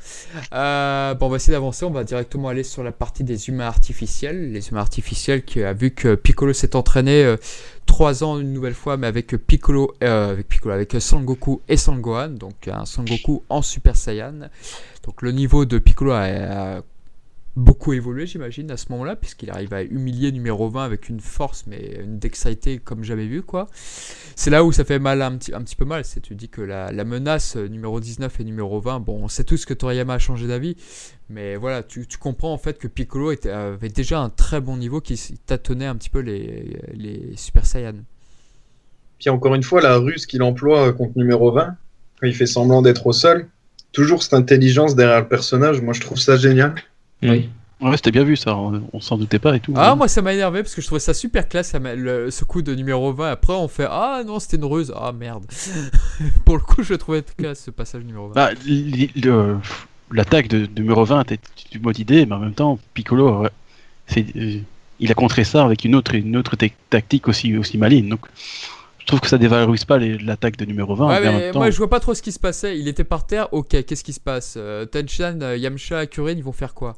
Euh, bon, on va essayer d'avancer. On va directement aller sur la partie des humains artificiels. Les humains artificiels qui a vu que Piccolo s'est entraîné euh, trois ans une nouvelle fois, mais avec Piccolo, euh, avec Piccolo, avec Sangoku et Sangohan. Donc un Sangoku en Super Saiyan. Donc le niveau de Piccolo a, a beaucoup évolué, j'imagine, à ce moment-là, puisqu'il arrive à humilier numéro 20 avec une force, mais une dextérité comme jamais vu, quoi. C'est là où ça fait mal un petit, un petit peu mal. C'est tu dis que la, la menace euh, numéro 19 et numéro 20, bon, on sait tous que Toriyama a changé d'avis, mais voilà, tu, tu comprends en fait que Piccolo était, avait déjà un très bon niveau qui tâtonnait un petit peu les, les Super Saiyan. Puis encore une fois, la ruse qu'il emploie contre numéro 20, quand il fait semblant d'être au sol, toujours cette intelligence derrière le personnage, moi je trouve ça génial. Oui. Ouais, c'était bien vu ça, on, on s'en doutait pas et tout. Ah, moi ça m'a énervé parce que je trouvais ça super classe ça m'a- le- ce coup de numéro 20. Après, on fait Ah non, c'était une ruse. Ah merde. [LAUGHS] Pour le coup, je le trouvais classe ce passage numéro 20. Bah, L'attaque de, de numéro 20 était une bonne idée, mais en même temps, Piccolo, ouais, c'est, euh, il a contré ça avec une autre, une autre tactique aussi, aussi maligne. Donc, je trouve que ça dévalorise pas l'attaque de numéro 20. Ouais, mais en mais même temps, moi je vois pas trop ce qui se passait. Il était par terre, ok, qu'est-ce qui se passe? Euh, Tenchan, euh, Yamcha, Kurin, ils vont faire quoi?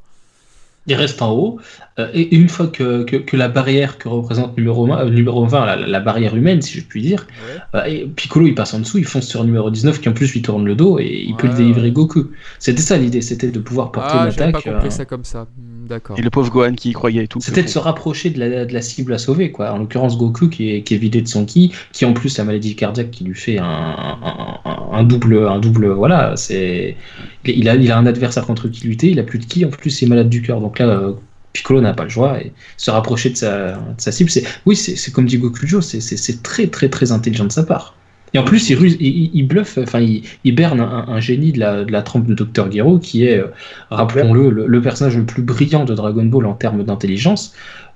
Il reste en haut euh, et une fois que, que, que la barrière que représente numéro 20, euh, numéro 20 la, la barrière humaine si je puis dire, Ouais. euh, et Piccolo il passe en dessous, il fonce sur numéro 19 qui en plus lui tourne le dos et il peut le délivrer. Goku. C'était ça l'idée, c'était de pouvoir porter Ah, une j'avais pas attaque. compris euh, ça comme ça. Hmm, D'accord. Et le pauvre Gohan qui y croyait et tout. C'était de se rapprocher de la, de la cible à sauver, quoi. En l'occurrence, Goku qui est, qui est vidé de son ki, qui en plus la maladie cardiaque qui lui fait un, un, un- un double, un double, voilà, c'est, il a, il a un adversaire contre qui lutter, il a plus de ki, en plus il est malade du cœur, donc là, euh, Piccolo n'a pas le choix et se rapprocher de sa, de sa cible, c'est, oui, c'est comme dit Gokujo, c'est très très très intelligent de sa part. Et en plus, il, ruse, il, il- bluffe, enfin, il, il berne un, génie de la, de la trempe de Dr. Gero, qui est, euh, rappelons-le, le, le personnage le plus brillant de Dragon Ball en termes d'intelligence.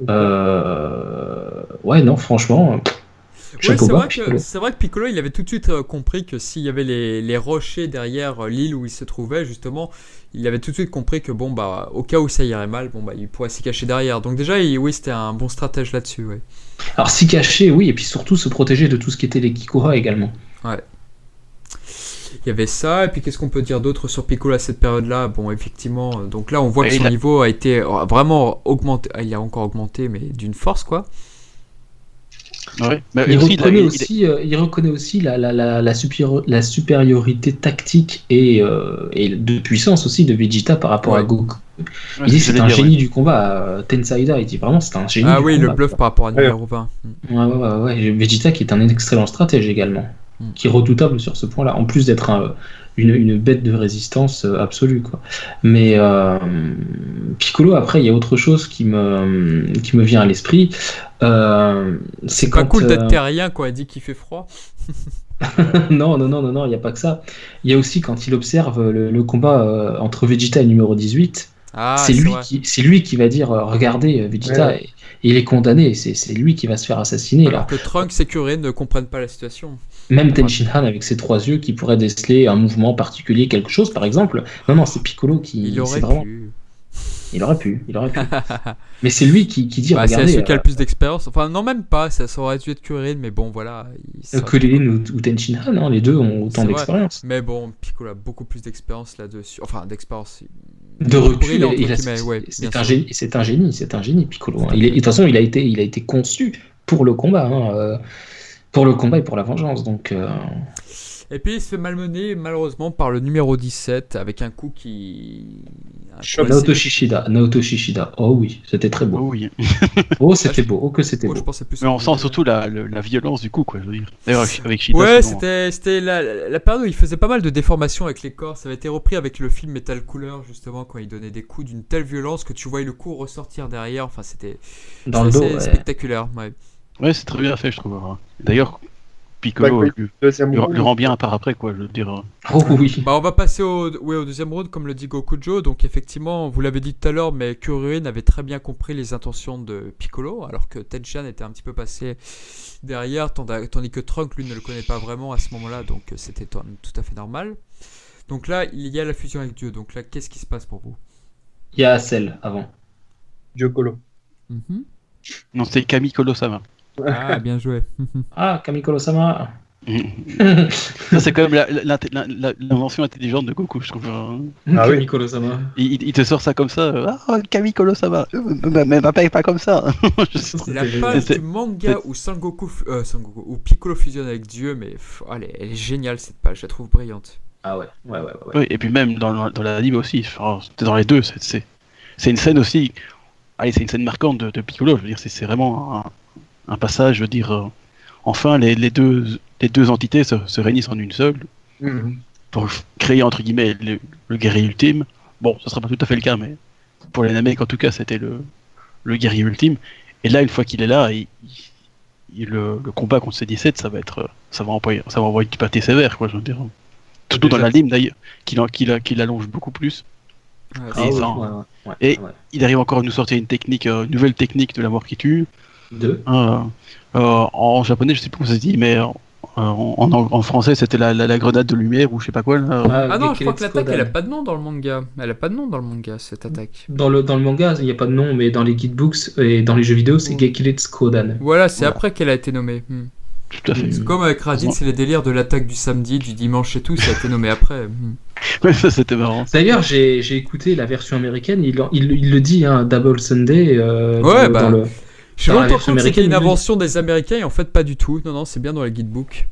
Euh, ouais, non, franchement. Oui, c'est vrai, que, Piccolo. c'est vrai que Piccolo, il avait tout de suite euh, compris que s'il y avait les, les rochers derrière euh, l'île où il se trouvait, justement, il avait tout de suite compris que, bon, bah, au cas où ça irait mal, bon, bah, il pourrait s'y cacher derrière. Donc, déjà, il- oui, c'était un bon stratège là-dessus, ouais. Alors s'y cacher, oui, et puis surtout se protéger de tout ce qui était les Kikura également. Il y avait ça, et puis qu'est-ce qu'on peut dire d'autre sur Piccolo à cette période-là? Bon, effectivement, euh, donc là, on voit que son a- niveau a été vraiment augmenté. Il a encore augmenté, mais d'une force, quoi. Ouais. Mais Il aussi, il a- reconnaît il- aussi, euh, il reconnaît aussi la, la, la, la, supérior- la supériorité tactique et, euh, et de puissance aussi de Vegeta par rapport Ouais. à Goku. ouais, Il dit c'est un dire, génie du combat. euh, Tensaider, il dit vraiment c'est un génie Ah du oui, combat. le bluff par rapport à numéro 20. Mm. Ouais, ouais, ouais, ouais. Vegeta qui est un excellent stratège également, Mm. qui est redoutable sur ce point-là, en plus d'être un- une, une bête de résistance euh, absolue. Quoi. Mais euh, Piccolo, après, il y a autre chose qui me, qui me vient à l'esprit. Euh, c'est C'est pas quand, cool d'être terrien il dit qu'il fait froid. [LAUGHS] non, non, non, non, non, il n'y a pas que ça. Il y a aussi quand il observe le, le combat euh, entre Vegeta et numéro 18, Ah, c'est lui, qui, c'est lui qui va dire Regardez, Vegeta, Ouais. Il est condamné, c'est c'est lui qui va se faire assassiner. Alors Là. que Trunks et Kuririn ne comprennent pas la situation. Même Tenshinhan avec ses trois yeux qui pourrait déceler un mouvement particulier, quelque chose par exemple. Non, non, c'est Piccolo qui. Il aurait vraiment- pu. Il aurait pu, il aurait pu. [LAUGHS] Mais c'est lui qui, qui dit Bah, c'est celui qui a euh, le plus d'expérience. Enfin, non, même pas. Ça, ça aurait dû être Kuririn, mais bon, voilà. euh, Kuririn ou, ou Tenshinhan, hein, les deux ont autant d'expérience. Mais bon, Piccolo a beaucoup plus d'expérience là-dessus. Enfin, d'expérience. De recul, ouais, c'est un, génie, c'est un génie, c'est un génie, Piccolo. hein. Il est- de toute façon, il a été, il a été conçu pour le combat, hein, euh, pour le combat et pour la vengeance. Donc, euh, Et puis il se fait malmener malheureusement par le numéro 17 avec un coup qui. un Naoto Shishida, Naoto Shishida. Oh oui, c'était très Oh beau. oui. [LAUGHS] Oh, c'était beau. Oh, que c'était Moi, je beau. pensais plus Mais on sent surtout la, la violence du coup, quoi, je veux dire. D'ailleurs, avec Shida, Ouais, sinon, c'était c'était la, la période où il faisait pas mal de déformations avec les corps. Ça avait été repris avec le film Metal Couleur, justement, quand il donnait des coups d'une telle violence que tu voyais le coup ressortir derrière. Enfin, c'était Dans le dos, c'était ouais. spectaculaire. Ouais. Ouais, c'est très bien fait, je trouve. hein. D'ailleurs, Piccolo Bah, lui, round. lui rend bien par après, quoi, je veux dire. Oh oui. Bah, on va passer au, ouais, au deuxième round, comme le dit Gokujo. Donc, effectivement, vous l'avez dit tout à l'heure, mais Kuririn avait très bien compris les intentions de Piccolo, alors que Tenchan était un petit peu passé derrière, tandis que Trunk, lui, ne le connaît pas vraiment à ce moment-là, donc euh, c'était tout à fait normal. Donc là, il y a la fusion avec Dieu. Donc là, qu'est-ce qui se passe pour vous? Il y a Cell avant. Diocolo. Mhm. Non, c'était Kami Kolosama. Ah, bien joué. [LAUGHS] Ah, Kamikolo Sama. Ça, c'est quand même l'invention intelligente de Goku, je trouve. hein. Ah oui. Kamikolo Sama. Il, il- il te sort ça comme ça. euh, Ah, Kami Kolosama. Euh, Mais va pas, comme ça. [LAUGHS] La page c'est- du manga où Sangoku, euh, Sangoku, où Piccolo fusionne avec Dieu, mais pff, elle, est, elle est géniale cette page, je la trouve brillante. Ah ouais, ouais, ouais, ouais. ouais. Oui, et puis même dans, dans l'anime aussi, enfin, c'était dans les deux, c'est- c'est c'est une scène aussi, allez, c'est une scène marquante de, de Piccolo, je veux dire, c'est c'est vraiment un, passage, je veux dire, euh, enfin, les, les, deux, les deux entités se, se réunissent en une seule Mhm. pour créer, entre guillemets, le, le guerrier ultime. Bon, ce sera pas tout à fait le cas, mais pour les Namek, en tout cas, c'était le, le guerrier ultime. Et là, une fois qu'il est là, il, il- le, le combat contre ces 17, ça va être, euh, ça va envoyer, ça va envoyer du pâté sévère, quoi, je veux dire. Surtout dans Déjà. l'anime, d'ailleurs, qu'il a- qu'il allonge beaucoup plus. Ouais, Ah Et oui, ça, ouais, ouais, ouais, et- ouais. il arrive encore à nous sortir une technique, euh, une nouvelle technique de la mort qui tue. Deux. Euh, euh, en japonais, je sais plus comment ça se dit, mais euh, en, en, en français, c'était la, la, la grenade de lumière ou je sais pas quoi. là. Ah non, je crois que l'attaque elle a pas de nom dans le manga. Elle a pas de nom dans le manga cette attaque. Dans le, dans le manga, il n'y a pas de nom, mais dans les guidebooks et dans les jeux vidéo, c'est. Gekiretsu Kodan. Voilà, c'est Voilà. après qu'elle a été nommée. Hmm. Tout à fait. Mm. C'est comme avec Raditz, c'est les délires de l'attaque du samedi, du dimanche et tout, ça a été nommé après. Hmm. [LAUGHS] Ouais, ça c'était marrant. D'ailleurs, j'ai j'ai écouté la version américaine, il, il, il le dit, hein, Double Sunday. euh, Ouais, dans, bah, dans le... J'ai la longtemps cru que c'était une invention des Américains et en fait pas du tout. Non, non, c'est bien dans les guidebooks.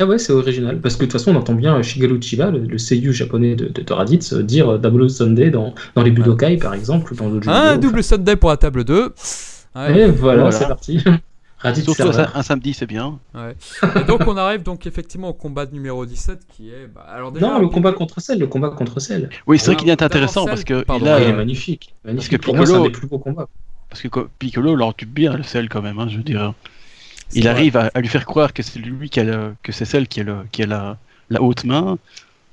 Ah ouais, c'est original. Parce que de toute façon, on entend bien Shigeru Chiba, le, le seiyuu japonais de, de, de Raditz, euh, dire euh, Double Sunday dans, dans les Budokai, par exemple, dans vidéo. double Sunday pour la table 2. Ouais. Et voilà, Voilà. c'est parti. [LAUGHS] Raditz Surtout un, un samedi, c'est bien. Ouais. Et donc on arrive donc effectivement au combat numéro 17 qui est... bah, alors déjà, Non, le combat contre Cell, le combat contre Cell. Oui, c'est vrai Ah, qu'il est intéressant parce que pardon, il a, Ah, il est euh, magnifique. magnifique. que Pour moi, c'est un des plus beaux combats. Parce que Piccolo leur tue bien le sel quand même. Hein, je veux dire, il arrive à, à lui faire croire que c'est lui qui a le- que c'est celle qui a, le, qui a la, la haute main.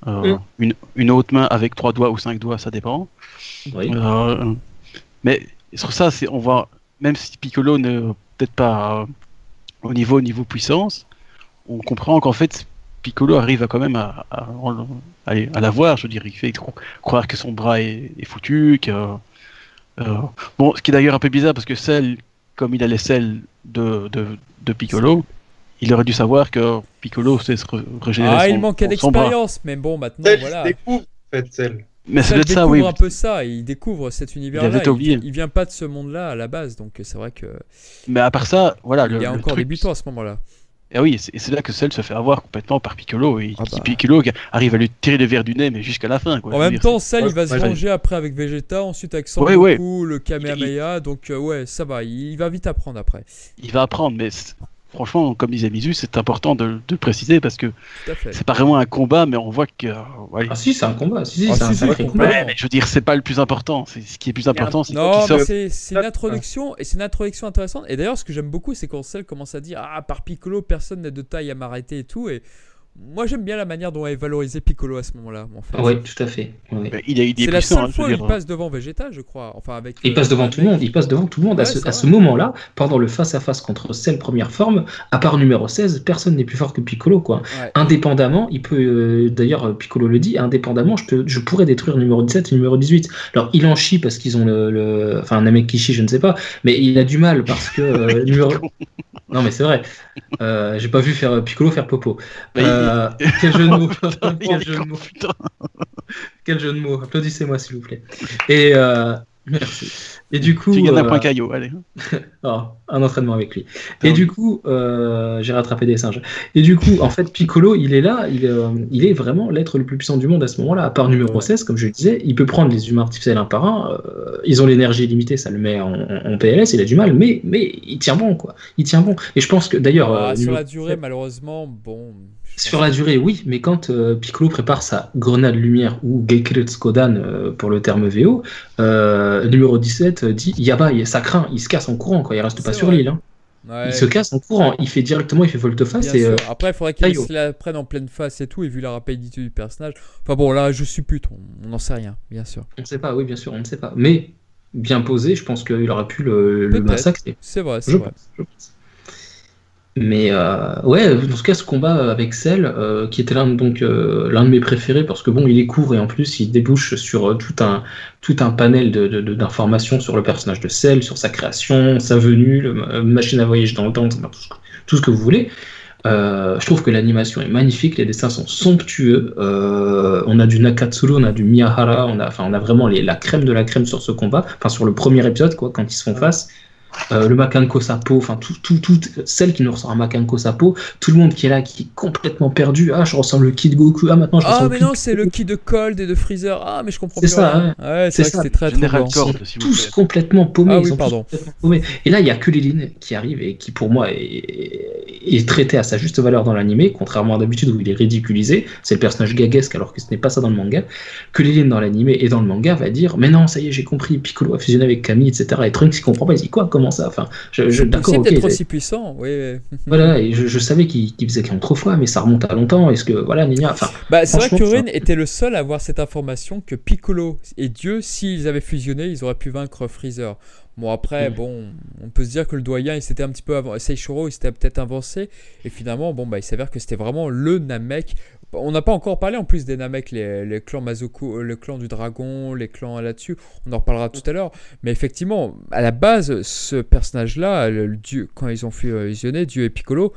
Euh, Mm. une, une haute main avec trois doigts ou cinq doigts, ça dépend. Oui. Euh, mais sur ça, c'est on va même si Piccolo ne peut-être pas euh, au niveau, au niveau puissance, on comprend qu'en fait, Piccolo arrive à quand même à, à, à, à la voir. Je veux dire, il fait croire que son bras est, est foutu. Que, bon, ce qui est d'ailleurs un peu bizarre parce que celle, comme il a les selles de, de, de Piccolo, il aurait dû savoir que Piccolo sait se régénérer. Ah, son, il manquait d'expérience, mais bon, maintenant Cell, voilà. il découvre, en fait, Cell. Mais c'est Cell peut-être ça, découvre oui. un peu ça, il découvre cet univers-là. Il, il vient pas de ce monde-là à la base, donc c'est vrai que Mais à part ça, voilà. il le, y a le encore truc, débutant à ce moment-là. Et oui, c'est c'est là que Cell se fait avoir complètement par Piccolo. Et Ah qui- bah. Piccolo arrive à lui tirer le verre du nez, mais jusqu'à la fin. Quoi, En même dire, temps, Cell, il va se ouais, venger après avec Vegeta, ensuite avec Son Ouais, le Kamehameha, donc euh, ouais, ça va, il, il va vite apprendre après. il va apprendre, mais franchement, comme disait Mizu, c'est important de, de le préciser parce que c'est pas vraiment un combat, mais on voit que. euh, ouais. Ah si, c'est un combat. Si, si, Ah, c'est un si, si, sacré complètement. combat. Ouais, mais je veux dire, c'est pas le plus important. C'est ce qui est plus important, c'est Non, c'est c'est une introduction et c'est une introduction intéressante. Et d'ailleurs, ce que j'aime beaucoup, c'est quand Cell commence à dire ah par Piccolo, personne n'est de taille à m'arrêter et tout. Et moi, j'aime bien la manière dont est valorisé Piccolo à ce moment-là. En fait. Oui, tout à fait. ouais. Mais Il est c'est la puissant, seule hein, je fois où il dire. passe devant Vegeta, je crois. Enfin avec. Il passe devant tout le monde, il passe devant tout le monde. à Ouais, ce, à moment-là, pendant le face-à-face contre Cell première forme, à part numéro 16, personne n'est plus fort que Piccolo. Quoi. Ouais. Indépendamment, il peut, euh, d'ailleurs, Piccolo le dit, indépendamment, je, peux, je pourrais détruire numéro 17 et numéro 18. Alors, il en chie parce qu'ils ont le, le- Enfin, un mec qui chie, je ne sais pas, mais il a du mal parce que. euh, [LAUGHS] numéro... Non, mais c'est vrai. Euh, J'ai pas vu faire Piccolo faire popo. Mais il- Euh, Quel jeu de mots Quel jeu de mots putain. [LAUGHS] [LAUGHS] Quel jeu de mots Applaudissez-moi, s'il vous plaît. Et. euh, Merci. Et du coup. Tu gagnes un euh, point caillot, allez. [LAUGHS] Oh, un entraînement avec lui. Et du coup, euh, j'ai rattrapé des singes. Et du coup, en fait, Piccolo, il est là, il, est, euh, il est vraiment l'être le plus puissant du monde à ce moment-là. À part numéro 16, comme je le disais, il peut prendre les humains artificiels un par un. euh, ils ont l'énergie illimitée, ça le met en, PLS, il a du mal, mais, mais il tient bon, quoi. Il tient bon. Et je pense que d'ailleurs. Ah, euh, sur la durée, malheureusement, bon. Sur la durée, oui, mais quand euh, Piccolo prépare sa grenade lumière ou Gekiretsukodan euh, pour le terme VO, euh, numéro 17 euh, dit Yaba, il- ça craint, il se casse en courant, quoi, il reste pas sur l'île. hein. Ouais, Il se casse en courant, il fait directement, il fait volte-face et. Après, il faudrait qu'il se la prenne en pleine face et tout, et vu la rapidité du personnage. Enfin bon, là, je suis pute, on- n'en sait rien, bien sûr. on ne sait pas, oui, bien sûr, on ne sait pas. Mais bien posé, je pense qu'il aurait pu le, massacrer. C'est vrai, c'est vrai. pense, je pense. Mais euh, ouais, en tout cas, ce combat avec Cell, euh, qui était l'un donc euh, l'un de mes préférés parce que bon, il est court et en plus il débouche sur euh, tout un tout un panel de- de- de- d'informations sur le personnage de Cell, sur sa création, sa venue, le, euh, machine à voyager dans le temps, tout ce, que- vous voulez. Euh, je trouve que l'animation est magnifique, les dessins sont somptueux. Euh, on a du Nakatsuru, on a du Miyahara, on a, enfin, on a vraiment les- la crème de la crème sur ce combat, enfin sur le premier épisode, quoi, quand ils se font face. Euh, le Makanko Sapo, enfin tout, tout, tout, celle qui nous ressort un Makanko Sapo, tout le monde qui est là, qui est complètement perdu. Ah, je ressens le Kid Goku. Ah, maintenant je Ah, le mais Kid non, c'est le qui de Cold et de Freezer. Ah, mais je comprends C'est ça. Ouais, C'est c'est vrai que ça. c'était très. Cord, vous tous plaît. complètement paumés. Ah ils oui, sont tous pardon. complètement paumés. Et là, il y a que Léline qui arrive et qui, pour moi, est, est traité à sa juste valeur dans l'animé, contrairement à d'habitude où il est ridiculisé. C'est le personnage gaguesque alors que ce n'est pas ça dans le manga. Que Léline dans l'animé et dans le manga va dire Mais non, ça y est, j'ai compris. Piccolo a fusionné avec Camille, etc. Et Trunks, il comprend pas. Il dit Quoi Comment ça Enfin, je, je, d'accord, c'est- aussi puissant, oui. [LAUGHS] Voilà, et je, je savais qu'il qu'il faisait trop fois, mais ça remonte à longtemps. Est-ce que, voilà, Nina, enfin, Bah, c'est vrai que Franchement, Rin était le seul à avoir cette information que Piccolo et Dieu, s'ils avaient fusionné, ils auraient pu vaincre Freezer. Bon, après, bon, on peut se dire que le doyen, il s'était un petit peu avancé. Seishiro, il s'était peut-être avancé. Et finalement, bon, bah, il s'avère que c'était vraiment le Namek. On n'a pas encore parlé en plus des Namek, les, les clans Mazoku, euh, le clan du dragon, les clans là-dessus. On en reparlera tout à l'heure. Mais effectivement, à la base, ce personnage-là, le, le dieu, quand ils ont fusionné, Dieu et Piccolo,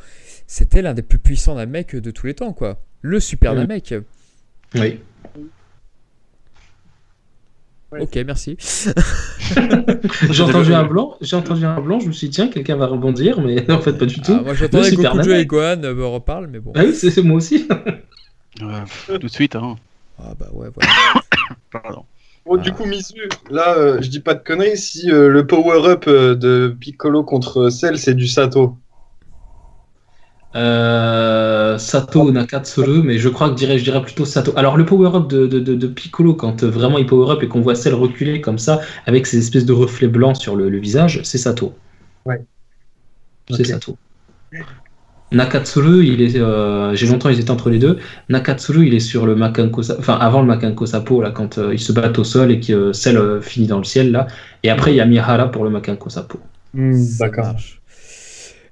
c'était l'un des plus puissants Namek de tous les temps, quoi. Le super. Namek. oui. Ok, merci. [LAUGHS] J'ai entendu un blanc, j'ai entendu un blanc, je me suis dit, tiens, quelqu'un va rebondir, mais [LAUGHS] en fait, pas du tout. Ah, moi j'attendais Le que Super Goku Namek. et Gohan me reparlent, mais bon. Ah oui, c'est moi aussi. [LAUGHS] Ouais, tout de suite, hein. Ah bah ouais, voilà. [COUGHS] Pardon. Bon, du coup, Misu, là, euh, je dis pas de conneries, si euh, le power-up euh, de Piccolo contre Cell, c'est du Sato. Euh, Sato Nakatsuru, mais je crois que dirais, je dirais plutôt Sato. Alors le power-up de, de, de, de Piccolo, quand euh, vraiment il power-up et qu'on voit celle reculer comme ça, avec ces espèces de reflets blancs sur le, le visage, c'est Sato. Ouais. C'est. Sato. Nakatsuru, il est, euh, j'ai longtemps hésité entre les deux. Nakatsuru, il est sur le Makanko, enfin avant le Makanko Sapo là, quand euh, ils se battent au sol et que euh, celle euh, finit dans le ciel là. Et après il y a Mihara pour le Makanko Sapo. Ça D'accord.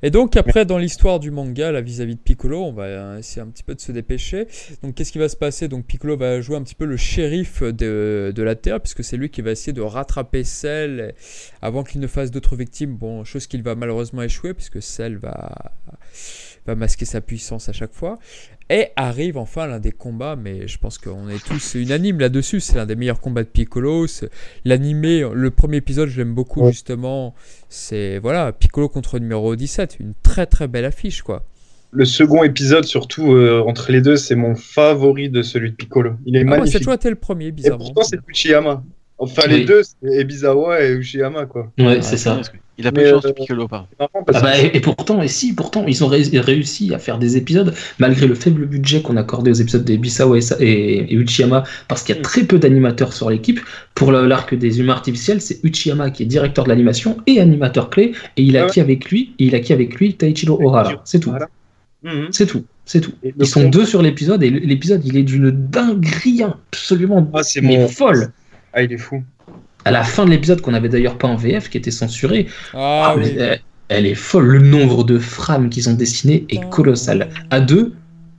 Et donc après, dans l'histoire du manga, là, vis-à-vis de Piccolo, on va essayer un petit peu de se dépêcher. Donc qu'est-ce qui va se passer? Donc Piccolo va jouer un petit peu le shérif de, de la Terre, puisque c'est lui qui va essayer de rattraper Cell avant qu'il ne fasse d'autres victimes. Bon, chose qu'il va malheureusement échouer, puisque Cell va, va masquer sa puissance à chaque fois. Et arrive enfin l'un des combats, mais je pense qu'on est tous [LAUGHS] unanimes là-dessus. C'est l'un des meilleurs combats de Piccolo. C'est- L'animé, le premier épisode, je l'aime beaucoup Ouais. justement. C'est voilà, Piccolo contre numéro 17. Une très très belle affiche quoi. Le second épisode, surtout euh, entre les deux, c'est mon favori de celui de Piccolo. Il est Ah, magnifique. toujours été le premier, Et bizarrement. pourtant, c'est Uchiyama. Enfin, Oui. les deux, c'est Ebizawa et Uchiyama, quoi. Ouais, c'est ça. Il a pas de chance, euh, Piccolo, marrant parce Ah bah, et, et pourtant, et si, pourtant, ils ont ré- réussi à faire des épisodes, malgré le faible budget qu'on accordait aux épisodes des Bisawa et, Sa- et, et Uchiyama, parce qu'il y a Mm. très peu d'animateurs sur l'équipe. Pour l'arc des humains artificiels, c'est Uchiyama qui est directeur de l'animation et animateur clé, et il a Ah ouais. acquis avec lui, et il a acquis avec lui Taichiro Ohara. C'est tout. Voilà. Mhm. C'est tout. C'est tout. Ils sont deux sur l'épisode, et l'épisode, il est d'une dinguerie absolument Ah, c'est mais mon. folle. Ah, il est fou. À la fin de l'épisode qu'on avait d'ailleurs pas en VF, qui était censuré, Ah, ah, oui. elle, elle est folle. Le nombre de frames qu'ils ont dessinées est colossal. À deux,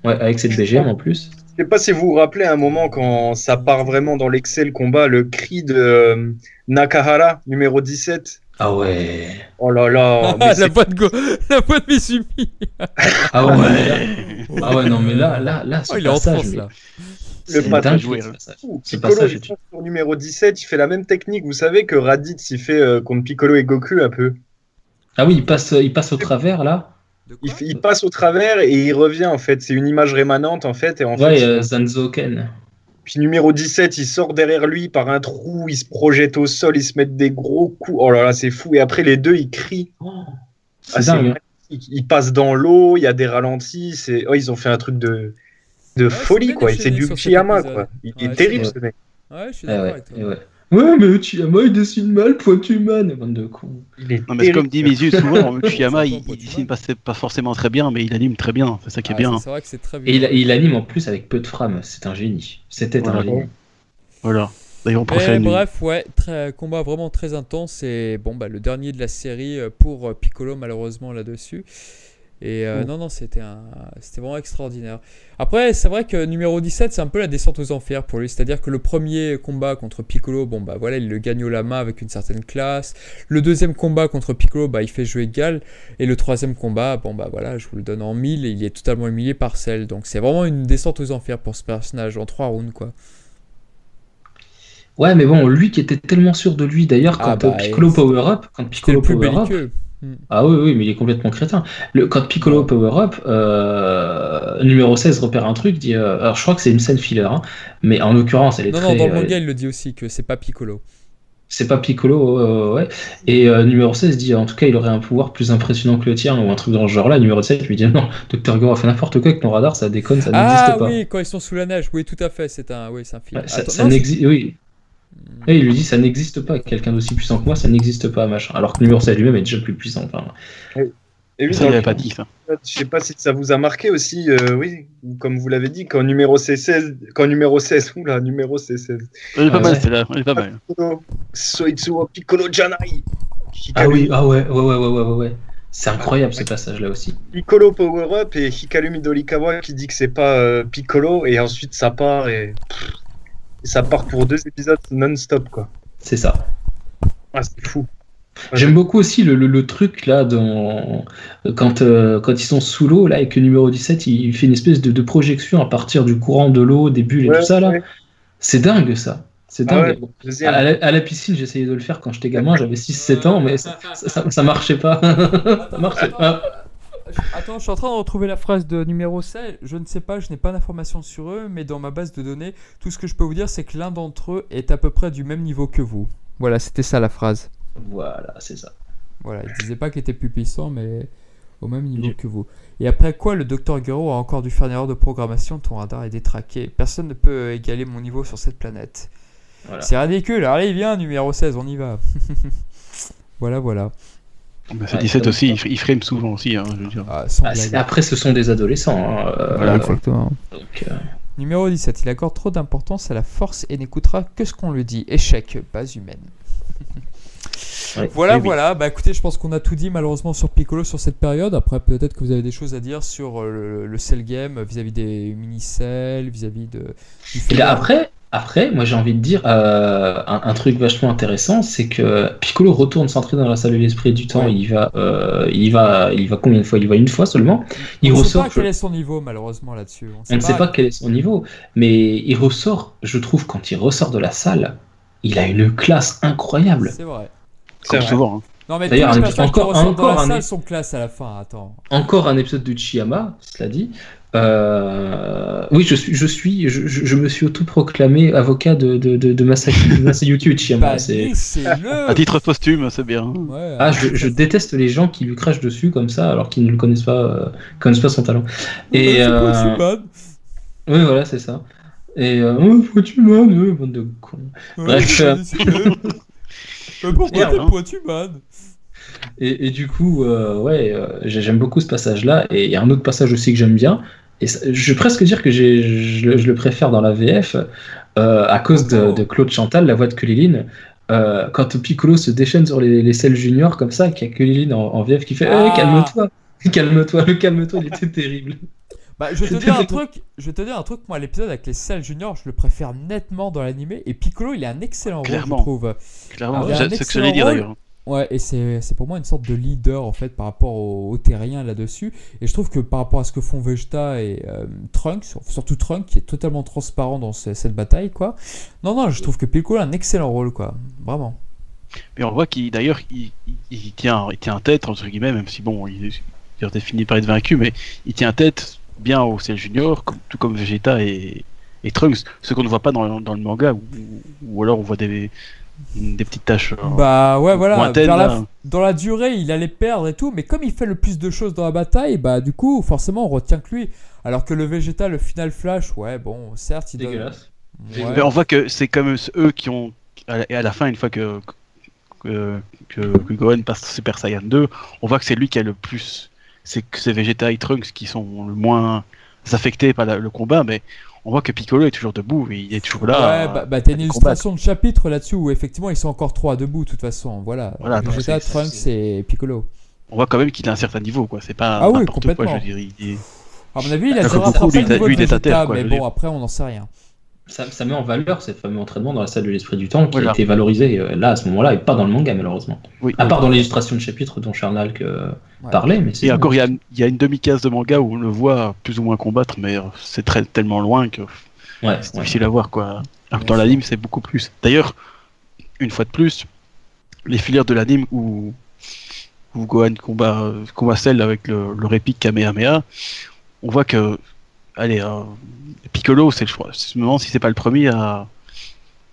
ouais, avec cette BGM en plus. Je sais pas si vous vous rappelez un moment quand ça part vraiment dans l'excès le combat, le cri de euh, Nakahara, numéro 17. Ah ouais. Oh là là. [LAUGHS] mais la de Go... la voix de Mizumi. Ah ouais. [LAUGHS] Ah ouais, non, mais là, là, là, ce Oh, il est en passage, transe mais là. Le passage dingue, joué, ce passage. Piccolo, il sur numéro 17, il fait la même technique, vous savez, que Raditz, il fait euh, contre Piccolo et Goku un peu. Ah oui, il passe, il passe au travers là. Il, il passe au travers et il revient, en fait. C'est une image rémanente, en fait. Et en Ouais, fait, euh, Zanzoken. Puis numéro 17, il sort derrière lui par un trou, il se projette au sol, ils se mettent des gros coups. Oh là là, c'est fou. Et après, les deux, ils crient. C'est Ah, c'est dingue. hein. Ils passent dans l'eau, il y a des ralentis. C'est... Oh, ils ont fait un truc de, de folie, quoi. C'est du Uchiyama, quoi. Il Ouais, est terrible, ce mec. Ouais, je suis Ah d'accord ouais, avec toi. et ouais. Ouais, mais Uchiyama, il dessine mal, pointu man. Bande de cons. Il est Non, mais comme dit. Mizu, souvent, [LAUGHS] Uchiyama, il, dessine pas, pas forcément très bien, mais il anime très bien. C'est ça qui est Ah, bien. c'est- vrai que c'est très bien. Et il, il anime en plus avec peu de frames. C'est un génie. C'était un génie. Voilà. D'ailleurs, on bref, ouais, très, combat vraiment très intense et bon bah le dernier de la série euh, pour euh, Piccolo malheureusement là-dessus. Et euh, Mm. non non c'était un c'était vraiment extraordinaire. Après c'est vrai que numéro 17 c'est un peu la descente aux enfers pour lui, c'est-à-dire que le premier combat contre Piccolo bon bah voilà il le gagne au la main avec une certaine classe. Le deuxième combat contre Piccolo bah il fait jeu égal et le troisième combat bon bah voilà je vous le donne en mille et il est totalement humilié par Cell donc c'est vraiment une descente aux enfers pour ce personnage en trois rounds quoi. Ouais, mais bon, lui qui était tellement sûr de lui, d'ailleurs, Ah quand bah, euh, Piccolo et- Power Up, quand Piccolo plus Power Up, belliqueux. Ah oui, oui, mais il est complètement crétin. Le, quand Piccolo Power Up, euh, numéro 16 repère un truc, dit, euh, alors je crois que c'est une scène filler, hein, mais en l'occurrence, elle est Non, très. non, dans le euh, manga, il le dit aussi que c'est pas Piccolo. c'est pas Piccolo, euh, ouais. Et euh, numéro 16 dit, en tout cas, il aurait un pouvoir plus impressionnant que le tien, ou un truc dans ce genre-là. Numéro 7 lui dit, non, Dr. Goro a fait n'importe quoi avec ton radar, ça déconne, ça n'existe Ah pas. oui, quand ils sont sous la neige, oui, tout à fait, c'est un, oui, c'est un film. Ça, Attends, ça non, n'existe, oui. Et il lui dit, ça n'existe pas, quelqu'un d'aussi puissant que moi, ça n'existe pas, machin. Alors que numéro 7 lui-même est déjà plus puissant. Enfin, Et Ça, il le pas dit ça. Je sais pas si ça vous a marqué aussi, euh, oui, comme vous l'avez dit, quand numéro C16, quand numéro 16, [LAUGHS] oula, numéro C16. Elle est pas Ah, mal, ouais. c'est là. Elle est pas mal. Piccolo, Soitsuo Piccolo Janai. Ah oui, ah ouais, ouais, ouais, ouais, ouais, ouais, ouais. C'est incroyable ce passage-là aussi. Piccolo Power Up et Hikaru Midorikawa qui dit que c'est pas euh, Piccolo et ensuite ça part et... et ça part pour deux épisodes non-stop quoi. C'est ça. Ah, c'est fou. J'aime beaucoup aussi le, le- le truc là dans quand, euh, quand ils sont sous l'eau là et que numéro 17 il fait une espèce de, de projection à partir du courant de l'eau, des bulles et Ouais, tout ça là. ouais. C'est dingue ça. C'est Ah dingue. ouais, deuxième. À la, à la piscine, j'essayais de le faire quand j'étais gamin, j'avais 6-7 ans, mais ça, ça, ça- ça marchait pas. [LAUGHS] ça marchait pas. Attends, je suis en train de retrouver la phrase de numéro 16. Je ne sais pas, je n'ai pas d'informations sur eux, mais dans ma base de données, tout ce que je peux vous dire, c'est que l'un d'entre eux est à peu près du même niveau que vous. Voilà, c'était ça la phrase. Voilà, c'est ça. Voilà, il disait pas qu'il était plus puissant, mais au même niveau que vous. Et après quoi, le docteur Gero a encore dû faire une erreur de programmation, ton radar est détraqué. Personne ne peut égaler mon niveau sur cette planète. Voilà. C'est ridicule. Allez, viens, numéro 16, on y va. [LAUGHS] voilà, voilà. Ouais, 17 ça- aussi, il, il frame souvent aussi. Hein, je veux dire. Ah, Ah, après, ce sont des adolescents. hein, euh, Voilà, exactement. donc, euh, Numéro 17, il accorde trop d'importance à la force et n'écoutera que ce qu'on lui dit. Échec, base humaine. [LAUGHS] Ouais, Voilà, oui, oui. voilà. Bah écoutez, je pense qu'on a tout dit malheureusement sur Piccolo sur cette période. Après, peut-être que vous avez des choses à dire sur euh, le, le cell game vis-à-vis des mini-cells, vis-à-vis de. du Et là, de- après, après, moi j'ai envie de dire euh, un, un truc vachement intéressant, c'est que Piccolo retourne s'entrer dans la salle de l'esprit du temps. Ouais. Il va, euh, il va, il va combien de fois? Il va une fois seulement. Il on ne sait pas quel est son niveau malheureusement là-dessus. On ne sait pas quel est son niveau, mais il ressort. Je trouve quand il ressort de la salle, il a une classe incroyable. C'est vrai. Comme vrai. souvent. hein. Non mais D'ailleurs, encore- encore un- classe à la fin. Attends. Encore un épisode de Chiyama, cela dit. Euh, Oui, je suis, je suis, je, je- me suis autoproclamé avocat de, de, de, de Masayuki Uchiyama. Bah, c'est- laissez-le. À titre posthume, c'est bien. Ouais, Ah, je, je déteste les gens qui lui crachent dessus comme ça alors qu'ils ne le connaissent pas, euh, connaissent pas son talent. Et euh, pas oui, voilà, c'est ça. Et euh, oh, Poitu man, bande de cons. Ouais, bref, [LAUGHS] pourquoi t'es hein. pointu, man? Et, et du coup, euh, ouais, euh, j'ai- j'aime beaucoup ce passage-là. Et il y a un autre passage aussi que j'aime bien. Et ça- je vais presque dire que je, le- je le préfère dans la VF euh, à cause de, de Claude Chantal, la voix de Kuliline. Euh, quand Piccolo se déchaîne sur les, les selles juniors comme ça, qu'il y a Kuliline en, en VF qui fait Ah. Eh, calme-toi, [LAUGHS] calme-toi, le calme-toi, il était terrible. Bah, je vais te dire un truc, je vais te dire un truc, moi l'épisode avec les Cell Junior, je le préfère nettement dans l'animé et Piccolo, il a un excellent rôle, je Clairement. trouve. Clairement, c'est ce que j'allais dire d'ailleurs. Ouais, et c'est pour moi une sorte de leader en fait par rapport aux, terriens là-dessus. Et je trouve que par rapport à ce que font Vegeta et euh, Trunks, surtout Trunks qui est totalement transparent dans ce- cette bataille, quoi. Non, non, je trouve que Piccolo a un excellent rôle, quoi. Vraiment. Mais on voit qu'il d'ailleurs il, il- tient il tête entre guillemets même si bon il est fini par être vaincu mais il tient tête bien au Cell Junior tout comme Vegeta et, et Trunks ce qu'on ne voit pas dans, dans le manga ou alors on voit des des petites tâches euh, Bah ouais, voilà. la- dans la durée, il allait perdre et tout, mais comme il fait le plus de choses dans la bataille, bah du coup, forcément, on retient que lui. Alors que le Vegeta, le final flash, ouais, bon, certes, il donne- Dégueulasse. Ouais. Mais on voit que c'est quand même eux qui ont et à la fin une fois que que, que, que Gohan passe Super Saiyan 2 on voit que c'est lui qui a le plus c'est que c'est Vegeta et Trunks qui sont le moins affectés par la- le combat mais on voit que Piccolo est toujours debout et il est toujours là Ouais, bah, bah t'as une illustration de chapitre là-dessus où effectivement ils sont encore trois debout, de toute façon. Voilà. Voilà, donc Vegeta, c'est- Trunks et Piccolo. on voit quand même qu'il a un certain niveau quoi c'est pas Ah oui, n'importe quoi complètement. je veux dire il est- À mon avis, il a beaucoup, lui, le il a- niveau lui, il est à terre, quoi, mais bon, dire. après, on n'en sait rien. Ça, ça met en valeur ce fameux entraînement dans la salle de l'esprit du temps qui Voilà. a été valorisé euh, là à ce moment-là et pas dans le manga malheureusement. oui, À oui. part dans l'illustration de chapitre dont Charnal que Ouais. parlait, mais et encore il y y a une demi-case de manga où on le voit plus ou moins combattre mais euh, c'est très tellement loin que ouais, c'est ouais. difficile à voir quoi. Alors dans l'anime c'est beaucoup plus. D'ailleurs, une fois de plus, les filières de l'anime où, où Gohan combat, euh, combat Cell avec le, le réplique Kamehameha, on voit que, allez, euh, Piccolo, c'est le choix. Je me demande si c'est pas le premier à,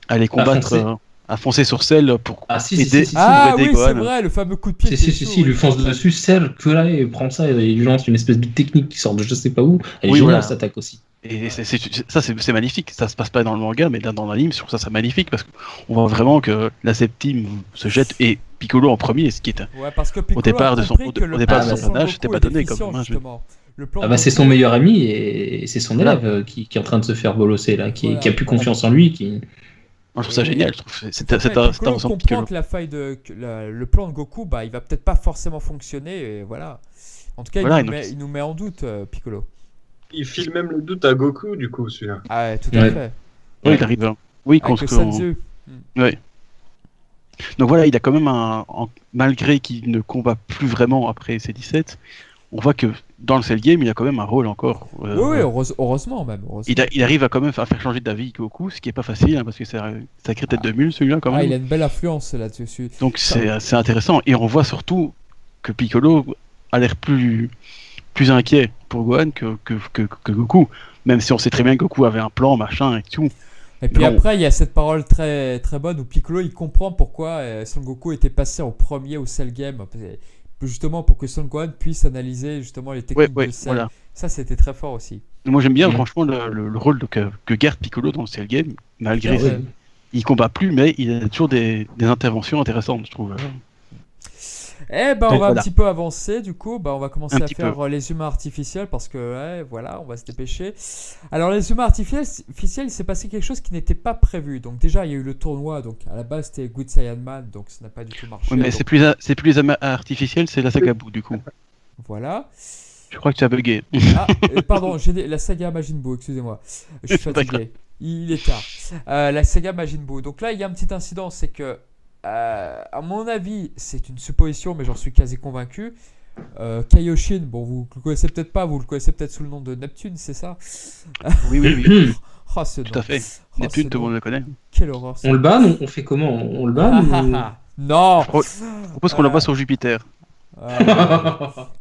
à les combattre, foncer. euh, à foncer sur Cell pour Ah, si, aider, si, si, si. Ah aider oui, c'est vrai, le fameux coup de pied. Si, si, si, il lui fonce dessus, serre, que là, et prend ça, et il lui lance une espèce de technique qui sort de je sais pas où. Est Oui, géniale voilà. cette attaque aussi. Et c'est- c'est- ça, c'est c'est magnifique. Ça se passe pas dans le manga, mais là, dans l'anime, je trouve ça, ça magnifique parce qu'on voit vraiment que la septime se jette et Piccolo en premier, ce qui est un- Ouais, parce que Piccolo départ a de son- au- que au départ de son Son âge, c'était pas donné comme- hein, je- justement. Le plan Ah bah, c'est son meilleur ami et c'est son élève euh, qui, qui est en train de se faire bolosser là, qui, Voilà. qui a plus confiance en lui. Qui... Moi, je trouve ça génial. Je trouve que c'est c'est Ouais, c'est un, c'est un Piccolo ensemble comprend Piccolo. que la faille de que la- le plan de Goku, bah, il va peut-être pas forcément fonctionner. Et voilà. En tout cas, Voilà, il, nous met, il nous met en doute, euh, Piccolo. Il file même le doute à Goku, du coup, celui-là. Ah, ouais, tout à Ouais. fait. Oui, il arrive. hein. Oui, contre Sanzu. Donc voilà, il a quand même un. en- malgré qu'il ne combat plus vraiment après ses 17, on voit que dans le Cell Game, il a quand même un rôle encore. euh, Oui, oui, heureuse- heureusement même. heureusement. il, a- il arrive à quand même à faire changer d'avis Goku, ce qui est pas facile, hein, parce que c'est sacré tête de mule celui-là quand Ah, même. il a une belle influence là-dessus. Donc c'est intéressant. Et on voit surtout que Piccolo a l'air plus, plus inquiet pour Gohan que, que, que, que Goku. Même si on sait très bien que Goku avait un plan, machin et tout. Et puis après, il y a cette parole très, très bonne où Piccolo il comprend pourquoi euh, Son Goku était passé en premier au Cell Game. Justement pour que Son Gohan puisse analyser justement les techniques Ouais, ouais, de Cell. voilà. Ça, c'était très fort aussi. Moi j'aime bien franchement le, le- le rôle de- que, que garde Piccolo dans le Cell Game, malgré Ah ça. ouais. Il combat plus, mais il a toujours des, des interventions intéressantes, je trouve. Eh ben, on Donc, va voilà. un petit peu avancer, du coup, bah, on va commencer Un à faire peu. les humains artificiels parce que, ouais, voilà, on va se dépêcher. Alors, les humains artificiels, artificiels, il s'est passé quelque chose qui n'était pas prévu. Donc, déjà, il y a eu le tournoi, donc à la base, c'était Good Saiyan Man, donc ça n'a pas du tout marché. Oui, mais donc, c'est plus, c'est plus ama- artificiel, c'est la saga Buu du coup. Voilà. Je crois que tu as bugué. Ah, euh, pardon, j'ai la saga Majin Buu, excusez-moi. Je suis [LAUGHS] fatigué. Il est tard. Euh, la saga Majin Buu. Donc là, il y a un petit incident, c'est que, euh, à mon avis, c'est une supposition, mais j'en suis quasi convaincu. Euh, Kaioshin, bon, vous le connaissez peut-être pas, vous le connaissez peut-être sous le nom de Neptune, c'est ça? Oui, oui, oui. Oh, ce Tout nom. à fait. Oh, Neptune, tout le monde le connaît. Quelle horreur. On le banne on, fait comment? On le banne Ah, ou- ah, ah. Non Je propose qu'on Ah. l'envoie sur Jupiter. Euh,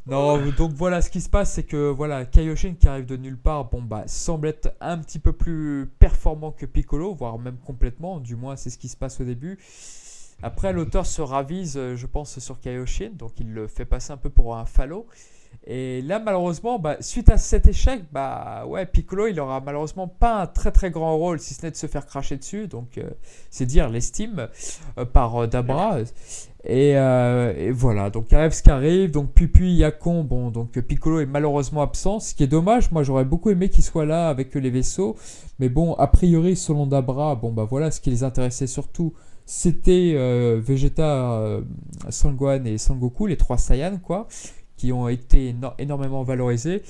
Non, donc voilà, ce qui se passe, c'est que voilà, Kaioshin qui arrive de nulle part, bon bah, semble être un petit peu plus performant que Piccolo, voire même complètement, du moins c'est ce qui se passe au début. Après, l'auteur se ravise, euh, je pense, sur Kaioshin, donc il le fait passer un peu pour un falot. Et là, malheureusement, bah, suite à cet échec, bah ouais, Piccolo, il aura malheureusement pas un très très grand rôle, si ce n'est de se faire cracher dessus. Donc, euh, c'est dire l'estime euh, par Dabra. Et, voilà, donc arrive ce qui arrive. Donc Pupi, Yakon, bon, donc Piccolo est malheureusement absent, ce qui est dommage. Moi, j'aurais beaucoup aimé qu'il soit là avec les vaisseaux. Mais bon, a priori, selon Dabra, bon, bah voilà, ce qui les intéressait surtout, c'était euh, Vegeta, euh, Sangohan et Sangoku, les trois Saiyans, quoi, qui ont été éno- énormément valorisés.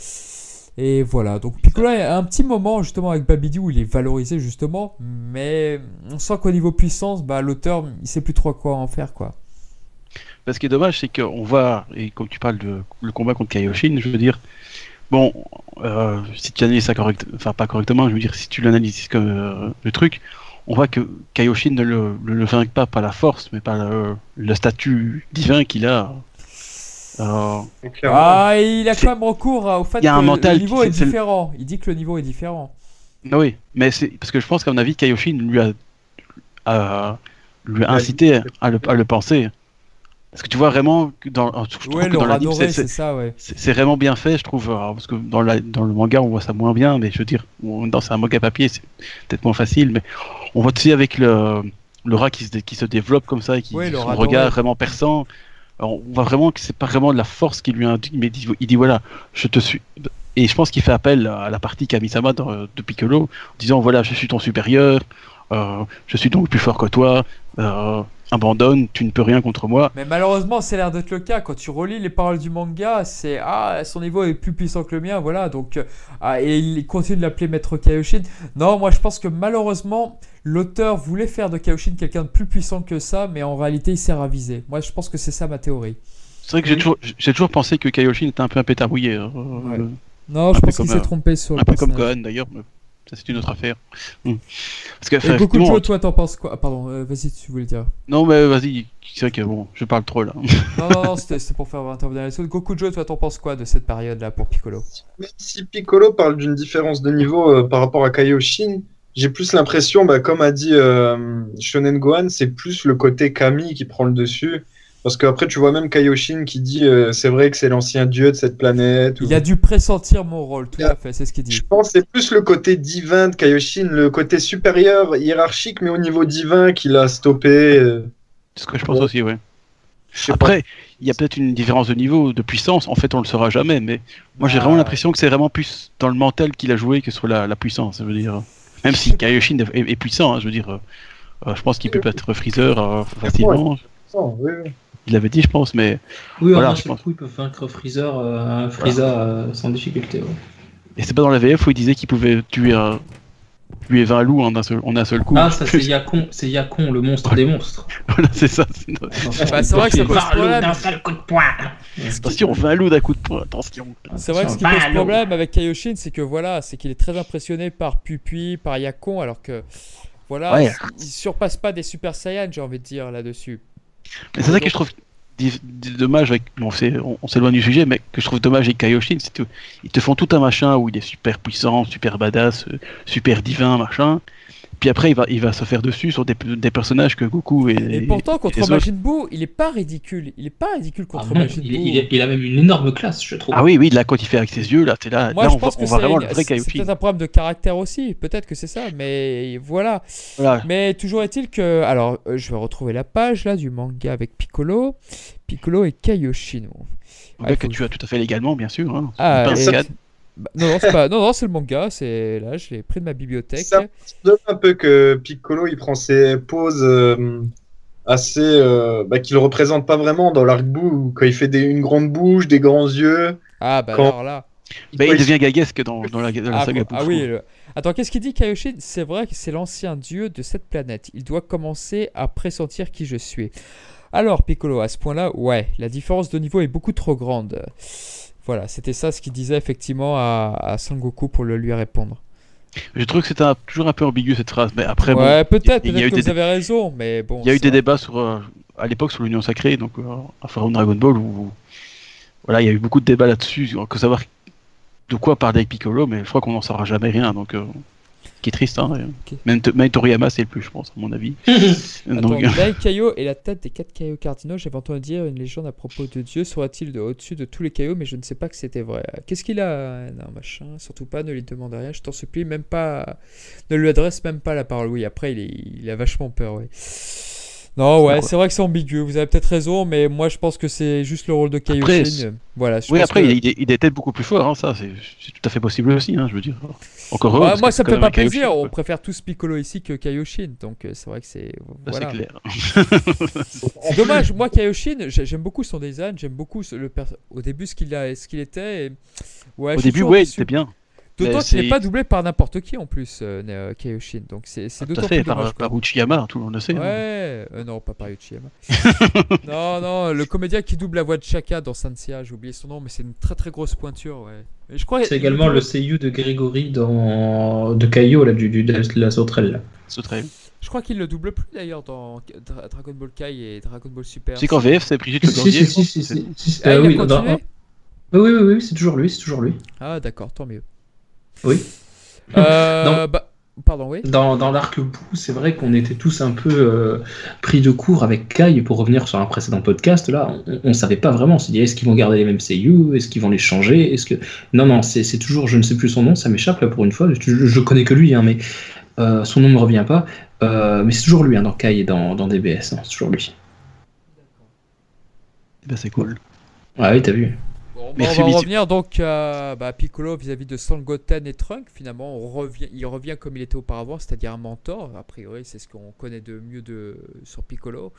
Et voilà, donc Piccolo a un petit moment justement avec Babidi où il est valorisé justement, mais on sent qu'au niveau puissance, bah, l'auteur, il sait plus trop quoi en faire, quoi. Ce qui est dommage, c'est qu'on voit, et comme tu parles de le combat contre Kaioshin, je veux dire, bon, euh, si tu analyses ça correctement, enfin pas correctement, je veux dire, si tu l'analyses comme euh, le truc, on voit que Kaioshin ne le, ne le vainc pas par la force, mais par le, le statut divin qu'il a. Euh. Ah, il a quand même recours au fait Il y a un que mental le qui- niveau est c'est le- différent. Il dit que le niveau est différent. oui, mais c'est parce que je pense qu'à mon avis, Kaioshin lui a, a- lui a incité à le, à le penser. Parce que tu vois vraiment que dans, je Ouais, que dans le l'anime, c'est- ouais. Vraiment bien fait, je trouve. alors, parce que dans, la, dans le manga, on voit ça moins bien, mais je veux dire, on- dans c'est un manga papier, c'est peut-être moins facile, mais on voit aussi avec le, le rat qui se, dé- qui se développe comme ça, et qui le son regard vraiment perçant. Alors, on voit vraiment que c'est pas vraiment de la force qui lui indique, mais il dit, il dit, voilà, je te suis. Et je pense qu'il fait appel à la partie Kamisama dans- de Piccolo, en disant voilà, je suis ton supérieur, euh, je suis donc plus fort que toi, euh, abandonne, tu ne peux rien contre moi. Mais malheureusement, c'est l'air d'être le cas. Quand tu relis les paroles du manga, c'est Ah, son niveau est plus puissant que le mien, voilà. Donc, euh, ah, et il continue de l'appeler Maître Kaioshin. Non, moi je pense que malheureusement, l'auteur voulait faire de Kaioshin quelqu'un de plus puissant que ça, mais en réalité, il s'est ravisé. Moi, je pense que c'est ça ma théorie. C'est vrai que j'ai toujours, j'ai toujours pensé que Kaioshin était un peu un pétard mouillé. euh, Ouais. euh, Non, Un je pense qu'il s'est trompé sur le Un peu comme. Gohan d'ailleurs, mais ça c'est une autre affaire. Parce que Et beaucoup de choses, toi, t'en penses quoi? Ah, Pardon, euh, vas-y, tu voulais dire. Non mais vas-y, c'est vrai que bon, je parle trop là. Non, non, non, c'était pour faire intervenir les autres. Goku Joe, toi, t'en penses quoi de cette période-là pour Piccolo? Même si Piccolo parle d'une différence de niveau euh, par rapport à Kaioshin, j'ai plus l'impression, bah, comme a dit euh, Shonen Gohan, c'est plus le côté Kami qui prend le dessus. Parce qu'après, tu vois même Kaioshin qui dit euh, c'est vrai que c'est l'ancien dieu de cette planète. ou- Il a dû pressentir mon rôle, tout à fait, c'est ce qu'il Je dit. pense que c'est plus le côté divin de Kaioshin, le côté supérieur, hiérarchique, mais au niveau divin qu'il a stoppé. euh, C'est ce que je pense Ouais. aussi, je pas. Après, il y a peut-être une différence de niveau, de puissance. En fait, on le saura jamais, mais moi j'ai Ah. vraiment l'impression que c'est vraiment plus dans le mental qu'il a joué que sur la, la puissance. Je veux dire, même si [LAUGHS] Kaioshin est, est puissant, hein, je veux dire, euh, je pense qu'il peut être Freezer euh, facilement. Oui, oui. Il l'avait dit, je pense, mais Oui, Voilà, en un je seul pense. coup, ils peuvent vaincre Freezer, euh, Frieza euh, sans difficulté. ouais. et c'est pas dans la VF où il disait qu'il pouvait tuer euh, tuer 20 loups en un seul, en un seul coup. Ah, ça c'est [LAUGHS] Yakon, c'est Yakon, le monstre des monstres. [LAUGHS] voilà, c'est ça. c'est- Bah, c'est vrai que ça pose problème. d'un seul coup de poing. Attention, 20 loups d'un coup de poing, attention. C'est vrai que ce qui pose problème avec Kaioshin, c'est que voilà, c'est qu'il est très impressionné par Pupi, par Yakon, alors que voilà, Ouais. il surpasse pas des Super Saiyans, j'ai envie de dire là-dessus. Mais c'est ça que je trouve dommage avec. Bon, on s'éloigne du sujet, mais que je trouve dommage avec Kaioshin, c'est qu'ils te font tout un machin où il est super puissant, super badass, euh, super divin, machin. Puis après, il va, il va se faire dessus sur des, des personnages que Goku et. Et pourtant, contre Majin Buu, il est pas ridicule. Il est pas ridicule Ah contre non, Majin il, Buu. il- il a même une énorme classe, je trouve. Ah oui, oui, là, quand il fait avec ses yeux, là, t'es là, Moi, là je on, c'est vraiment le vrai c'est peut-être un problème de caractère aussi. Peut-être que c'est ça, mais voilà. Voilà. Mais toujours est-il que. Alors, euh, je vais retrouver la page là du manga avec Piccolo. Piccolo et Kaioshin. Un Ouais, gars que faut- tu as tout à fait légalement, bien sûr. Hein. Ah, et- non, non, c'est pas... non, non, c'est le manga. C'est là, je l'ai pris de ma bibliothèque. Ça donne un peu que Piccolo il prend ses poses euh, assez euh, bah, qu'il représente pas vraiment dans l'arc bout quand il fait des, une grande bouche, des grands yeux. Ah, bah Quand- alors là. Bah, il devient gaguesque dans, dans la, dans la Ah, saga. Buu, Ah oui. le- Attends, qu'est-ce qu'il dit Kaioshin? C'est vrai que c'est l'ancien dieu de cette planète. Il doit commencer à pressentir qui je suis. Alors, Piccolo, à ce point-là, ouais, la différence de niveau est beaucoup trop grande. Voilà, c'était ça ce qu'il disait effectivement à, à Sangoku pour le lui répondre. Je trouve que c'était toujours un peu ambigu cette phrase. Mais après, bon, ouais, peut-être, a peut-être eu que des- vous avez raison, mais bon. il y a eu des débats sur, euh, à l'époque sur l'Union Sacrée, donc euh, à Forum Dragon Ball, où voilà, il y a eu beaucoup de débats là-dessus, que savoir de quoi parler avec Piccolo, mais je crois qu'on n'en saura jamais rien, donc euh, qui est triste. Hein, et- Ok. Même, même Toriyama, c'est le plus, je pense, à mon avis. [LAUGHS] Donc, [LAUGHS] Kaio est la tête des 4 Kaio cardinaux. J'avais entendu dire une légende à propos de Dieu. Serait-il de- au-dessus de tous les Kaio? Mais je ne sais pas que c'était vrai. Qu'est-ce qu'il a Non, machin? Surtout pas, ne lui demande rien. Je t'en supplie, même pas. Ne lui adresse même pas la parole. Oui, après, il, est- il a vachement peur, oui. Non, ouais, c'est vrai que c'est ambigu. Vous avez peut-être raison, mais moi, je pense que c'est juste le rôle de Kaioshin. Voilà. je oui, pense après, que- il, est, il est peut-être beaucoup plus fort, hein, ça, c'est c'est tout à fait possible aussi, hein, je veux dire. Encore heureux. Parce moi, ça me fait pas Kaioshin, plaisir. On préfère tous Piccolo ici que Kaioshin. Donc, euh, c'est vrai que c'est. Voilà. c'est clair. [LAUGHS] Dommage, moi Kaioshin, j'ai- j'aime beaucoup son design, j'aime beaucoup le au début ce qu'il a, ce qu'il était. et- Ouais, je Au début, ouais, déçu. c'était bien. D'autant qu'il n'est pas doublé par n'importe qui en plus, euh, Kaioshin. Donc c'est Tout d'autant plus par, Uchiyama, tout le monde le sait. Ouais, hein. euh, non, pas par Uchiyama. [LAUGHS] non, non, le comédien qui double la voix de Chaka dans Sanseiya, j'ai oublié son nom, mais c'est une très très grosse pointure, ouais. Et je crois C'est également le seiyuu de Grégory dans de Caillot là, du, du- de la sauterelle. là. Je crois qu'il le double plus d'ailleurs dans Dra- Dragon Ball Kai et Dragon Ball Super. C'est qu'en VF, c'est Brigitte Le Si, Cordier. si, si, si, si, si, si, Ah, euh, oui, oui, oui, oui, c'est toujours lui, c'est toujours lui. Ah d'accord, tant mieux. Oui. Euh, [LAUGHS] Non. bah, pardon, oui. Dans, dans l'arc bout, c'est vrai qu'on était tous un peu euh, pris de court avec Kai. Pour revenir sur un précédent podcast, là, on, on savait pas vraiment. On s'est dit, est-ce qu'ils vont garder les mêmes seiyuu Est-ce qu'ils vont les changer? Est-ce que non, non, c'est c'est toujours, je ne sais plus son nom, ça m'échappe là pour une fois. Je, je connais que lui, hein, mais euh, son nom me revient pas. Euh, mais c'est toujours lui hein, dans Kai et dans, dans DBS, hein, c'est toujours lui. Ben, c'est cool. Ah oui, t'as vu. Bon, bah, on va revenir donc à bah, Piccolo vis-à-vis de Sangoten et Trunk. Finalement, on revient, il revient comme il était auparavant, c'est-à-dire un mentor. A priori, c'est ce qu'on connaît de mieux de, sur Piccolo.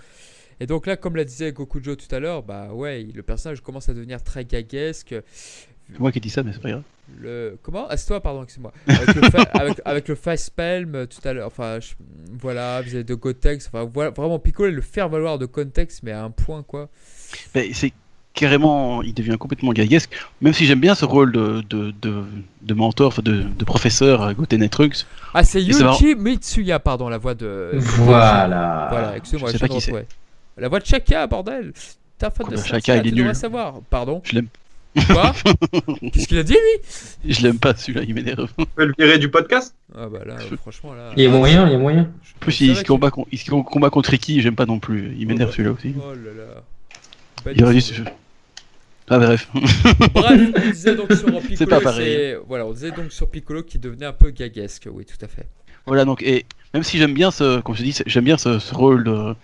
Et donc là, comme l'a disait Gokujo tout à l'heure, bah ouais, le personnage commence à devenir très gaguesque. C'est moi qui dis ça, mais c'est pas grave. Le comment? Ah, c'est toi, pardon, excuse-moi. Avec le, fa- avec, avec le face palm euh, tout à l'heure. Enfin, je- voilà, vous avez de Gotex. Enfin, voilà, vraiment Piccolo est le faire valoir de contexte, mais à un point quoi. Ben, c'est carrément, il devient complètement gaguesque. Même si j'aime bien ce rôle de, de, de, de mentor, enfin, de, de professeur à Goten et Trunks. Ah, c'est. Yuichi Mitsuya, pardon, la voix de. Voilà. Voilà, excuse-moi, Je sais pas qui c'est. La voix de Chaka, bordel un fan de Chaka, il tu est nul. savoir. Pardon Je l'aime, Quoi [LAUGHS] Qu'est-ce qu'il a dit, lui? Je l'aime pas celui-là, il m'énerve. On peut le virer du podcast? Ah bah là, euh, franchement, là... Il y a moyen, il y a moyen. En plus, il se combat, contre Ricky, j'aime pas non plus. Il m'énerve bah. celui-là aussi. Oh là là. Il aurait dû se- Ah, bref. Bref, [LAUGHS] on disait donc sur Piccolo, C'est pas pareil. Voilà, on disait donc sur Piccolo qui devenait un peu gaguesque, oui, tout à fait. Voilà, donc, et même si j'aime bien ce, comme je dis, j'aime bien ce, ce rôle de.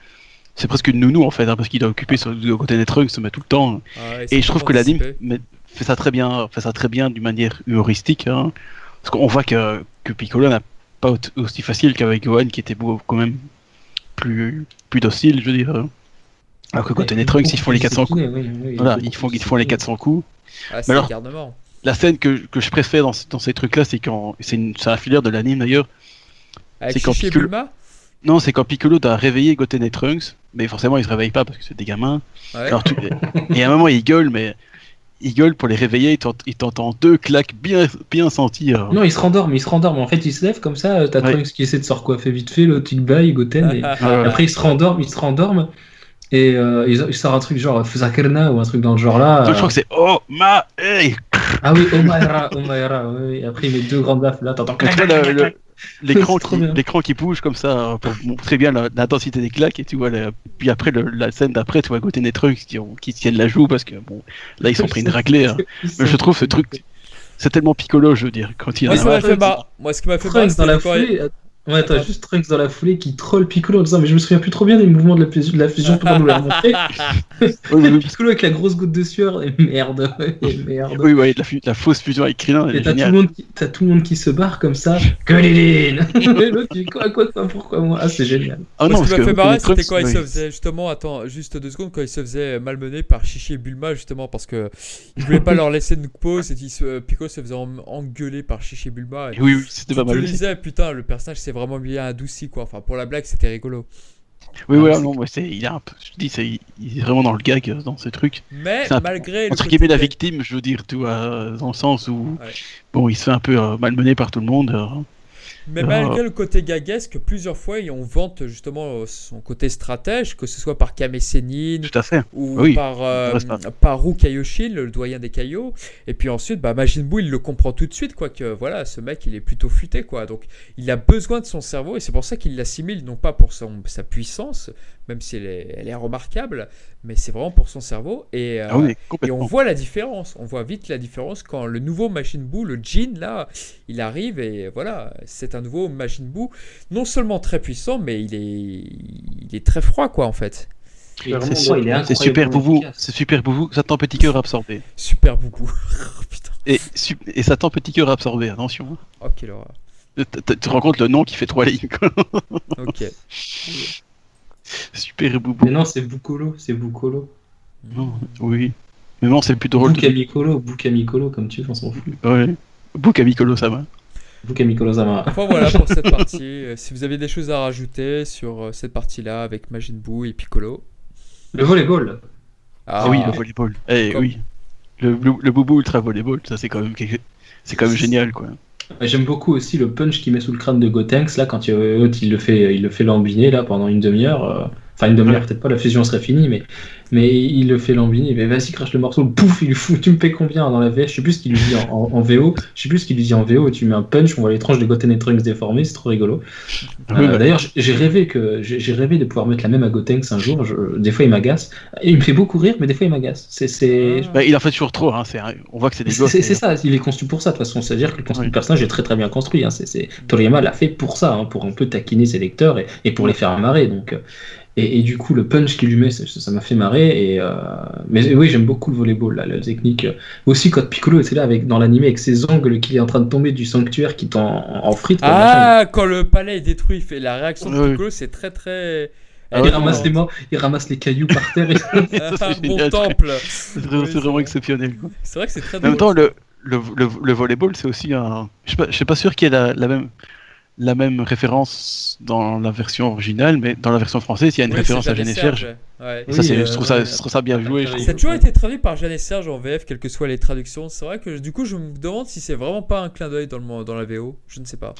C'est presque une nounou en fait, hein, parce qu'il a occupé ce Goten et Trunks mais tout le temps. Ah, Et je trouve que l'anime anime met- fait ça très bien, fait ça très bien d'une manière humoristique. hein. parce qu'on voit que, que Piccolo n'a pas au- aussi facile qu'avec Gohan, qui était beau, quand même plus, plus docile, je veux dire. Alors que Goten et Trunks, ils font les 400 coups. Voilà, ils font, ils font les 400 coups. Ah, c'est alors-. La scène que, que je préfère dans, dans ces trucs-là, c'est quand. C'est un filière de l'anime d'ailleurs. C'est quand Piccolo- Non, c'est quand Piccolo doit réveiller Goten et Trunks, mais forcément ils se réveillent pas parce que c'est des gamins. Ouais. Alors, tu- [LAUGHS] Et à un moment, il gueule, mais il gueule pour les réveiller. Il t'ent- il t'entend deux claques bien, bien senties. alors. Non, il se rendorme, il se rendorme. En fait, il se lève comme ça. T'as Ouais. Trunks qui essaie de se recoiffer vite fait, l'autre il baille, Goten. Et... [LAUGHS] Après, il se rendorme, il se rendorme. Et euh, il sort un truc genre Fusakerna ou un truc dans le genre là. Je euh, crois que c'est Oh ma hey Ah oui, Omaera, Omaera. Oui, oui. Après, il met deux grandes baffes là. T'entends. L'écran [LAUGHS] qui, qui bouge comme ça euh, pour montrer bien l'intensité des claques et tu vois la- puis après le- la scène d'après tu vois côté des trucs qui, ont- qui tiennent la joue parce que bon là ils sont pris une raclée hein. mais je trouve ce truc c'est tellement piccolo je veux dire quand il a Moi, m'a fait. Moi, ce qui m'a fait marrer, Trunks dans la foulée. Ouais, t'as juste Trunks dans la foulée qui troll Piccolo en disant Mais je me souviens plus trop bien des mouvements de la fusion, de la fusion pour nous la oui. Piccolo avec la grosse goutte de sueur, et merde, et merde. Oui, ouais, la, fu- la fausse fusion avec Krillin, Et t'as tout, le géniale. monde qui- t'as tout le monde qui se barre comme ça. [LAUGHS] [LAUGHS] Et l'autre, il dit quoi, quoi, quoi, pourquoi moi? Ah, c'est génial. Ah non, ce qui m'a fait marrer, c'était quand il se faisait justement, attends, juste deux secondes, quand il se faisait malmener par Chichi et Bulma, justement, parce que il voulait pas leur laisser une pause et se, Pico se faisait en- engueuler par Chichi et Bulma. Et Oui, oui, c'était pas mal le aussi. disais, putain, le personnage s'est vraiment bien adouci, quoi. Enfin, pour la blague, c'était rigolo. Oui, Ah, voilà, non, ouais, c'est, il est un peu, je dis, c'est, il est vraiment dans le gag, euh, dans ce truc. Mais C'est un- malgré le Entre guillemets, la victime, je veux dire, vois, euh, dans le sens où, Ouais. bon, il se fait un peu euh, malmener par tout le monde. euh. Mais Ah. malgré le côté gaguesque, plusieurs fois, on vante justement euh, son côté stratège, que ce soit par Kame Sennin Tout à fait. ou Oui, par, euh, par Ru Kaioshin, le doyen des Kaio. Et puis ensuite, bah, Majin Buu, il le comprend tout de suite, quoi, que voilà, ce mec, il est plutôt futé, quoi. Donc, il a besoin de son cerveau et c'est pour ça qu'il l'assimile, non pas pour son, sa puissance, même si elle est, elle est remarquable, mais c'est vraiment pour son cerveau. Et, euh, Ah oui, et on voit la différence, on voit vite la différence quand le nouveau Majin Buu, le Jin, là, il arrive et voilà, c'est un nouveau Majin Buu, non seulement très puissant, mais il est, il est très froid, quoi, en fait. C'est C'est, sûr, il est c'est super efficace. c'est super boubou, ça tend petit cœur absorbé. Super beaucoup. [LAUGHS] Oh, Putain, Et, su- et ça tend petit cœur absorbé, attention. hein. oh, quelle horreur. Tu te- rends compte le nom qui fait trois lignes, quoi. Ok. [LAUGHS] Super boubou. Mais non, c'est Bukolo, c'est Bukolo. Non, oui. Mais non, c'est plus drôle. de- Bukamikolo, Bukamikolo, comme tu veux, on s'en fout. Ouais. Boukabikolo, ça va. Bukamikolo Zama. Enfin voilà pour cette partie. Euh, Si vous avez des choses à rajouter sur euh, cette partie-là avec Majin Buu et Piccolo. Le volleyball. Ah, oui, le volleyball. Eh Comme- oui. Le, le, le boubou ultra volleyball, ça c'est quand même quelque... c'est quand même génial quoi. J'aime beaucoup aussi le punch qu'il met sous le crâne de Gotenks, là, quand il, euh, il le fait, il le fait lambiner, là, pendant une demi-heure. euh, Enfin, une demi-heure, peut-être pas, la fusion serait finie, mais, mais il le fait lambiner. Mais vas-y, crache le morceau, pouf, il lui fout. Tu me payes combien dans la VF Je sais plus ce qu'il lui dit en, en- en VO. Je sais plus ce qu'il lui dit en VO. Tu mets un punch, on voit les tranches de Goten et Trunks déformées, c'est trop rigolo. Oui, Euh, bah, D'ailleurs, j'ai- rêvé que j'ai rêvé de pouvoir mettre la même à Gotenks un jour. Je- des fois, il m'agace. Il me fait beaucoup rire, mais des fois, il m'agace. C'est c'est- Ah. bah, il en fait toujours trop, hein. c'est... on voit que c'est des c'est gosses. c'est- ça, il est construit pour ça de toute façon. C'est-à-dire que le, construit- Oui. personnage est très très bien construit. Hein. C'est, c'est- Toriyama l'a fait pour ça, hein, pour un peu taquiner ses lecteurs et, et pour les faire marrer. Donc, euh, et, et du coup, le punch qu'il lui met, ça m'a fait marrer. Et, euh, mais oui, j'aime beaucoup le volleyball, là, la technique. Aussi, quand Piccolo était là avec, dans l'animé avec ses ongles qu'il est en train de tomber du sanctuaire qui est en, machin. Ah, quand le palais est détruit, il fait la réaction de. Piccolo, c'est très très. Ah il, ramasse les morts, il ramasse les cailloux par terre. et- [LAUGHS] [LAUGHS] Ah, c'est bon génial. temple. C'est, vraiment- Oui, exceptionnel. C'est vrai que c'est très En même temps, le, le, le, le volleyball, c'est aussi un. Je je suis pas sûr qu'il y ait la, la même, la même référence dans la version originale, mais dans la version française, il y a une Oui, référence à Jeanne et Serge. Ouais. Et ça, Oui, euh, je, trouve ça, ouais, je trouve ça bien joué. Ça a toujours été traduit par Jeanne et Serge en VF, quelles que soient les traductions. C'est vrai que du coup, je me demande si c'est vraiment pas un clin d'œil dans, le, dans la VO. Je ne sais pas.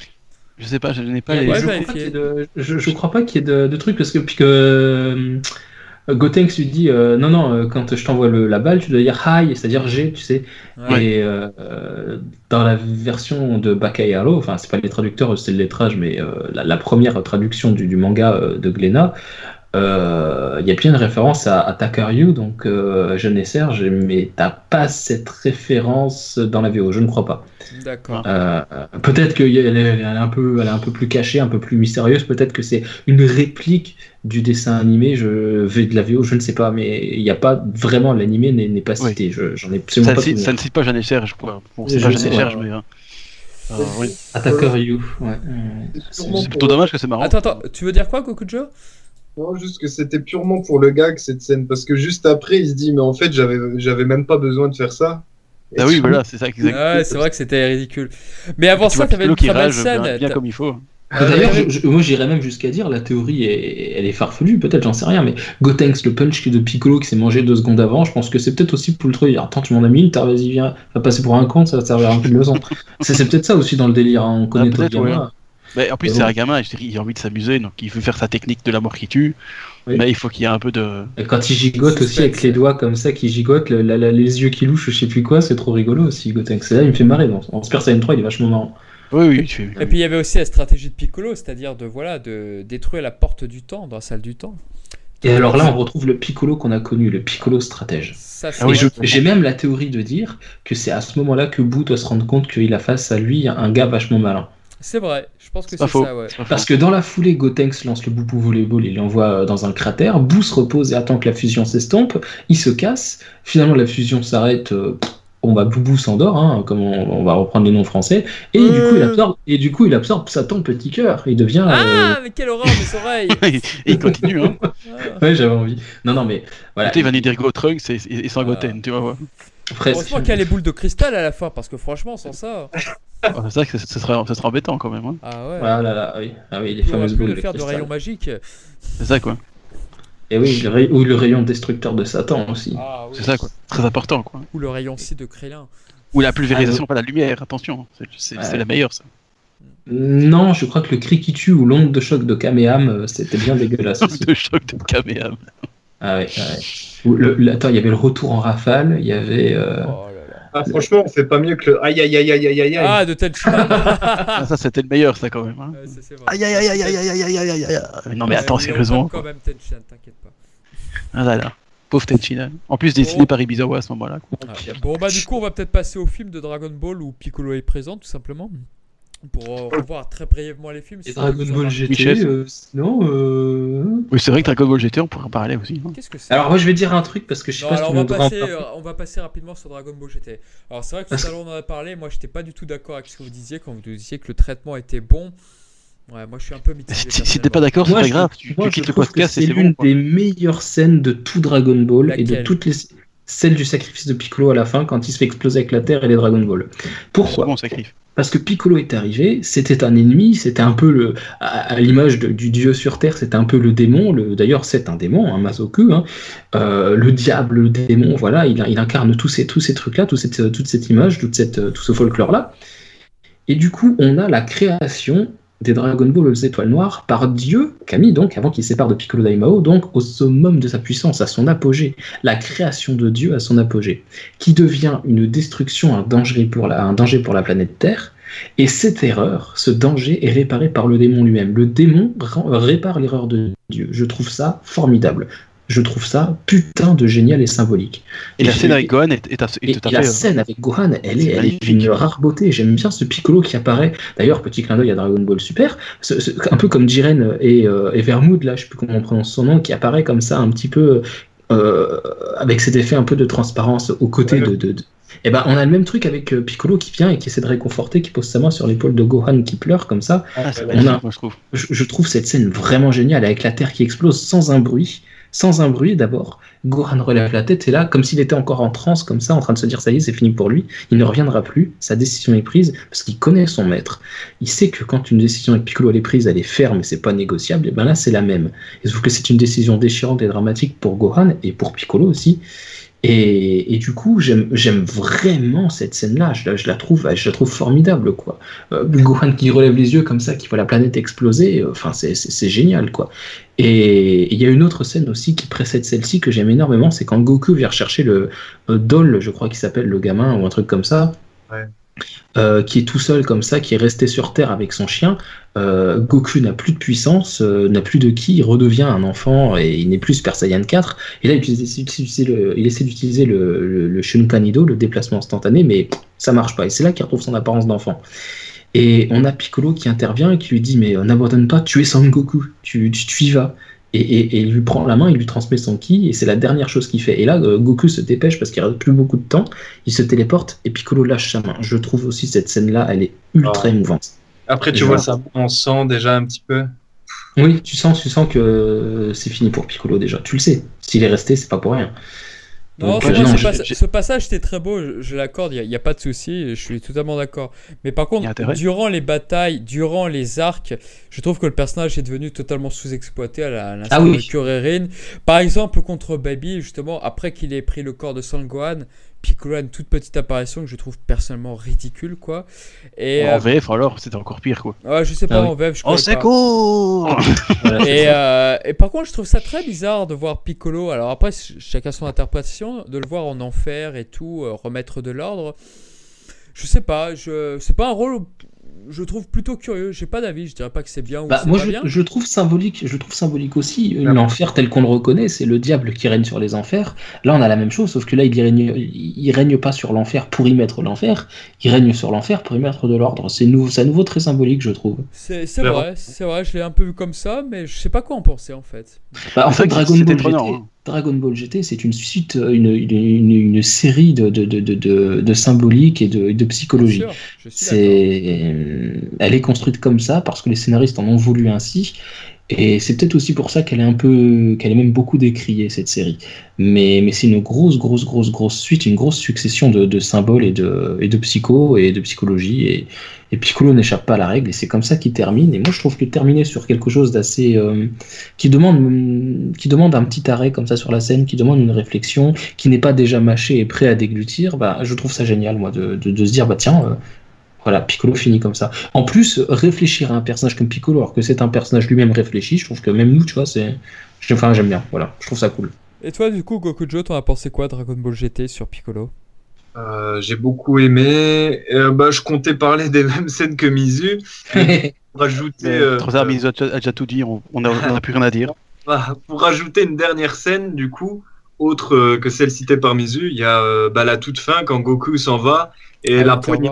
Je sais pas, je n'ai pas les. Ouais, je, vérifier. crois qu'il y ait de, je, je crois pas qu'il y ait de, de trucs parce que, puis que euh, Gotenks lui dit euh, non non euh, quand je t'envoie le- la balle tu dois dire hi c'est-à-dire G tu sais Ouais. et euh, euh, dans la version de Bakayaro enfin c'est pas les traducteurs c'est le lettrage mais euh, la, la première traduction du, du manga euh, de Glénat euh, il y a bien une référence à, à Takaryu donc euh, Jeune et Serge mais t'as pas cette référence dans la VO je ne crois pas D'accord. euh, peut-être qu'elle est, elle est un peu, elle est un peu plus cachée, un peu plus mystérieuse. Peut-être que c'est une réplique du dessin animé, je vais de la VO, je ne sais pas, mais il n'y a pas vraiment l'animé n'est n'est pas Oui. cité. Je- J'en ai absolument Ça, pas ne cite- souvenir. ça ne cite pas Jeanne et Serge, quoi. Bon, c'est pas et Serge, ouais. mais. euh, euh, oui. Attacker You. Ouais. C'est plutôt dommage que c'est marrant. Attends, attends, tu veux dire quoi, Kokujo Non, juste que c'était purement pour le gag cette scène, parce que juste après il se dit mais en fait j'avais j'avais même pas besoin de faire ça. Et Ah oui, voilà, c'est ça, exact. Ouais, c'est vrai que c'était ridicule. Mais avant Tu ça, t'avais une très belle bien, scène. bien comme il faut. Ah, D'ailleurs, moi j'irais même jusqu'à dire la théorie est, elle est farfelue, peut-être, j'en sais rien, mais Gotenks, le punch de Piccolo qui s'est mangé deux secondes avant, je pense que c'est peut-être aussi pour le truc. Attends, tu m'en as mis une, t'as- vas-y, viens, va passer pour un con, ça va te servir un peu de leçon. c'est c'est peut-être ça aussi dans le délire, hein, on connaît peut-être, Toriyama. Mais en plus, c'est un gamin, je dirais, il a envie de s'amuser, donc il veut faire sa technique de la mort qui tue. Oui. Mais il faut qu'il y ait un peu de. Et quand il gigote aussi avec les doigts comme ça, qui gigote, le- la- la- les yeux qui louchent, je sais plus quoi, c'est trop rigolo aussi, Gotenks. Et là, il me fait marrer. Dans, en Super Saiyan 3, il est vachement marrant. Oui, oui, tu. Et puis il y avait aussi la stratégie de Piccolo, c'est-à-dire de voilà de détruire la porte du temps dans la salle du temps. Et alors là, on retrouve le Piccolo qu'on a connu, le Piccolo stratège. Ah oui, J'ai même la théorie de dire que c'est à ce moment-là que Boo doit se rendre compte qu'il a face à lui un gars vachement malin. C'est vrai, je pense que C'est ça, ouais. Parce que dans la foulée, Gotenks lance le Boubou Volleyball, il l'envoie euh, dans un cratère. Boo se repose et attend que la fusion s'estompe. Il se casse. Finalement, la fusion s'arrête. euh, Bon bah Boubou s'endort, hein, comme on, on va reprendre les noms français, et du coup il Euh. absorbe, et du coup il absorbe Satan petit cœur, il devient. euh, Ah, mais quelle horreur, mes oreilles [LAUGHS] et il continue, hein. Ah. Ouais, j'avais envie. Non, non, mais voilà. Il va nous dire Go Trunks et, et, et sans Ah. Goten, tu vois. ouais. Presque. Heureusement qu'il y a les boules de cristal à la fin, parce que franchement, sans ça. Ah, c'est vrai que ce serait, ce serait embêtant quand même. Hein. Ah ouais. Ah là là, oui, ah oui les on fameuses boules le faire de cristal. rayon magique. C'est ça, quoi. Et oui, le ray- ou le rayon destructeur de Satan aussi. Ah, oui. C'est ça, quoi. Très important, quoi. Ou le rayon C de Krélin. Ou la pulvérisation, pas la lumière, attention. C'est- la meilleure, ça. Non, je crois que le cri qui tue ou l'onde de choc de Kameham, euh, c'était bien dégueulasse aussi. de choc de Kamehameha. Ah ouais, ouais. Ou le- le- attends, il y avait le retour en rafale, il y avait. euh, Oh. Ah, franchement, on fait pas mieux que le aïe aïe aïe aïe aïe aïe. Ah, de tête ah, Ça, c'était le meilleur, ça quand même. Hein. Ouais, ça. Aïe aïe aïe aïe aïe aïe aïe aïe. Non, mais attends, sérieusement. quand même Tenchin, t'inquiète pas. Ah là là. Pauvre Tenchin. En plus, dessiné par Ibizawa à ce moment-là. Ah, bon, bah, du coup, on va peut-être passer au film de Dragon Ball où Piccolo est présent, tout simplement. Pour euh, revoir très brièvement les films. Et Dragon Ball GT, euh, sinon. euh, Oui, c'est vrai que Dragon Ball GT, on pourrait en parler aussi. hein. Qu'est-ce que c'est Alors, moi, je vais dire un truc parce que je sais Non, pas si alors on va, passer, euh, on va passer rapidement sur Dragon Ball GT. Alors c'est vrai que tout à l'heure on en a parlé, moi j'étais pas du tout d'accord avec ce que vous disiez quand vous disiez que le traitement était bon. Ouais, moi je suis un peu mitigé. Si, t'es pas d'accord, c'est pas grave. Tu, moi, tu je quittes le podcast c'est l'une bon. des meilleures scènes de tout Dragon Ball et de toutes les celles du sacrifice de Piccolo à la fin quand il se fait exploser avec la Terre et les Dragon Ball. Pourquoi? Bon, sacrifice. Parce que Piccolo est arrivé, c'était un ennemi, c'était un peu le, à, à l'image du dieu sur Terre, c'était un peu le démon. Le, D'ailleurs, c'est un démon, un Masoku, hein. Euh, le diable, le démon, voilà, il, il incarne tous ces, tous ces trucs-là, toute cette, toute cette image, toute cette, tout ce folklore-là. Et du coup, on a la création des Dragon Ball aux étoiles noires par Dieu, Kami, donc, avant qu'il sépare de Piccolo Daimao, donc au summum de sa puissance, à son apogée, la création de Dieu à son apogée, qui devient une destruction, un danger pour la, planète Terre. Et cette erreur, ce danger est réparé par le démon lui-même. Le démon répare l'erreur de Dieu. Je trouve ça formidable. Je trouve ça putain de génial et symbolique. Et la scène avec Gohan est, est, est Et, tout à et la fait. euh, scène avec Gohan, elle c'est est, elle est d'une rare beauté. J'aime bien ce Piccolo qui apparaît. D'ailleurs, petit clin d'œil à Dragon Ball Super. Ce- ce- un peu comme Jiren et, euh, et Vermoud, là, je sais plus comment on prononce son nom, qui apparaît comme ça, un petit peu euh, avec cet effet un peu de transparence aux côtés Ouais. de. de, de- Eh ben, on a le même truc avec euh, Piccolo qui vient et qui essaie de réconforter, qui pose sa main sur l'épaule de Gohan qui pleure comme ça. Ah, c'est On a- moi, je trouve. Je, je trouve cette scène vraiment géniale avec la Terre qui explose sans un bruit. Sans un bruit d'abord. Gohan relève la tête et là, comme s'il était encore en transe, comme ça, en train de se dire ça y est, c'est fini pour lui. Il ne reviendra plus. Sa décision est prise parce qu'il connaît son maître. Il sait que quand une décision avec Piccolo elle est prise, elle est ferme et c'est pas négociable. Et ben là, c'est la même. Et sauf que c'est une décision déchirante et dramatique pour Gohan et pour Piccolo aussi. Et, et du coup, j'aime vraiment cette scène-là. Je, la- trouve, je la trouve formidable, quoi. Euh, Gohan qui relève les yeux comme ça, qui voit la planète exploser. euh, Enfin, c'est génial, quoi. Et il y a une autre scène aussi qui précède celle-ci que j'aime énormément, c'est quand Goku vient chercher le euh, Dol, je crois qu'il s'appelle le gamin ou un truc comme ça. Ouais. Euh, qui est tout seul comme ça, qui est resté sur Terre avec son chien. Euh, Goku n'a plus de puissance, euh, n'a plus de ki, il redevient un enfant et il n'est plus Super Saiyan 4. Et là, il essaie d'utiliser le, il essaie d'utiliser le, le, le Shunkanido, le déplacement instantané, mais ça marche pas. Et c'est là qu'il retrouve son apparence d'enfant. Et on a Piccolo qui intervient et qui lui dit Mais n'abandonne pas, tu es Son Goku, tu, tu, tu y vas. Et, et- et il lui prend la main, il lui transmet son ki, et c'est la dernière chose qu'il fait. Et là, euh, Goku se dépêche parce qu'il reste plus beaucoup de temps, il se téléporte, et Piccolo lâche sa main. Je trouve aussi cette scène-là, elle est ultra Ah. émouvante. Après, tu vois, vois. ça, on sent déjà un petit peu. Oui, tu sens, tu sens que euh, c'est fini pour Piccolo déjà. Tu le sais. S'il est resté, c'est pas pour rien. Non, ce, pas- passage était très beau, je, je l'accorde, il n'y a, pas de souci, je suis totalement d'accord. Mais par contre, durant les batailles, durant les arcs, je trouve que le personnage est devenu totalement sous-exploité à l'instar Ah oui. de Kuririn. Par exemple, contre Baby, justement, après qu'il ait pris le corps de Sangohan, Piccolo a une toute petite apparition que je trouve personnellement ridicule, quoi. Et En euh, VF, alors, c'était encore pire, quoi. ouais, je sais pas Ah oui. en VF, je Oh, pas. court [LAUGHS] Voilà, c'est Et, euh, et par contre, je trouve ça très bizarre de voir Piccolo. Alors après, ch- chacun son interprétation, de le voir en enfer et tout, euh, remettre de l'ordre. Je sais pas, je c'est pas un rôle je trouve plutôt curieux. J'ai pas d'avis, je dirais pas que c'est bien ou Bah, c'est moi, pas je, bien. je trouve symbolique. Je trouve symbolique aussi. Ah. L'enfer tel qu'on le reconnaît, c'est le diable qui règne sur les enfers. Là, on a la même chose, sauf que là, il y règne, il règne pas sur l'enfer pour y mettre l'enfer. Il règne sur l'enfer pour y mettre de l'ordre. C'est nouveau, c'est à nouveau très symbolique, je trouve. C'est vrai, c'est vrai, je l'ai un peu vu comme ça, mais je sais pas quoi en penser en fait. Bah, en fait, Dragon Ball, GT. Dragon Ball GT, c'est une suite, euh, une, une, une, une série de, de, de, de, symbolique et de, psychologie. C'est, elle est construite comme ça parce que les scénaristes en ont voulu ainsi. Et c'est peut-être aussi pour ça qu'elle est un peu, qu'elle est même beaucoup décriée cette série. Mais, mais c'est une grosse, grosse, grosse, grosse suite, une grosse succession de, de symboles et de, et de et de psychologie. Et, et Piccolo n'échappe pas à la règle. Et c'est comme ça qu'il termine. Et moi, je trouve que terminer sur quelque chose d'assez, euh, qui demande, qui demande un petit arrêt comme ça sur la scène, qui demande une réflexion, qui n'est pas déjà mâché et prêt à déglutir, bah, je trouve ça génial, moi, de, de, de se dire, bah tiens. euh, voilà, Piccolo finit comme ça. En plus, réfléchir à un personnage comme Piccolo, alors que c'est un personnage lui-même réfléchi, je trouve que même nous, tu vois, c'est. Enfin, j'aime bien, voilà, je trouve ça cool. Et toi, du coup, Gokujo, t'en as pensé quoi Dragon Ball GT sur Piccolo? Euh, j'ai beaucoup aimé. Euh, bah, je comptais parler des [LAUGHS] mêmes scènes que Mizu. Pour rajouter, euh, Trop tard, ils ont déjà, tout dit, on on a, on a plus rien à dire. [LAUGHS] bah, pour rajouter une dernière scène, du coup, autre euh, que celle citée par Mizu, il y a euh, bah, la toute fin quand Goku s'en va et Ah, la poignée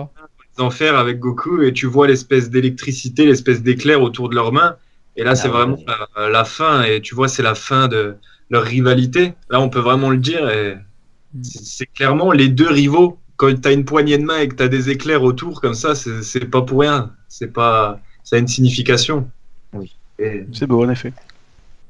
enfers avec Goku et tu vois l'espèce d'électricité, l'espèce d'éclair autour de leurs mains. Et là, c'est ouais. vraiment la, la fin et tu vois, c'est la fin de leur rivalité. Là, on peut vraiment le dire et c'est c'est clairement les deux rivaux. Quand tu as une poignée de main et que tu as des éclairs autour comme ça, c'est c'est pas pour rien. C'est pas, ça a une signification. Oui. Et C'est beau, en effet.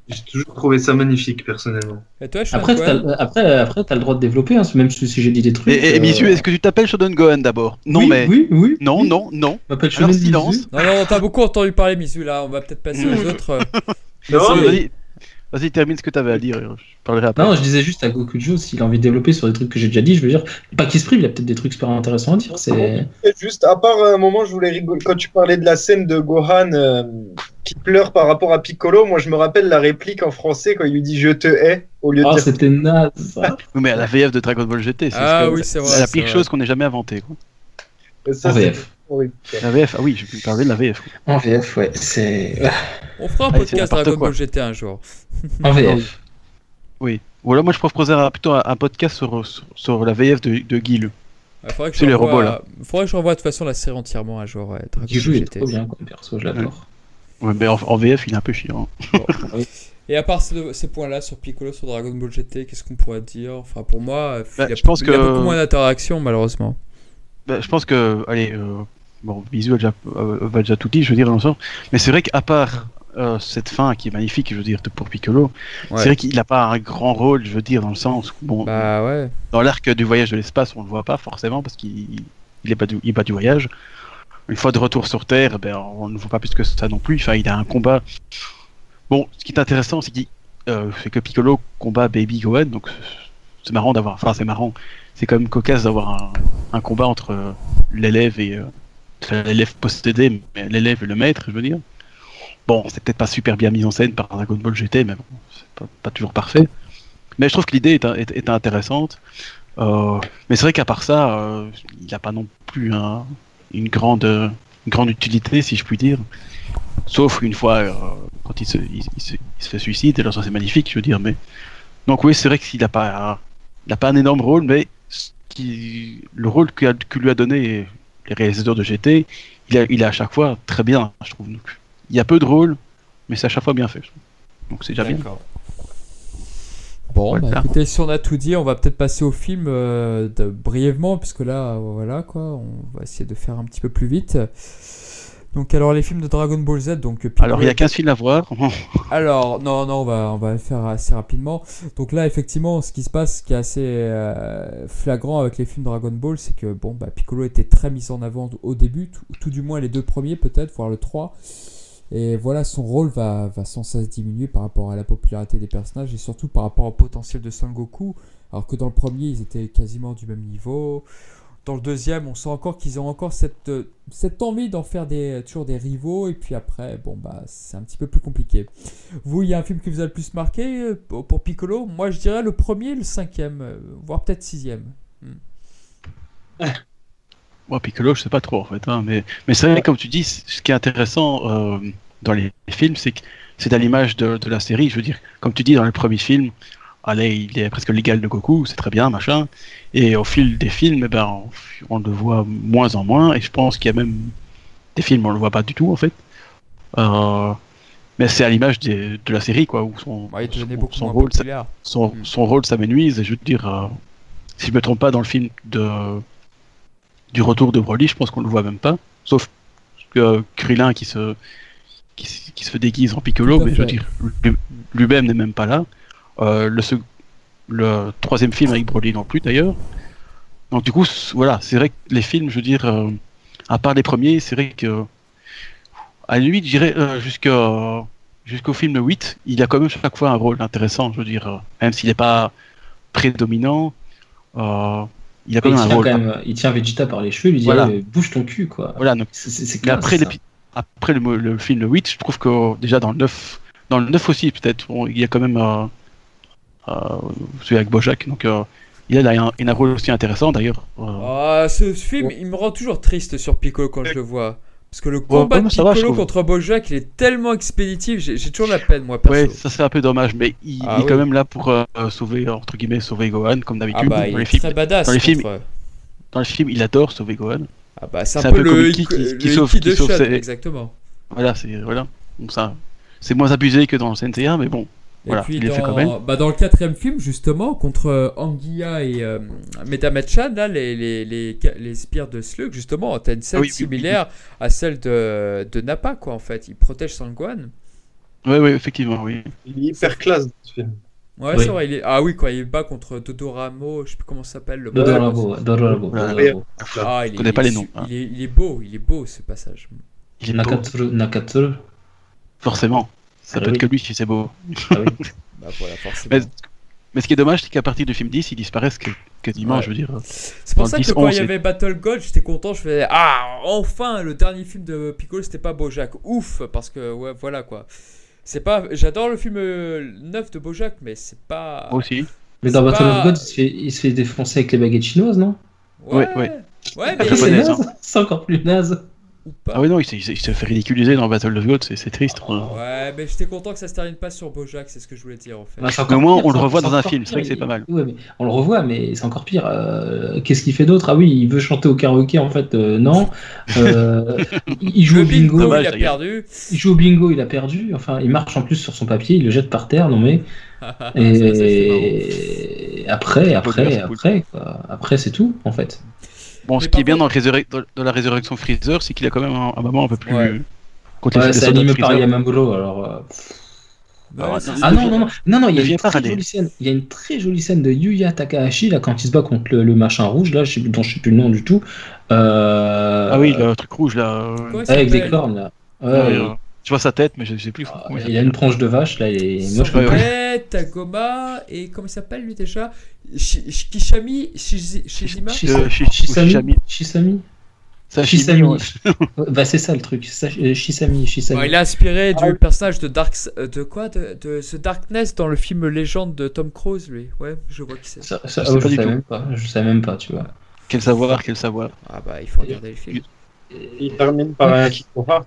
J'ai toujours trouvé ça magnifique, personnellement. Et toi, Sean Après, t'as, après, après, t'as le droit de développer, hein, même si j'ai dit des trucs. Et, et euh, Misu, est-ce que tu t'appelles Shonen Gohan d'abord? Non, oui, mais. Oui, oui. Non, oui. non, non. Je m'appelle Shonen silence. Non, non, t'as beaucoup entendu parler, Mizu, là, on va peut-être passer aux [LAUGHS] autres. euh. Non, mais- Vas-y, termine ce que tu avais à dire. Je parlerai après. Non, je disais juste à Gokujo, s'il a envie de développer sur des trucs que j'ai déjà dit, je veux dire, pas qu'il se prive, il a peut-être des trucs super intéressants à dire. C'est... Juste, à part un moment, je voulais rigoler. Quand tu parlais de la scène de Gohan euh, qui pleure par rapport à Piccolo, moi je me rappelle la réplique en français quand il lui dit je te hais au lieu de Ah, dire c'était naze. ça. [LAUGHS] Oui, mais à la VF de Dragon Ball GT, c'est Ah ce que- oui, c'est vrai, c'est la pire vrai. chose qu'on ait jamais inventée. quoi. ça. VF. Oui. La VF, ah oui, je peux parler de la VF. En VF, ouais, c'est. On fera un Allez, c'est podcast Dragon. Ball GT un jour. En VF. Oui. Ou alors moi je proposerais plutôt un, un podcast sur, sur, sur la VF de, de faudrait que je C'est les revoie- robots, là. faudrait que je revoie de toute façon la série entièrement un jour. Ouais, Dragon Qui Ball joue, il est GT. trop bien comme perso, je l'adore. Ouais, mais en, en VF il est un peu chiant. [LAUGHS] Et à part ces, ces points-là sur Piccolo, sur Dragon Ball GT, qu'est-ce qu'on pourrait dire? Enfin, pour moi, Bah, il y a, je pense il y a que- beaucoup moins d'interactions, malheureusement. Bah, je pense que, allez, euh, bon, Bisou a déjà, euh, déjà tout dire, je veux dire, dans le sens. Mais c'est vrai qu'à part euh, cette fin qui est magnifique, je veux dire, pour Piccolo, Ouais. c'est vrai qu'il n'a pas un grand rôle, je veux dire, dans le sens où, bon, Bah ouais. dans l'arc du voyage de l'espace, on le voit pas forcément parce qu'il il est pas du, il est pas du voyage. Une fois de retour sur Terre, ben, on ne voit pas plus que ça non plus. Enfin, il a un combat. Bon, ce qui est intéressant, c'est qu'il, euh, que Piccolo combat Baby Gohan, donc c'est marrant d'avoir. Enfin, c'est marrant. C'est quand même cocasse d'avoir un, combat entre euh, l'élève et euh, l'élève possédé, mais l'élève et le maître, je veux dire. Bon, c'est peut-être pas super bien mis en scène par Dragon Ball GT, mais bon, c'est pas, toujours parfait. Mais je trouve que l'idée est, est- est intéressante. Euh, mais c'est vrai qu'à part ça, euh, il n'a pas non plus un- une, grande, grande utilité, si je puis dire. Sauf une fois, quand il se, se, fait suicide, et là ça c'est magnifique, je veux dire. Mais... Donc oui, c'est vrai qu'il n'a pas, il a pas un énorme rôle, mais ce qui, le rôle que, que lui a donné les réalisateurs de GT, il, a, il est à chaque fois très bien, je trouve. Donc, il y a peu de rôles, mais c'est à chaque fois bien fait. je trouve. Donc c'est déjà bien. Bon, Voilà. bah, écoutez, si on a tout dit, on va peut-être passer au film euh, de- brièvement, puisque là, voilà quoi, on va essayer de faire un petit peu plus vite. Donc, alors, les films de Dragon Ball Z, donc. euh, Alors il y a Piccolo- 15 films à voir. [LAUGHS] Alors, non, non, on va, on va le faire assez rapidement. Donc là, effectivement, ce qui se passe, ce qui est assez euh, flagrant avec les films Dragon Ball, c'est que bon, bah, Piccolo était très mis en avant au début, tout, tout du moins les deux premiers peut-être, voire le 3. Et voilà, son rôle va, va sans cesse diminuer par rapport à la popularité des personnages et surtout par rapport au potentiel de Son Goku. Alors que dans le premier, ils étaient quasiment du même niveau. Dans le deuxième, on sent encore qu'ils ont encore cette, euh, cette envie d'en faire des, toujours des rivaux. Et puis après, bon, bah, c'est un petit peu plus compliqué. Vous, il y a un film qui vous a le plus marqué euh, pour Piccolo? Moi, je dirais le premier, le cinquième, euh, voire peut-être sixième. Hmm. Moi, Piccolo, je sais pas trop en fait. hein, mais mais c'est vrai, comme tu dis, ce qui est intéressant euh, dans les films, c'est que c'est à l'image de, de la série. Je veux dire, comme tu dis dans le premier film, allez, il est presque légal de Goku, c'est très bien, machin. Et au fil des films, eh ben, on, on le voit moins en moins. Et je pense qu'il y a même des films où on le voit pas du tout en fait. Euh, mais c'est à l'image des- de la série, quoi, où son, Ouais, son- beaucoup son moins rôle, ça- son, Mm. son rôle s'amenuise et je veux dire euh, si je me trompe pas dans le film de du retour de Broly je pense qu'on le voit même pas sauf que Krillin qui se qui, se- qui se déguise en Piccolo mais je veux dire lui- lui-même n'est même pas là le sec- le troisième film avec Broly non plus d'ailleurs donc du coup c- voilà c'est vrai que les films je veux dire euh, à part les premiers c'est vrai que à lui je dirais euh, jusqu'au film 8, il a quand même chaque fois un rôle intéressant, je veux dire, euh, même s'il n'est pas prédominant, euh, il a quand Il même un tient, rôle. quand même, il tient Vegeta par les cheveux, il lui dit Voilà. Bouge ton cul quoi. Voilà, donc, mais classe, après, le, le film 8, je trouve que euh, déjà dans le 9, dans le 9 aussi, peut-être, il y a quand même euh, euh, celui avec Bojack, donc euh, il a, un, un rôle aussi intéressant d'ailleurs. euh, Ah, ce film, il me rend toujours triste sur Piccolo quand je le vois. Parce que le combat ouais, de va, Piccolo contre Bojack, il est tellement expéditif, j'ai toujours la peine, moi, perso. ouais, ça c'est un peu dommage, mais il, Ah il est quand même là pour euh, sauver, entre guillemets, sauver Gohan, comme ah d'habitude. bah, dans, il est films, très badass. dans les films, contre- dans les films, il adore sauver Gohan. Ah bah, c'est un, peu, peu le, Ikki- qui- sauve- qui de sauve ses- exactement. Voilà, c'est voilà. Moins abusé que dans le CNT1, mais bon, Et Voilà, puis dans, bah, dans le quatrième film, justement, contre euh, Anguilla et euh, là, les, les, les, les spires de Slug, justement, t'as une scène oui, oui, oui, similaire à celle de, de Nappa, quoi, en fait. Il protège Sangohan. ouais, ouais, effectivement, oui. Il est hyper classe dans ce film. Ouais, Oui. c'est vrai. Il est... Ah oui, quoi, il bat contre Dodoramo, je sais plus comment ça s'appelle. Le Voilà. Dororabo. Ah, il est, Je connais pas il est les noms, hein. Il, est, il est beau, il est beau ce passage. Il est Nakatsuru. forcément. Ça Ah peut oui. être que lui si c'est beau. Ah oui. [LAUGHS] Bah voilà, forcément. Mais, mais ce qui est dommage, c'est qu'à partir du film 10, ils disparaissent que- quasiment, Ouais. je veux dire. C'est pour ça que 10, quand il y 11, avait Battle God, j'étais content. Je faisais Ah, enfin, le dernier film de Piccolo, c'était pas Bojack. Ouf, parce que, ouais, voilà quoi. C'est pas. J'adore le film euh, neuf de Bojack, mais c'est pas. Moi aussi. Mais dans Battle pas- of God, il se, fait, il se fait défoncer avec les baguettes chinoises, non? Ouais, Ouais, ouais. Ouais, mais. Naze, [LAUGHS] c'est encore plus naze. Ou pas. Ah oui, non, il, se- il il se fait ridiculiser dans Battle of God, c'est triste. Ouais, mais j'étais content que ça se termine pas sur Bojack, c'est ce que je voulais dire en fait. Bah, au moins, pire, on le revoit dans un film, c'est vrai que c'est pas mal. Ouais, mais on le revoit, mais c'est encore pire. Euh, Qu'est-ce qu'il fait d'autre? Ah oui, il veut chanter au karaoké, en fait, euh, non. [LAUGHS] Euh, il joue le au bingo, bingo, dommage, il a perdu. il joue au bingo, il a perdu. Enfin, il marche en plus sur son papier, il le jette par terre, non mais. [LAUGHS] Ça, ça, c'est marrant. Et après, après, cool. après, quoi. après, c'est tout, en fait. Bon, Mais ce qui est bien dans, la résurrection Freezer, c'est qu'il a quand même un, un moment un peu plus. Ouais. Quand il Ouais, fait c'est des soldats animé par. Yamamuro, alors. euh, Ah, c'est non. Ah non, non, non, il y a une très jolie scène. Il y a une très jolie scène de Yuya Takahashi là quand il se bat contre le, le machin rouge là, je sais dont je sais plus le nom du tout. Euh, Ah oui, le truc rouge là. euh, avec des cornes là. Ouais, ouais, ouais. euh, Je vois sa tête, mais je sais plus. Ah, il il a une tranche de vache là, il est moche. Comme Tagoma, et comment il s'appelle lui déjà? Shi- Shi- Kishami Shizi- Shizima? Shisa- Shi- Shisami. Shishami. Shisami. Shisami. [LAUGHS] Bah c'est ça le truc. Euh, Shisami. Shisami. Bon, Il est inspiré Ah du oui. personnage de Dark, euh, de quoi? De, de ce Darkness dans le film Légende de Tom Cruise, lui. Ouais, je vois qui c'est. Ça, ça- Je oh, sais tout. même pas. Je même pas, tu vois. Quel savoir, quel savoir. Ah bah, il faut regarder le film. Il termine par un Kikoha.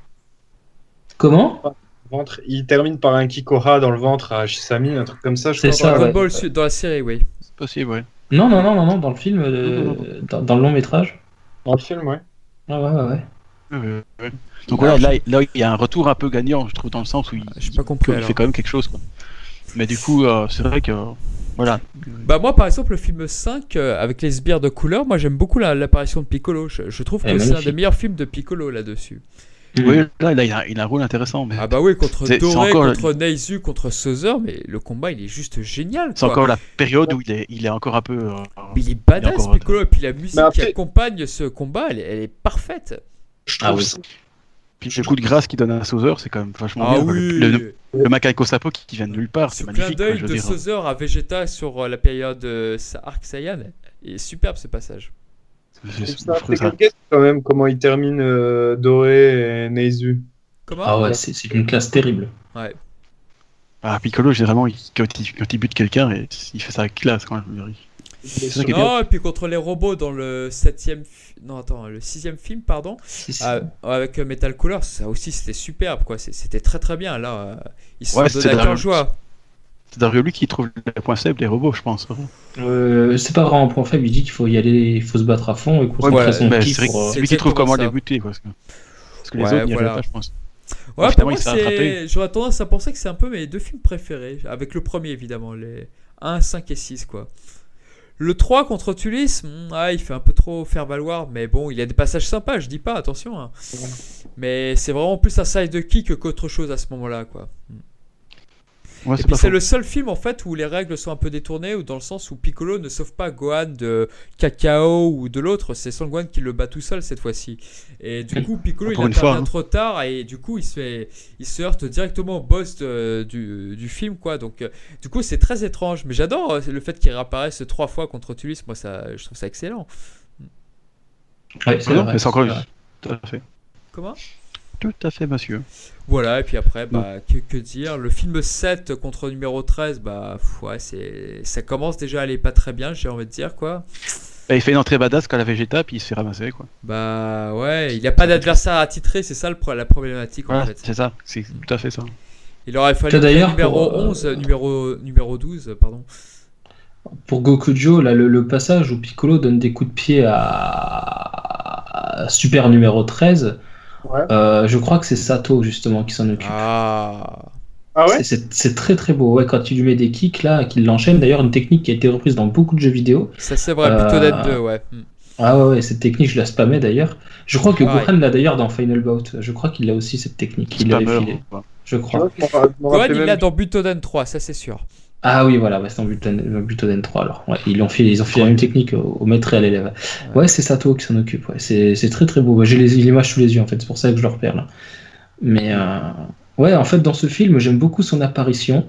Comment Ventre. Il termine par un Kikoha dans le ventre à Shisami, un truc comme ça, je C'est crois. ça, Dragon. Ball dans la série, oui. C'est possible, ouais. Non, non, non, non, non, dans le film, euh, Non, non, dans, dans le long métrage. Dans le film, ouais. Ah ouais, ouais, ouais. Donc Ah, voilà, là, là, il y a un retour un peu gagnant, je trouve, dans le sens où il, J'ai pas compris, il alors. fait quand même quelque chose. Quoi. Mais du coup, euh, c'est vrai que. Voilà. Bah moi par exemple le film 5 euh, avec les sbires de couleur, moi j'aime beaucoup la- l'apparition de Piccolo. Je, je trouve que c'est un des meilleurs films de Piccolo là-dessus. Oui, là, il, a, il a un rôle intéressant. Mais Ah bah oui, contre Doré, encore- contre Neizu, contre Sozer, mais le combat il est juste génial. c'est encore la période où il est, il est encore un peu. euh, Mais il est badass encore- Piccolo, et puis la musique après- qui accompagne ce combat, elle, est- elle est parfaite. Je Ah trouve oui. ça- Puis le coup de grâce qu'il donne à Sauzer, c'est quand même vachement Ah bien. oui Le, le, le Macaco Sapo qui, qui vient de nulle part, c'est Ce clin magnifique. quoi, d'œil je veux de. Sozer à Vegeta sur euh, la période euh, Sa- Arc Saiyan est superbe ce passage. C'est- quand même comment il termine euh, Doré et Neizu. Comment Ah ouais, c'est c'est une classe terrible. Ouais. Ah, Piccolo, généralement, il, quand, il, quand il bute quelqu'un, et il fait ça avec classe. Quand même, ça qui est. Non, et puis contre les robots dans le septième, non attends, le sixième film, pardon, ah, avec euh, Metal Cooler, ça aussi c'était superbe quoi, c'était très très bien là. euh, Ils se Ouais, sont donnés à joie. C'est d'ailleurs lui qui trouve les points faibles des robots, je pense. Euh, c'est pas vraiment un point faible, il dit qu'il faut y aller, il faut se battre à fond et concentrer son ki pour, euh, C'est lui qui trouve comment ça. les buter. Parce que, parce que les Ouais, autres n'y voilà. arrivent pas, je pense. Ouais, pour moi j'aurais tendance à penser que c'est un peu mes deux films préférés, avec le premier évidemment, les 1, 5 et 6 quoi. Le 3 contre Tulis, hmm, ah, il fait un peu trop faire valoir, mais bon, il y a des passages sympas, je dis pas, attention. hein. Mais c'est vraiment plus un side de kick qu'autre chose à ce moment-là quoi. Ouais, Et c'est puis le seul film en fait où les règles sont un peu détournées, ou dans le sens où Piccolo ne sauve pas Gohan de Cacao ou de l'autre, c'est Son Gohan qui le bat tout seul cette fois-ci. Et du coup Piccolo Encore il intervient fois, hein. trop tard et du coup il se fait, il se heurte directement au boss de- du, du film quoi. Donc euh, du coup c'est très étrange, mais j'adore euh, le fait qu'il réapparaisse trois fois contre Tulis, moi ça, je trouve ça excellent. Ouais, c'est encore. Tout à fait. Comment? Tout à fait, monsieur. Voilà, et puis après, bah, que, que dire? Le film 7 contre numéro 13, bah, ouais, c'est, ça commence déjà à aller pas très bien, j'ai envie de dire, quoi. Bah, il fait une entrée badass quand la Vegeta, puis il se fait ramasser. Quoi. Bah, ouais, il n'y a pas d'adversaire à titrer, c'est ça le pro- la problématique, en fait. c'est ça. C'est tout à fait ça. Il aurait fallu d'ailleurs, numéro pour, euh, 11, numéro, numéro 12, pardon. Pour Gokujo, là, le, le passage où Piccolo donne des coups de pied à, à Super numéro 13, Ouais. euh, je crois que c'est Sato justement qui s'en occupe. Ah, Ah ouais C'est- C'est c'est très très beau, ouais, quand il lui met des kicks là, qu'il l'enchaîne. D'ailleurs, une technique qui a été reprise dans beaucoup de jeux vidéo. ça c'est vrai, Euh, plutôt d'être 2, ouais. Hmm. Ah ouais, ouais, cette technique, je la spammais d'ailleurs. Je crois que Pareil. Gohan l'a d'ailleurs dans Final Bout. Je crois qu'il a aussi cette technique. Il l'avait filé, je crois. Gohan, il l'a dans Butoden 3, ça c'est sûr. Ah oui, voilà, ouais, c'est dans Butoden, Butoden 3 alors. Ouais, ils ont fait, ils ont fait la même technique au, au maître et à l'élève. Ouais, c'est Sato qui s'en occupe. Ouais. C'est c'est très très beau. J'ai les- l'image sous les yeux en fait, c'est pour ça que je le repère là. Mais euh, ouais, en fait, dans ce film, j'aime beaucoup son apparition.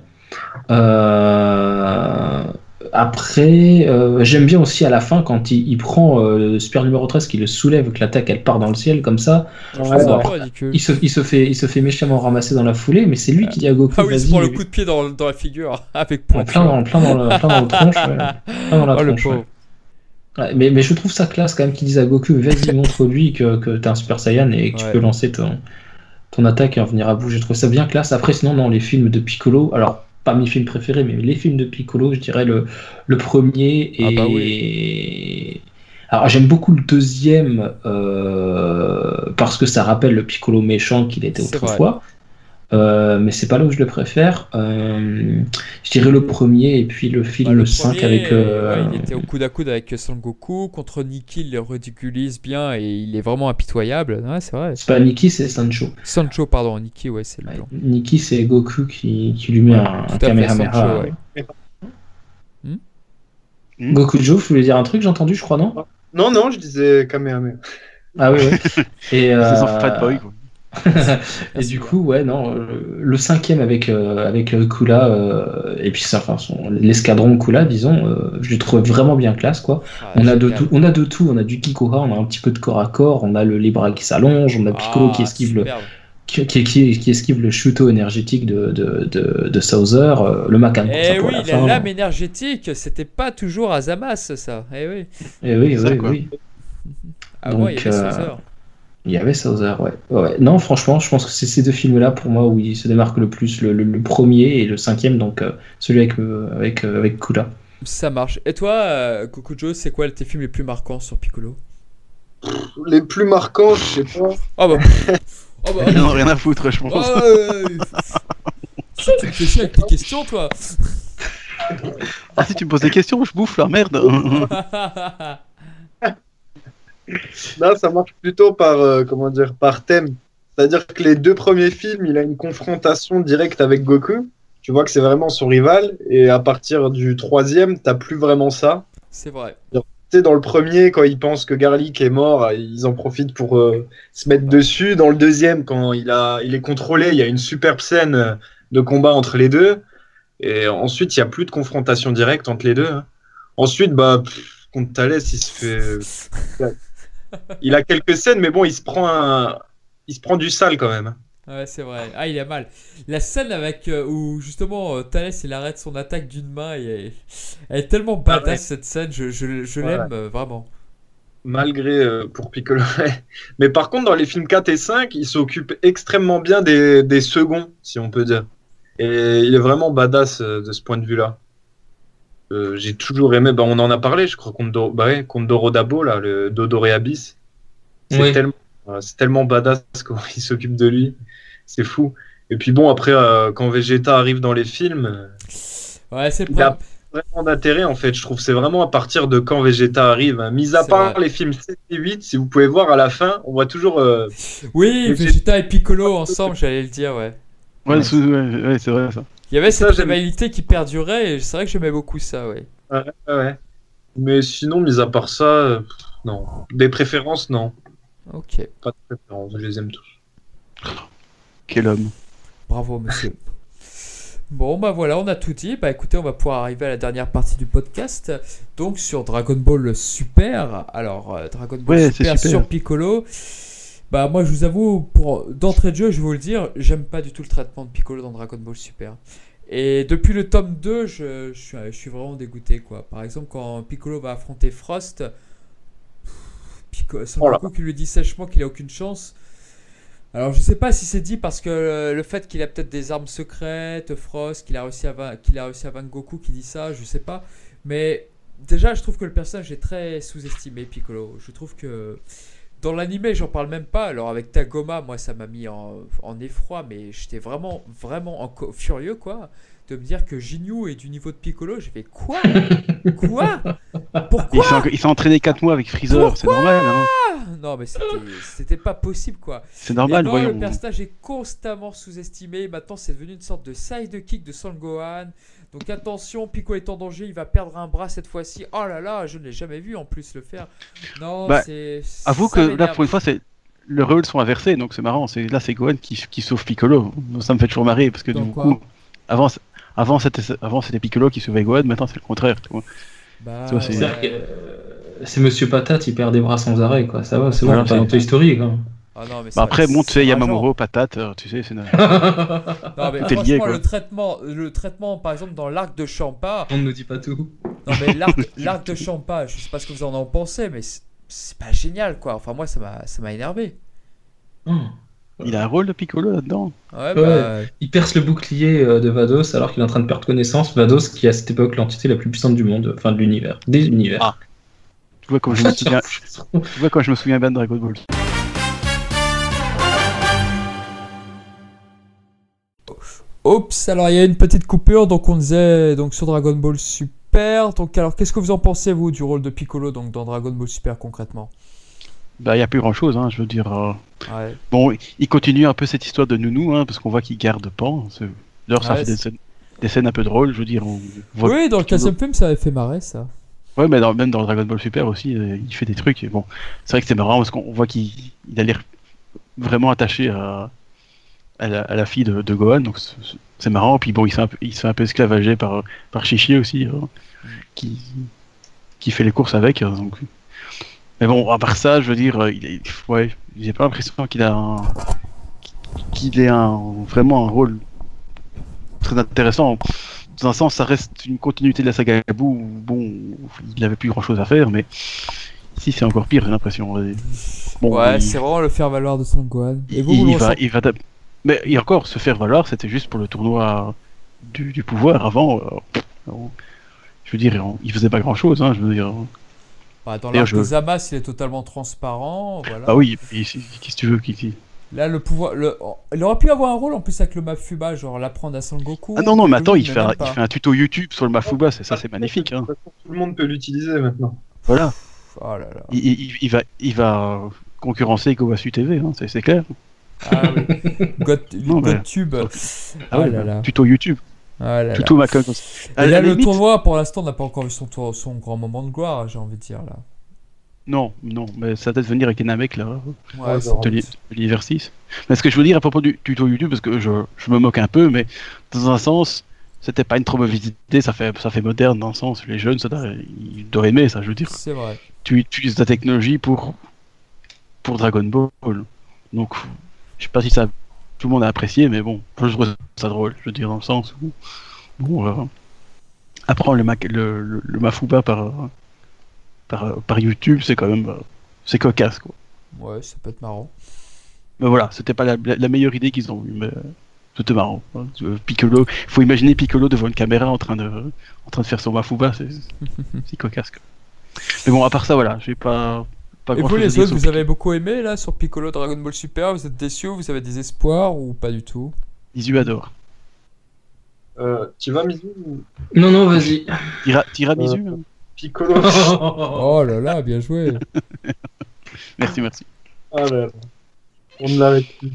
Euh, Après, euh, j'aime bien aussi à la fin quand il, il prend euh, le super numéro 13 qui le soulève, que l'attaque elle part dans le ciel comme ça. Ouais, ouais. ridicule. Il se, il, se fait, il se fait méchamment ramasser dans la foulée, mais c'est lui qui dit à Goku Ah oui, il se prend le coup de pied dans, dans la figure, [LAUGHS] avec point. plein, dans- plein dans le, plein dans le [LAUGHS] tronche. ouais. Plein dans la Oh tronche, mais, mais je trouve ça classe quand même qu'ils disent à Goku vas-y [LAUGHS] montre-lui que, que t'es un Super Saiyan et que tu peux lancer ton, ton attaque et en venir à bout. J'ai trouvé ça bien classe. Après sinon dans les films de Piccolo, alors pas mes films préférés, mais les films de Piccolo, je dirais le, le premier et... Ah bah Alors j'aime beaucoup le deuxième euh, parce que ça rappelle le Piccolo méchant qu'il était autrefois. Euh, mais c'est pas là où je le préfère. Euh, je dirais le premier et puis le film Bah, le 5 premier, avec... euh, ouais, il était au coude à coude avec Son Goku. Contre Nikki, il le ridiculise bien et il est vraiment impitoyable. Ouais, c'est vrai. C'est pas Nikki, c'est Sancho. Sancho, pardon. Nikki, ouais, c'est le Ouais, blanc. Nikki, c'est Goku qui, qui lui met un, un Kamehameha. Sancho, ouais. Goku Joe, je voulais dire un truc, j'ai entendu, je crois, non? Non, non, je disais Kamehameha. Ah oui, oui. [LAUGHS] Et, C'est fat boy. Quoi. [LAUGHS] et du coup, ouais, non, le, cinquième avec, euh, avec euh, Kula, euh, et puis ça, enfin, son- l'escadron Kula, disons, euh, je le trouve vraiment bien classe, quoi. Ah, On a, de tout, on a de tout, on a du Kikoha, on a un petit peu de corps à corps, on a le, les bras qui s'allongent, on a Piccolo Ah, qui esquive le, superbe. qui, qui, qui- qui esquive le chuto énergétique de, de, de, de Sauzer, le Macan Eh pour oui, la la lame énergétique, c'était pas toujours Azamas, ça. Eh oui. Eh oui, ça, oui, oui. Il y Donc, avait euh. Il y avait Sauzer, ouais. ouais. Non, franchement, je pense que c'est ces deux films-là, pour moi, où ils se démarquent le plus. Le, le- le premier et le cinquième, donc euh, celui avec, euh, avec, euh, avec Kula. Ça marche. Et toi, euh, Kokujo, c'est quoi tes films les plus marquants sur Piccolo? Les plus marquants, je sais pas. Oh bah. [LAUGHS] oh bah. Ont rien à foutre, je pense. Oh, euh, [LAUGHS] Tu me fais chier avec tes questions, toi Ah, si tu me poses des questions, je bouffe la merde. [LAUGHS] Là, ça marche plutôt par, euh, comment dire, par thème. C'est-à-dire que les deux premiers films, il a une confrontation directe avec Goku. Tu vois que c'est vraiment son rival. Et à partir du troisième, t'as plus vraiment ça. C'est vrai. Tu sais, dans le premier, quand ils pensent que Garlic est mort, ils en profitent pour euh, se mettre dessus. Dans le deuxième, quand il, a, il est contrôlé, il y a une superbe scène euh, de combat entre les deux. Et ensuite, il n'y a plus de confrontation directe entre les deux. hein. Ensuite, bah, pff, contre Thalès, il se fait. [LAUGHS] Il a quelques scènes, mais bon, il se prend un. Il se prend du sale quand même. Ouais, c'est vrai. Ah, il a mal. La scène avec euh, où justement euh, Thalès il arrête son attaque d'une main et Elle est tellement badass ouais. cette scène, je, je, l'aime euh, vraiment. Malgré euh, pour Piccolo. [LAUGHS] Mais par contre, dans les films 4 et 5, il s'occupe extrêmement bien des, des seconds, si on peut dire. Et il est vraiment badass euh, de ce point de vue-là. Euh, J'ai toujours aimé, bah, on en a parlé, je crois, contre, Doro- bah ouais, contre Dorodabo, là, le Dodoré Abyss. C'est Oui. tellement, euh, c'est tellement badass [LAUGHS] comment il s'occupe de lui. C'est fou. Et puis bon, après, euh, quand Vegeta arrive dans les films, Ouais, c'est Il a- vraiment d'intérêt en fait. Je trouve que c'est vraiment à partir de quand Vegeta arrive. hein. Mis à part vrai. les films 7 et 8, si vous pouvez voir à la fin, on voit toujours. euh, Oui, Vegeta et Piccolo ensemble, j'allais le dire, ouais. Ouais, Ouais. sous- ouais, ouais, c'est vrai ça. Il y avait Ça, cette rivalité qui perdurait et c'est vrai que j'aimais beaucoup ça, ouais. ouais, ouais. Mais sinon, mis à part ça, euh, non. Des préférences, non. Ok, Pas de préférences, je les aime tous. Quel homme. bravo monsieur. [LAUGHS] Bon, bah voilà, on a tout dit. Bah écoutez, on va pouvoir arriver à la dernière partie du podcast. Donc sur Dragon Ball Super. Alors, euh, Dragon Ball Ouais, c'est Super, super. sur Piccolo. Bah moi, je vous avoue, pour d'entrée de jeu, je vais vous le dire, j'aime pas du tout le traitement de Piccolo dans Dragon Ball Super. Et depuis le tome 2, je, je suis, je suis vraiment dégoûté, quoi. Par exemple, quand Piccolo va affronter Frost, Piccolo, Oh qui lui dit sèchement qu'il a aucune chance. Alors je sais pas si c'est dit parce que le, fait qu'il a peut-être des armes secrètes, Frost, qu'il a réussi à qu'il a réussi à vaincre Goku qui dit ça, je sais pas. Mais déjà je trouve que le personnage est très sous-estimé Piccolo. Je trouve que dans l'animé j'en parle même pas. Alors avec Tagoma, moi ça m'a mis en, en effroi, mais j'étais vraiment vraiment en furieux quoi de me dire que Jinyu est du niveau de Piccolo. J'ai fait quoi? Quoi? Pourquoi? Il s'est entraîné 4 mois avec Freezer, c'est normal. Hein Non mais c'était c'était pas possible quoi. c'est normal, non, voyons. le personnage est constamment sous-estimé. Maintenant, c'est devenu une sorte de sidekick de Son Gohan. Donc attention, Pico est en danger, il va perdre un bras cette fois-ci. Oh là là, je ne l'ai jamais vu en plus le faire. Non, Bah, c'est. Avoue ça que là, pour une fois, c'est. Les rôles sont inversés, donc c'est marrant. C'est là, c'est Gohan qui, qui sauve Piccolo. Ça me fait toujours marrer parce que du coup, avant, c'est- avant c'était avant c'était Piccolo qui sauvait Gohan. Maintenant, c'est le contraire. tu vois. Bah, c'est- euh, c'est Monsieur Patate, il perd des bras sans arrêt, quoi. Ça va, c'est bon, Voilà, pas c'est- dans Toy Story, quoi. Ah non, mais Bah après, bon, tu sais, c'est Yamamuro, patate, euh, tu sais, c'est. [LAUGHS] Non, mais lié, franchement, quoi. le traitement, le traitement, par exemple, dans l'arc de Champa. On ne nous dit pas tout. Non, mais [LAUGHS] l'arc de Champa, je sais pas ce que vous en en pensez, mais c'est- pas génial quoi. Enfin, moi, ça m'a ça m'a énervé. Hum. Il a un rôle de Piccolo là-dedans. Ouais, Ouais. bah. Il perce le bouclier euh, de Vados alors qu'il est en train de perdre connaissance. Vados, qui est à cette époque l'entité la plus puissante du monde, enfin de l'univers, des univers. Ah. Tu vois, comme je me [LAUGHS] souviens, tu vois, quand je me souviens bien de Dragon Ball. Oups, alors il y a une petite coupure, donc on disait donc sur Dragon Ball Super. Donc alors qu'est-ce que vous en pensez vous du rôle de Piccolo donc dans Dragon Ball Super concrètement? Bah, il n'y a plus grand-chose, hein, je veux dire. euh, Ouais. Bon, il continue un peu cette histoire de Nounou, hein, parce qu'on voit qu'il garde Pan. D'ailleurs, ça Ouais, fait des scènes, des scènes un peu drôles, je veux dire. On voit Oui, dans le Piccolo- 15 film ça avait fait marrer ça. Ouais, mais dans- même dans Dragon Ball Super aussi, euh, il fait des trucs. Et bon, c'est vrai que c'est marrant parce qu'on voit qu'il il a l'air vraiment attaché à, à, la, à la fille de, de Gohan, donc c'est- marrant. Puis bon, il se fait un peu, il se fait un peu esclavager par, par Chichi aussi, euh, qui, qui fait les courses avec. euh, donc. Mais bon, à part ça, je veux dire, euh, il est- ouais, j'ai pas l'impression qu'il a un, qu'il ait un, vraiment un rôle très intéressant. Dans un sens, ça reste une continuité de la saga Buu, où, bon, il avait plus grand chose à faire, mais ici c'est encore pire, j'ai l'impression. Bon, ouais, il, c'est vraiment le faire valoir de Son Gohan. Et vous, il- vous le il va, ressentez il va, d'ab- mais et encore, se faire valoir, c'était juste pour le tournoi du, du pouvoir. Avant, euh, je veux dire, on- il faisait pas grand chose, hein, je veux dire. Bah, dans l'arc je- de Zamas, il est totalement transparent. Voilà. Ah oui, qu'est-ce que tu veux qui, qui- Là, le pouvoir. Le... Il aurait pu avoir un rôle en plus avec le Mafuba, genre l'apprendre à Son Goku. Ah non, non, mais attends, Lui, il fait, un, même il pas. fait un tuto YouTube sur le Mafuba, c'est ça, c'est magnifique. Hein. Tout le monde peut l'utiliser maintenant. Voilà, Oh là là. il, il- il va, il va concurrencer Gowasu TV, hein, c'est c'est clair. Ah oui. [LAUGHS] God, Non. Ah Oh ouais, là là. tuto YouTube, Ah là là. tuto Macon. Et là, le tournoi, pour l'instant, n'a pas encore eu son, tour- son grand moment de gloire, j'ai envie de dire là. Non, non, mais ça doit venir avec Namek là. Ouais, de doute. l'hi- de l'hiver 6. Mais ce que je veux dire à propos du tuto YouTube, parce que je, je me moque un peu, mais dans un sens, c'était pas une trop mauvaise idée, ça fait, ça fait moderne dans le sens, les jeunes, ça ils doivent aimer ça, je veux dire. C'est vrai. Tu utilises la technologie pour, pour Dragon Ball. Donc, je sais pas si ça, tout le monde a apprécié, mais bon, je trouve ça drôle, je veux dire, dans le sens où, bon, euh, apprendre le, mac- le, le, le Mafuba par, par, par YouTube, c'est quand même. C'est cocasse, quoi. Ouais, ça peut être marrant. Mais voilà, c'était pas la, la- la meilleure idée qu'ils ont eue, mais c'était marrant. hein. Piccolo, faut imaginer Piccolo devant une caméra en train de, en train de faire son Mafuba, c'est c'est cocasse, quoi. Mais bon, à part ça, voilà, j'ai pas. Pas Et vous, les autres, vous Piccolo. avez beaucoup aimé là sur Piccolo Dragon Ball Super Vous êtes déçus Vous avez des espoirs ou pas du tout? Isu adore. Euh, tu vas, Mizu Non, non, vas-y. Tira, tiramisu Euh, hein Piccolo. [LAUGHS] Oh là là, bien joué [LAUGHS] Merci, merci. Ah là. On ne l'arrête plus.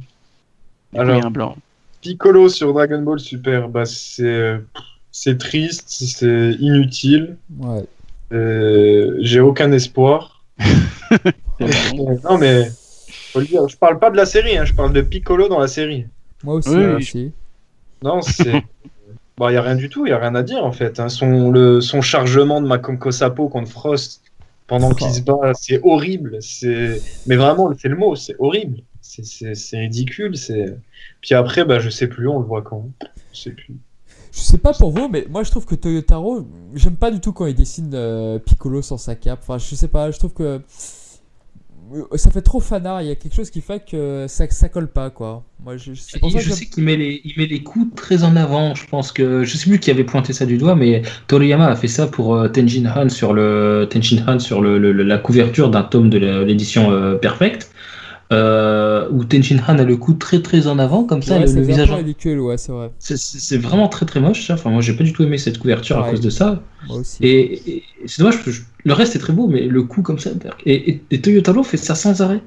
Alors. un blanc. Piccolo sur Dragon Ball Super, bah c'est c'est triste, c'est inutile. Ouais. euh, J'ai aucun espoir. Bon. [LAUGHS] Non mais faut le dire, je parle pas de la série, hein, je parle de Piccolo dans la série. Moi aussi, Oui, aussi. Non, c'est. [LAUGHS] Bah, y a rien du tout, y a rien à dire en fait. hein. Son, le, son chargement de Makomko Sapo contre Frost pendant qu'il se bat, c'est horrible. C'est... Mais vraiment, c'est le mot, c'est horrible. C'est, c'est, c'est ridicule. C'est... Puis après, bah, je sais plus, on le voit quand. Je sais plus. Je sais pas pour vous, mais moi je trouve que Toyotaro, j'aime pas du tout quand il dessine euh, Piccolo sans sa cape. Enfin, je sais pas, je trouve que euh, ça fait trop fanard. Il y a quelque chose qui fait que ça, ça colle pas, quoi. Moi, je, c'est pour ça que je sais qu'il met les, il met les coups très en avant. Je pense que je sais plus qui avait pointé ça du doigt, mais Toriyama a fait ça pour euh, Tenjin Han sur le Tenjin Han sur le, la couverture d'un tome de l'édition euh, Perfect, euh, où Tenjin Han a le cou très très en avant comme ça, Ouais, le, c'est visage. en- ridicule, ouais, c'est vrai. C'est- C'est c'est vraiment très très moche. Ça. Enfin, moi, j'ai pas du tout aimé cette couverture à cause de ça. Moi aussi. Et, c'est dommage je- le reste est très beau, mais le coup comme ça. Et, et, et Toyotaro fait ça sans arrêt.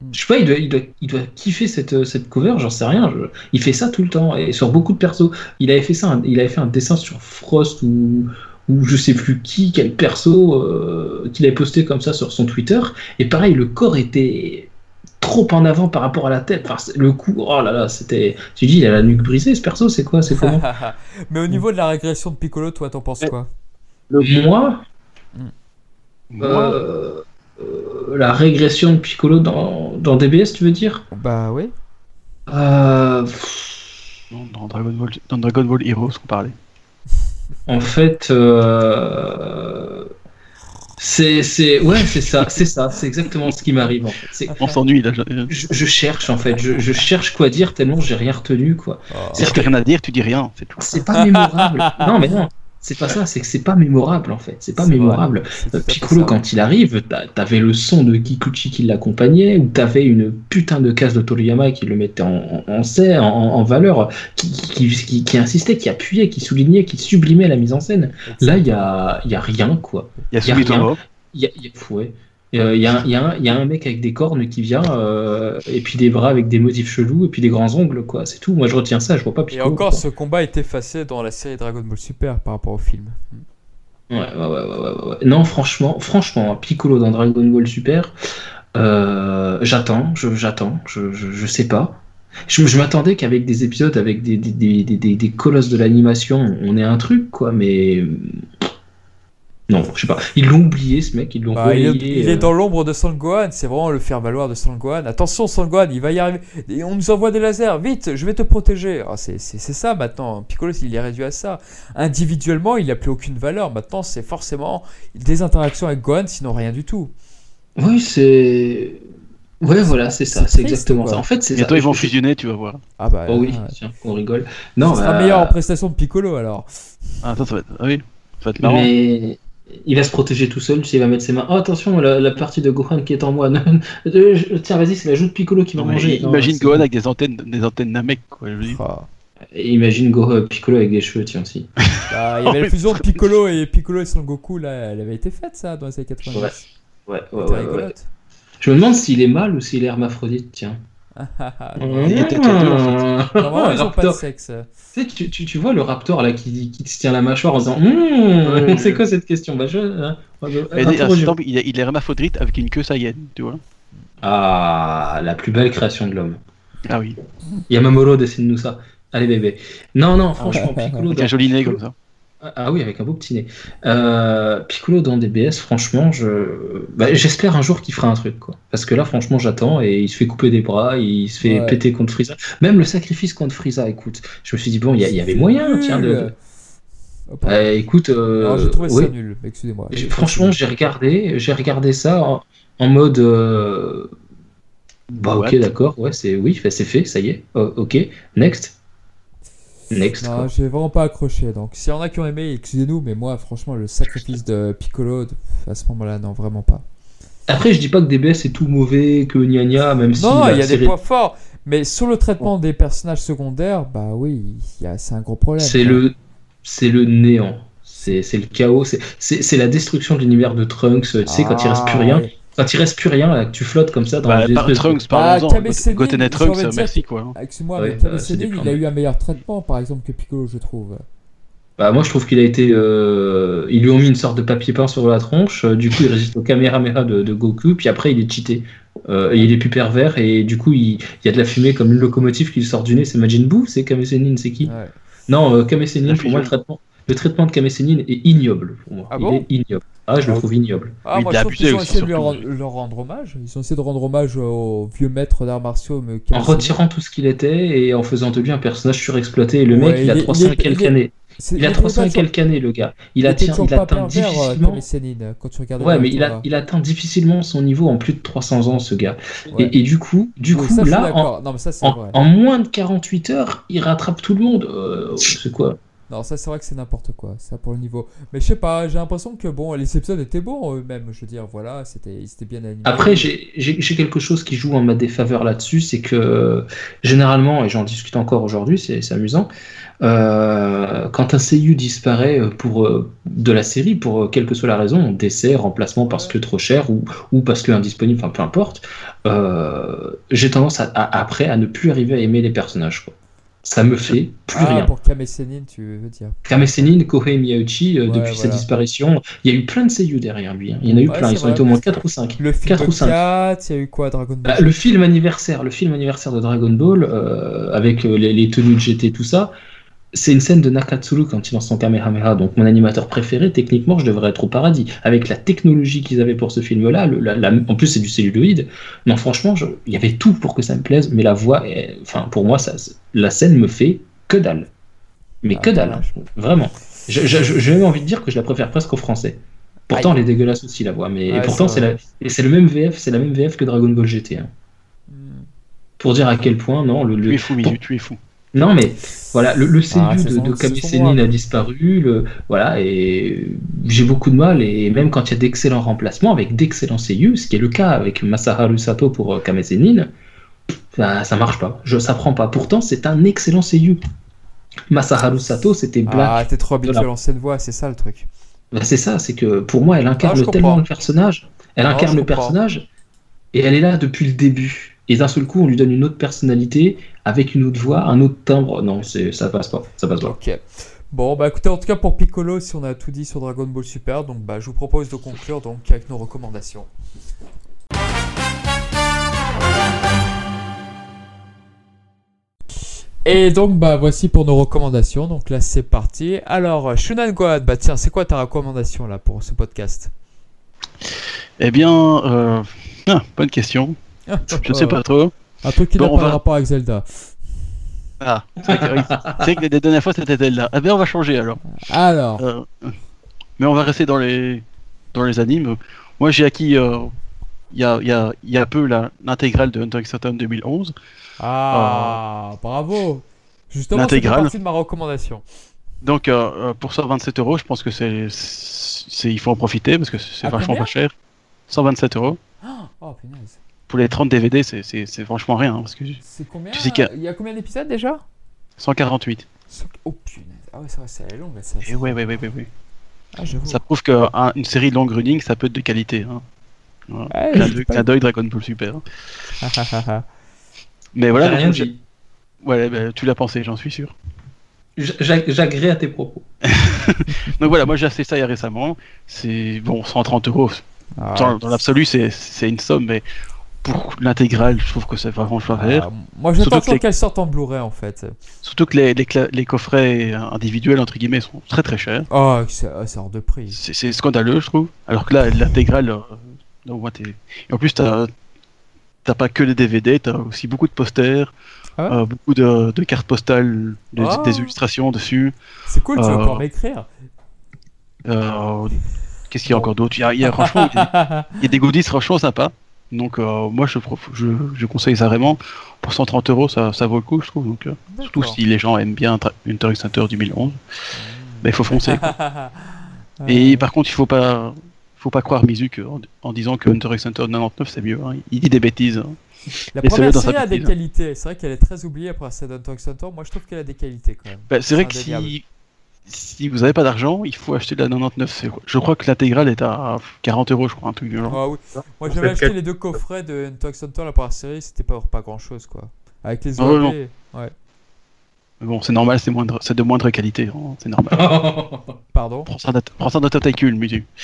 Mm. Je sais pas, il doit, il doit, il doit kiffer cette, cette cover, j'en sais rien. je- il fait ça tout le temps et sur beaucoup de persos. Il avait fait ça, un- il avait fait un dessin sur Frost ou ou je sais plus qui, quel perso euh, qu'il avait posté comme ça sur son Twitter. Et pareil, le corps était trop en avant par rapport à la tête. Enfin, le coup, oh là là, c'était. Tu dis, il a la nuque brisée, ce perso, c'est quoi, c'est [LAUGHS] comment? Mais au niveau de la régression de Piccolo, toi, t'en penses quoi? Moi, Moi, Euh, euh, la régression de Piccolo dans, dans DBS, tu veux dire? Bah oui. Euh, non, dans, Dragon Ball, dans Dragon Ball Heroes, on parlait. En fait, euh, c'est, c'est, ouais, c'est ça, c'est ça, c'est exactement ce qui m'arrive. En fait. C'est- On s'ennuie là. je- je, je cherche en fait, je, je cherche quoi dire tellement j'ai rien retenu quoi. Oh. Si t'as rien à dire, tu dis rien, c'est tout. C'est pas mémorable. non mais non, c'est pas ça, c'est que c'est pas mémorable en fait, c'est pas vrai. mémorable. Piccolo, quand il arrive, t'a- t'avais le son de Kikuchi qui l'accompagnait, ou t'avais une putain de case de Toriyama qui le mettait en, en, en, valeur, qui, qui, qui, qui insistait, qui appuyait, qui soulignait, qui sublimait la mise en scène. Là, il y a, y a rien, quoi. Il y a Y a. Il y a, y a- ouais. Euh, Il y, a, un- y, a un- y a un mec avec des cornes qui vient, euh, et puis des bras avec des motifs chelous, et puis des grands ongles, quoi. C'est tout. Moi, je retiens ça, je vois pas Et Piccolo. encore, quoi. ce combat est effacé dans la série Dragon Ball Super par rapport au film. Ouais, ouais, ouais, ouais, ouais, ouais. Non, franchement, franchement, Piccolo dans Dragon Ball Super, euh, j'attends, je, j'attends, je, je, je sais pas. Je, je m'attendais qu'avec des épisodes, avec des- des colosses de l'animation, on ait un truc, quoi, mais. Non, je sais pas. Ils l'ont oublié, ce mec, ils l'ont Bah, il, est, il est euh, dans l'ombre de Son Gohan, c'est vraiment le faire valoir de Son Gohan. Attention Son Gohan, il va y arriver. Et on nous envoie des lasers, vite, je vais te protéger. Ah, c'est c'est- c'est ça maintenant. Piccolo, il est réduit à ça. Individuellement, il n'a plus aucune valeur. Maintenant, c'est forcément des interactions avec Gohan, sinon rien du tout. Oui, c'est. Ouais, voilà, c'est ça, c'est exactement quoi. ça. En fait, c'est ça. Bientôt ils vont Je- fusionner, tu vas voir. Ah bah, Oh oui, ah, tiens, on rigole. Non, ce sera bah, meilleur en prestation de Piccolo alors. Ah, ça, ça va être. ah oui, ça va être marrant. Mais il va se protéger tout seul, il va mettre ses mains. Oh, attention, la, la partie de Gohan qui est en moi. [LAUGHS] Tiens, vas-y, c'est la joue de Piccolo qui Non, manger. Non, imagine c'est- Gohan avec des antennes, des antennes Namek, quoi. Je veux dire. Ah. Imagine Go- euh, Piccolo avec des cheveux, tiens aussi. [LAUGHS] Bah, il y avait la fusion de Piccolo et Piccolo et Son Goku là, elle avait été faite ça dans les années 90. Ouais, Ouais, ouais, C'était ouais, ouais. rigolote. Je me demande s'il est mâle ou s'il est hermaphrodite, tiens. [LAUGHS] Il Normalement, ils pas de Raptor. sexe. Tu, sais, tu, tu, tu vois le raptor là qui, qui se tient la mâchoire en disant Ouais, [LAUGHS] C'est quoi cette question? Bah, je, hein, interrogeons. assistant, il, est- il est hermaphrodite avec une queue saïenne, tu vois. Ah, la plus belle création de l'homme. Ah oui, Yamamuro, dessine-nous ça. Allez bébé. Non, non, franchement, [LAUGHS] Piccolo. avec un joli nez comme ça. Ah ah oui, avec un beau petit nez. Euh, Piccolo dans DBS, franchement, je... bah, j'espère un jour qu'il fera un truc. Quoi. Parce que là, franchement, j'attends et il se fait couper des bras, il se fait Ouais. péter contre Frieza. Même le sacrifice contre Frieza, écoute. Je me suis dit, bon, il y, avait moyen, tiens, de... Oh. Euh, écoute, euh, Alors, j'ai trouvé oui. ça nul, excusez-moi. J'ai- Franchement, j'ai regardé, j'ai regardé ça en, en mode. euh, Bah ok, d'accord, ouais, c'est oui, c'est fait, ça y est. Oh, ok, next, next. Non, j'ai vraiment pas accroché. Donc, s'il y en a qui ont aimé, excusez-nous, mais moi, franchement, le sacrifice de Piccolo, à ce moment-là, non, vraiment pas. Après, je dis pas que DBS est tout mauvais, que gna gna, même si. Non, il y a des points forts, mais sur le traitement des personnages secondaires, bah oui, il y a- c'est un gros problème. C'est le, c'est le néant. C'est c'est le chaos. C'est- C'est c'est la destruction de l'univers de Trunks. Tu sais, quand il reste plus Ah, rien. Quand il reste plus rien, là, que tu flottes comme ça dans Bah, les par espèces de- Trunks, Bah, parlons-en. Kame Sennin, Gotennet j'ai Trunks, merci quoi. Excuse-moi, Ouais, bah, des il a eu un meilleur traitement, par exemple, que Piccolo, je trouve. Bah, moi, je trouve qu'il a été. euh, Ils lui ont mis une sorte de papier peint sur la tronche. euh, Du coup, il résiste au Kamehameha de, de Goku. Puis après, il est cheaté. Euh, et il est plus pervers. Et du coup, il... il y a de la fumée comme une locomotive qui lui sort du nez. C'est Majin Buu C'est Kame Sennin C'est qui? Ouais. Non, euh, Kame Sennin, pour moi, le traitement, le traitement de Kame Sennin est ignoble. Pour moi. Ah il bon est ignoble. Ah, je le Ah, trouve ignoble. Ah, Oui, moi, il a je trouve abusé qu'ils ont essayé de lui surtout. rendre, leur rendre hommage. Ils ont essayé de rendre hommage au vieux maître d'arts martiaux. mais En retirant tout ce qu'il était et en faisant de lui un personnage surexploité. Et le Ouais, mec, il, il a est- 300 il est- et quelques années. Il a était 300 et quelques années, le gars. Il, atteint, il atteint pervers, euh, difficilement. Quand tu regardes Ouais, mais il, a, Torah. il atteint difficilement son niveau en plus de 300 ans, ce gars. Ouais. Et, et du coup, du coup ça, là. Non, ça, en moins de 48 heures, il rattrape tout le monde. Euh, c'est quoi? Non, ça c'est vrai que c'est n'importe quoi, ça pour le niveau. Mais je sais pas, j'ai l'impression que bon, les épisodes étaient bons eux-mêmes, je veux dire, voilà, c'était c'était bien animé. Après, j'ai quelque chose qui joue en ma défaveur là-dessus, c'est que généralement, et j'en discute encore aujourd'hui, c'est amusant, euh, quand un seiyuu disparaît euh, pour, euh, de la série, pour quelle que soit la raison, décès, remplacement parce que trop cher ou, ou parce que indisponible, enfin peu importe, j'ai tendance à, à- après à ne plus arriver à aimer les personnages. Quoi. Ça me fait plus ah, rien. pour Kame Sennin, tu veux dire. Kame Sennin, Kohei Miyauchi, euh, Ouais, depuis sa disparition, il y a eu plein de seiyuu derrière lui. hein. Il y en a eu Ouais, plein, ils ont été au moins 4 ou 5. Le film Quatre ou cinq. 4, il y a eu quoi, Dragon Ball Bah, le film anniversaire, le film anniversaire de Dragon Ball, euh, avec euh, les, les tenues de GT, tout ça, c'est une scène de Nakatsuru quand il lance son Kamehameha. Donc mon animateur préféré, techniquement, je devrais être au paradis. Avec la technologie qu'ils avaient pour ce film-là, le- la- la- en plus c'est du celluloïde. Non, franchement, il y avait tout pour que ça me plaise, mais la voix, est- enfin pour moi, ça, la scène me fait que dalle. Mais Ah, que dalle, hein, vraiment. Je- J'ai même envie de dire que je la préfère presque au français. Pourtant, Aïe. elle est dégueulasse aussi la voix, mais Ouais, pourtant c'est c'est la, et c'est le même VF, c'est la même VF que Dragon Ball GT. hein. Hmm. Pour dire à quel point, non, le, le- Tu es fou, Mizu, tu es fou. Non mais voilà, le, le Ah, de, droit. a disparu, le, voilà, et j'ai beaucoup de mal, et même quand il y a d'excellents remplacements avec d'excellents seiyuu, ce qui est le cas avec Masaharu Sato pour euh, Kame Sennin, ça, ça marche pas, je, ça prend pas. Pourtant, c'est un excellent seiyuu. Masaharu Sato, c'était Black. Ah, t'es trop habitué à l'ancienne voix, c'est ça le truc. Bah, c'est ça, c'est que pour moi, elle incarne Ah, je tellement le personnage. Elle Non, incarne le comprends. personnage et elle est là depuis le début. Et d'un seul coup, on lui donne une autre personnalité avec une autre voix, un autre timbre. Non, c'est ça passe pas. Ça passe pas. Ok. Bon, bah écoutez, en tout cas pour Piccolo, si on a tout dit sur Dragon Ball Super, donc bah je vous propose de conclure donc avec nos recommandations. Et donc bah voici pour nos recommandations. Donc là c'est parti. Alors Shunan Gohan, bah tiens, c'est quoi ta recommandation là pour ce podcast? Eh bien, euh, ah, bonne question. Je sais pas trop. Un truc qui Bon, pas va- rapport avec Zelda. Ah, c'est vrai que, [LAUGHS] vrai les dernières fois c'était elle-là. Ah ben on va changer alors. Alors, Euh, mais on va rester dans les dans les animes. Moi j'ai acquis euh, il y, a, il y, a, il y a peu la- l'intégrale de Hunter x Hunter 2011. ah, bravo. Justement, c'est partie de ma recommandation. Donc euh, euh, pour 127 euros, je pense que c'est c'est il faut en profiter parce que c'est vachement pas cher. 127 euros. Oh punaise. Pour les 30 DVD, c'est- franchement rien. hein, parce que C'est combien Tu sais qu'il y a- Il y a combien d'épisodes déjà? 148. Oh punaise. Ah ouais, ça va, c'est longue là, ça. Et ouais, ouais, ouais, ouais, ouais. Ah, j'avoue. Ça prouve qu'une série long running, ça peut être de qualité. Hein. Voilà. Ouais, Clin d'œil- Dragon Ball Super. Ah, ah, ah, ah. Mais voilà, donc, rien dit. ouais, bah, tu l'as pensé, j'en suis sûr. J'a- J'agrée à tes propos. [LAUGHS] Donc voilà, moi j'ai acheté ça il y a récemment. C'est bon, 130 euros. Ah, Dans, dans l'absolu, c'est c'est une somme, mais pour l'intégrale, je trouve que c'est vraiment faire. ah, moi, j'attends Surtout que toujours les- qu'elle sorte en Blu-ray en fait. Surtout que les, les, cla- les coffrets individuels, entre guillemets, sont très très chers. Oh, c'est hors de prix. C'est scandaleux, je trouve. Alors que là, l'intégrale, euh, Et en plus, t'as pas que les DVD, t'as aussi beaucoup de posters, Ah. Euh, beaucoup de, de cartes postales, des, Ah. des illustrations dessus. C'est cool, tu vas Euh, pouvoir m'écrire. Euh, Qu'est-ce qu'il y a encore d'autre? Il, y a- il y a [LAUGHS] franchement, il y a- il y a des goodies franchement sympas. Donc euh, moi je, je, je conseille ça vraiment. Pour 130 euros ça, ça vaut le coup je trouve. Donc, euh, surtout si les gens aiment bien Hunter x Hunter 2011, ben, il faut foncer. [LAUGHS] Et par contre il faut pas faut pas croire Mizu que, en, en disant que Hunter x Hunter 99 c'est mieux. hein. Il dit des bêtises. hein. La laissez-le première série a des bêtise. qualités. C'est vrai qu'elle est très oubliée après cette Hunter x Hunter. Moi, je trouve qu'elle a des qualités quand même. Ben, c'est vrai que si, si vous n'avez pas d'argent, il faut acheter de la 99. C'est- Je crois que l'intégrale est à 40 euros, je crois, un truc du genre. Ah oui. Moi, j'avais acheté les deux coffrets de Hunter Hunter, la première série, c'était pas, pas grand chose quoi. Avec les Ah ouais, OAV. non. ouais. Mais bon, c'est normal, c'est moindre, de moindre qualité, hein, c'est normal. [LAUGHS] Pardon? prends ça, dans- prends ça dans ta taille Mizu. [LAUGHS]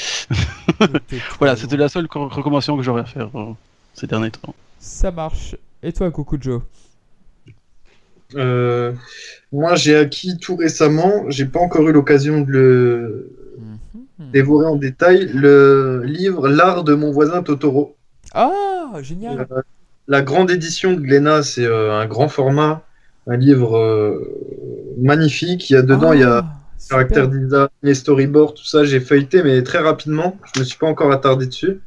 C'était Voilà, c'était la seule co- recommandation que j'aurais à faire euh, ces derniers temps. Ça marche. Et toi, coucou Joe? Euh, moi, j'ai acquis tout récemment, j'ai pas encore eu l'occasion de le Mhm. dévorer en détail, le livre L'art de mon voisin Totoro. Ah, génial. Euh, La grande édition de Glénat, c'est euh, un grand format, un livre magnifique. Il y a dedans, il y a Ah, caractère design, les storyboards, tout ça. J'ai feuilleté, mais très rapidement. Je me suis pas encore attardé dessus.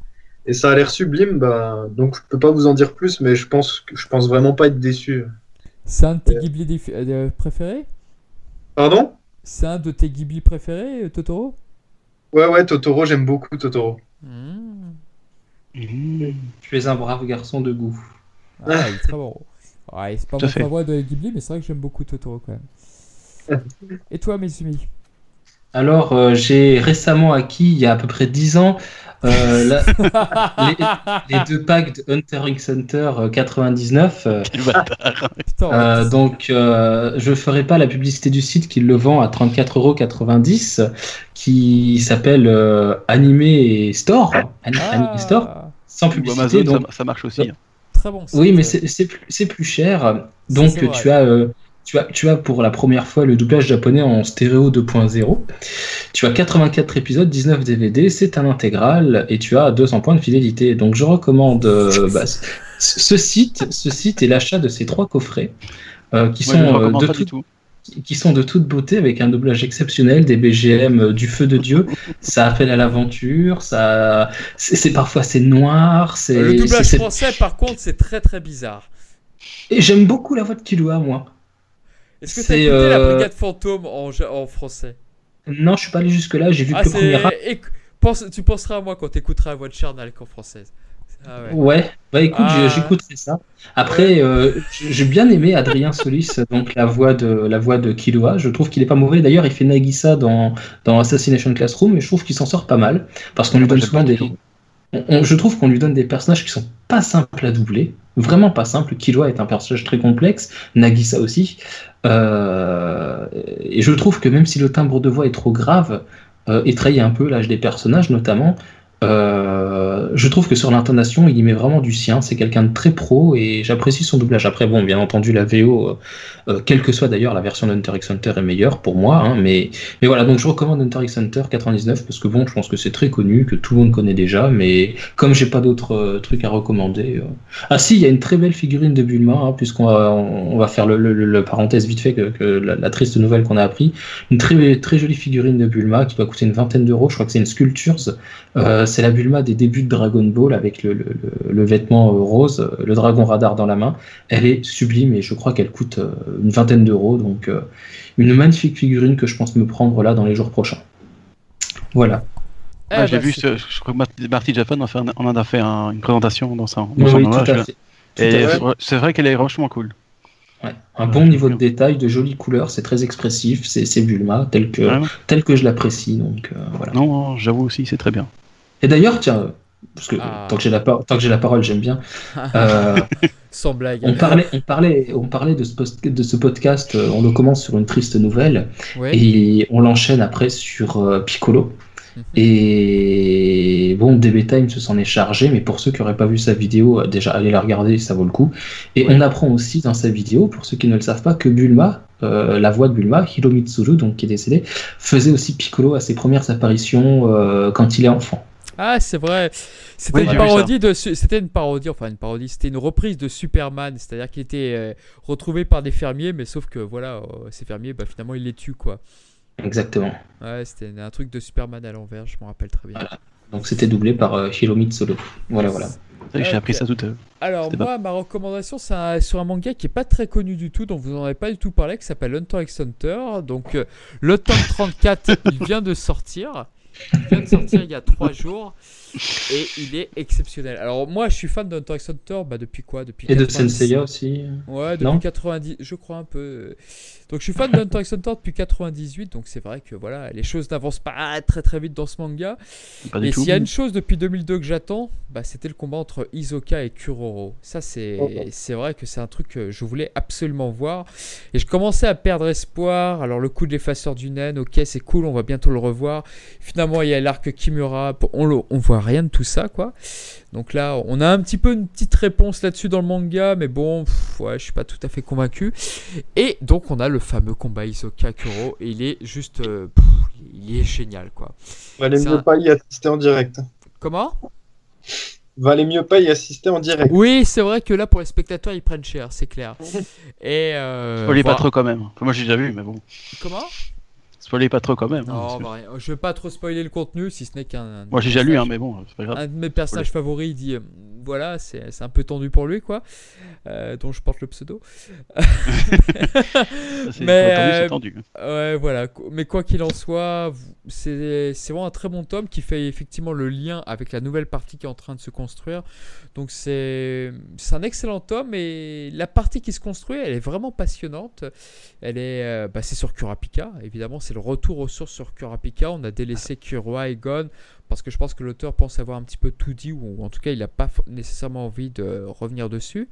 Et ça a l'air sublime. Bah, donc, je peux pas vous en dire plus, mais je pense, je pense vraiment pas être déçu. C'est un de tes Ghibli euh, préférés? Pardon? C'est un de tes Ghibli préférés, euh, Totoro? Ouais, ouais, Totoro, j'aime beaucoup Totoro. Mhm. Tu es un brave garçon de goût. Ah, il est très bon. Ouais, c'est pas mon favori de Ghibli, mais c'est vrai que j'aime beaucoup Totoro quand même. [LAUGHS] Et toi, Mizumi? Alors, euh, j'ai récemment acquis, il y a à peu près 10 ans, euh, la- [LAUGHS] les, les deux packs de Hunter x Hunter euh, 99. euh, Quel bâtard. Putain, Euh, ouais, donc, euh, je ferai pas la publicité du site qui le vend à 34,90€, qui s'appelle euh, Anime Store, Ah, Anime Store, sans publicité. Amazon, donc, ça, ça marche aussi. hein. Très bon. oui, mais c'est plus, cher. Donc, tu as, euh, tu, as, tu as pour la première fois le doublage japonais en stéréo 2.0. Tu as 84 épisodes, 19 DVD, c'est un intégral et tu as 200 points de fidélité. Donc, je recommande euh, [LAUGHS] bah, ce, ce site, ce site et l'achat de ces trois coffrets euh, qui, Moi, sont, je ne euh, de tout. qui sont de toute beauté avec un doublage exceptionnel, des BGM euh, du feu de Dieu. Ça appelle à l'aventure, ça, c'est c'est- parfois c'est noir, c'est. Le doublage c'est- c'est- français, par contre, c'est très très bizarre. Et j'aime beaucoup la voix de Killua, moi. Est-ce que tu as C'est, écouté la euh, Brigade Fantôme en, français? Non, je suis pas allé jusque là. J'ai vu Ah, que le premier c'est. rap. éc- pense- Tu penseras à moi quand tu écouteras la voix de Charnal en française. Ah ouais. Ouais, bah écoute, Ah. j'écouterai ça. Après, euh, j'ai bien aimé Adrien Solis, donc la voix de la voix de Killua. Je trouve qu'il est pas mauvais. D'ailleurs, il fait Nagisa dans dans Assassination Classroom, et je trouve qu'il s'en sort pas mal parce qu'on lui donne souvent des. tout. on- on- je trouve qu'on lui donne des personnages qui sont pas simples à doubler, vraiment pas simples. Killua est un personnage très complexe, Nagisa aussi, Euh, et je trouve que même si le timbre de voix est trop grave, euh, et trahit un peu l'âge des personnages notamment. Euh, je trouve que sur l'intonation, il y met vraiment du sien. C'est quelqu'un de très pro et j'apprécie son doublage. Après, bon, bien entendu, la VO, euh, euh, quelle que soit d'ailleurs, la version d'Hunter x Hunter est meilleure pour moi. hein, mais, voilà, donc je recommande Hunter x Hunter 99 parce que bon, je pense que c'est très connu, que tout le monde connaît déjà. Mais comme j'ai pas d'autres euh, trucs à recommander. Ah si, il y a une très belle figurine de Bulma, hein, puisqu'on va, faire le, parenthèse vite fait que, la, triste nouvelle qu'on a appris. Une très, très jolie figurine de Bulma qui doit coûter une vingtaine d'euros. Je crois que c'est une sculpture. Euh, c'est la Bulma des débuts de Dragon Ball avec le, le- le- le vêtement euh, rose, le dragon radar dans la main. Elle est sublime et je crois qu'elle coûte euh, une vingtaine d'euros. Donc euh, une magnifique figurine que je pense me prendre là dans les jours prochains. Voilà. Eh Ouais, j'ai bah, vu, ce- je crois que Marty, Japan en, fait en a fait un- une présentation dans, sa, dans Oui, c'est vrai- qu'elle est franchement cool. Ouais. Un bon niveau de détail, de jolies couleurs, c'est très expressif, c'est Bulma tel que, Ouais. tel que je l'apprécie. Donc euh, voilà. Non, non, j'avoue aussi, c'est très bien. Et d'ailleurs, tiens, parce que Ah. tant que j'ai la, par- parole, j'aime bien. [LAUGHS] euh, Sans blague. on parlait, on parlait, on parlait de ce, post- de ce podcast. euh, on le commence sur une triste nouvelle Ouais. et on l'enchaîne après sur euh, Piccolo. Mhm. Et bon, DB Time se s'en est chargé, mais pour ceux qui n'auraient pas vu sa vidéo, déjà allez la regarder, ça vaut le coup. Et Ouais. on apprend aussi dans sa vidéo, pour ceux qui ne le savent pas, que Bulma, euh, la voix de Bulma, Hiromitsuru, donc qui est décédé, faisait aussi Piccolo à ses premières apparitions quand il est enfant. Ah, c'est vrai. C'était Oui, une parodie de. C'était une parodie, enfin une parodie. C'était une reprise de Superman, c'est-à-dire qu'il était euh, retrouvé par des fermiers, mais sauf que voilà, euh, ces fermiers, bah, finalement, ils les tuent quoi. Exactement. Ouais, c'était un truc de Superman à l'envers, je m'en rappelle très bien. Voilà. Donc c'était doublé par euh, Hiromi Solo. Voilà, voilà. J'ai appris ça tout à l'heure. Alors moi, ma recommandation, c'est sur un manga qui est pas très connu du tout, dont vous n'en avez pas du tout parlé, qui s'appelle Hunter x Hunter. Donc euh, le tome 34, il vient de sortir. Il vient de sortir il y a trois jours et il est exceptionnel. Alors moi, je suis fan de Hunter x Hunter bah, depuis quoi? Depuis Et de 90. Senseiya aussi. Ouais, depuis Non? 90, je crois un peu. Donc je suis fan de Hunter x Hunter depuis 98, donc c'est vrai que voilà, les choses n'avancent pas très très vite dans ce manga. Pas Et s'il y a une chose depuis 2002 que j'attends, bah, c'était le combat entre Isoka et Kuroro. Ça, c'est Oh. c'est vrai que c'est un truc que je voulais absolument voir. Et je commençais à perdre espoir. Alors, le coup de l'effaceur du naine, ok, c'est cool, on va bientôt le revoir. Finalement, il y a l'arc Kimura. On, le- on voit rien de tout ça, quoi. Donc là, on a un petit peu une petite réponse là-dessus dans le manga, mais bon, pff, ouais, je suis pas tout à fait convaincu. Et donc, on a le fameux combat Isoka-Kuro, et il est juste. euh, pff, il est génial, quoi. Valait mieux un- pas y assister en direct. Comment? Valait mieux pas y assister en direct. Oui, c'est vrai que là, pour les spectateurs, ils prennent cher, c'est clair. [LAUGHS] Et. Euh, Spoilez pas voilà. trop quand même. Moi j'ai déjà vu, mais bon. Comment? Spoilez pas trop quand même. hein, Non, bah, je vais pas trop spoiler le contenu, si ce n'est qu'un. Moi j'ai déjà lu, hein, mais bon, c'est pas grave. Un de mes personnages favoris dit euh, voilà, c'est un peu tendu pour lui, quoi, euh, dont je porte le pseudo. [LAUGHS] Mais, euh, tendu. Ouais, voilà. Mais quoi qu'il en soit, c'est c'est vraiment un très bon tome qui fait effectivement le lien avec la nouvelle partie qui est en train de se construire. Donc c'est un excellent tome et la partie qui se construit, elle est vraiment passionnante. Elle est, euh, bah, c'est sur Kurapika, évidemment, c'est le retour aux sources sur Kurapika. On a délaissé Kuroa et Gon parce que je pense que l'auteur pense avoir un petit peu tout dit ou en tout cas il n'a pas nécessairement envie de revenir dessus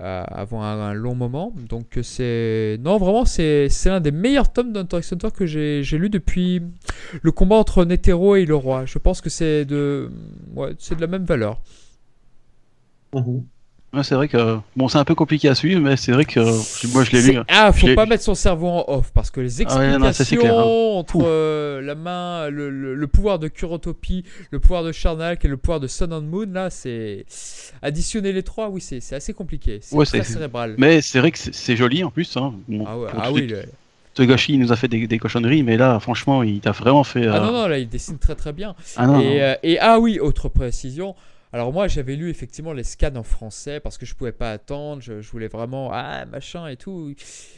euh, avant un, long moment. Donc c'est non vraiment c'est l'un des meilleurs tomes d'Hunter Hunter que j'ai lu depuis le combat entre Netero et le roi. Je pense que c'est de c'est de la même valeur. Mhm. Ouais, c'est vrai que bon, c'est un peu compliqué à suivre, mais c'est vrai que moi je l'ai lu. Ah, faut pas mettre son cerveau en off parce que les Ah ouais, explications non, ça, c'est clair, hein. entre euh, la main, le, le- le pouvoir de Kurotopie, le pouvoir de Charnak et le pouvoir de Sun and Moon, là, c'est additionner les trois. Oui, c'est assez compliqué. C'est Ouais, très cérébral. Mais c'est vrai que c'est joli en plus. Hein. Bon, Ah, ouais, ah oui. le- Togashi il nous a fait des, des cochonneries, mais là franchement il t'a vraiment fait. Ah euh, non non, là, il dessine très très bien. ah non, Et, non. euh, et ah oui, autre précision. Alors moi j'avais lu effectivement les scans en français parce que je pouvais pas attendre, je, je voulais vraiment ah machin et tout.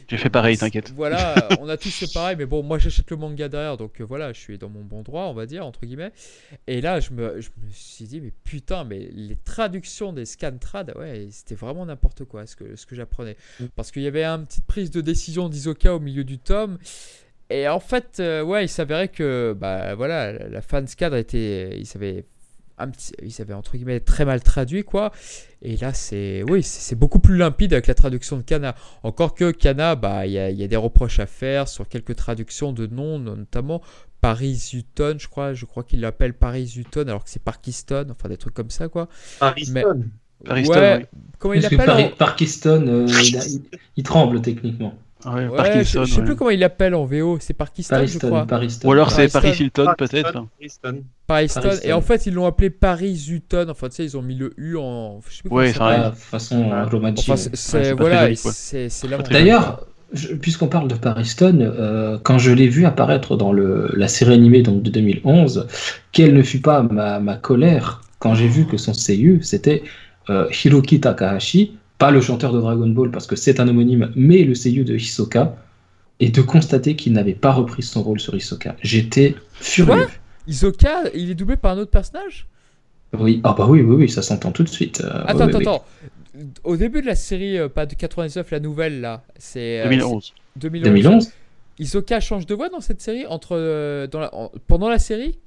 J'ai fait pareil, t'inquiète. Voilà, [LAUGHS] on a tous fait pareil, mais bon moi j'achète le manga derrière donc euh, voilà je suis dans mon bon droit on va dire entre guillemets. Et là je me, je me suis dit mais putain mais les traductions des scans trad ouais c'était vraiment n'importe quoi ce que, ce que j'apprenais Mm. parce qu'il y avait une petite prise de décision d'Isoka au milieu du tome. Et en fait, euh, ouais, il s'avérait que, bah voilà, la, la fan scan était, il s'avait un petit, il s'avait entre guillemets très mal traduit quoi. Et là, c'est, oui, c'est beaucoup plus limpide avec la traduction de Kana. Encore que Kana, bah, il y a, il y a des reproches à faire sur quelques traductions de noms, notamment Paris Hutton, je crois, je crois qu'il l'appelle Paris Hutton alors que c'est Parkiston, enfin des trucs comme ça quoi. Ariston. Pariston, ouais, ouais. comment il Parce l'appelle Par- en- Parkiston, euh, il tremble techniquement. Ah ouais, Ouais, Parkinson, je, je sais ouais. plus comment il l'appelle en VO, c'est Parkiston, je Pariston, crois. Pariston. Ou alors c'est. Paris Hilton peut-être. Ariston. Pariston. Pariston. Et en fait, ils l'ont appelé Paris Hutton. Enfin, tu sais, ils ont mis le U en. Je sais plus Ouais, ça. Ah, façon euh, romantique. Enfin, c'est, voilà, D'ailleurs, je- puisqu'on parle de Pariston, euh, quand je l'ai vu apparaître dans le, la série animée donc, de 2011, quelle ne fut pas ma, ma colère quand j'ai vu que son seiyuu, c'était euh, Hiroki Takahashi, pas le chanteur de Dragon Ball parce que c'est un homonyme, mais le seiyuu de Hisoka, et de constater qu'il n'avait pas repris son rôle sur Hisoka. J'étais furieux. Isoka, il est doublé par un autre personnage? Oui, ah bah oui, oui, oui, ça s'entend tout de suite. euh, Attends, oui, attends, oui. attends. Au début de la série, euh, pas de 99, la nouvelle là, c'est. euh, 2011. c'est 2011. 2011 Isoka change de voix dans cette série entre, euh, dans la- en- pendant la série?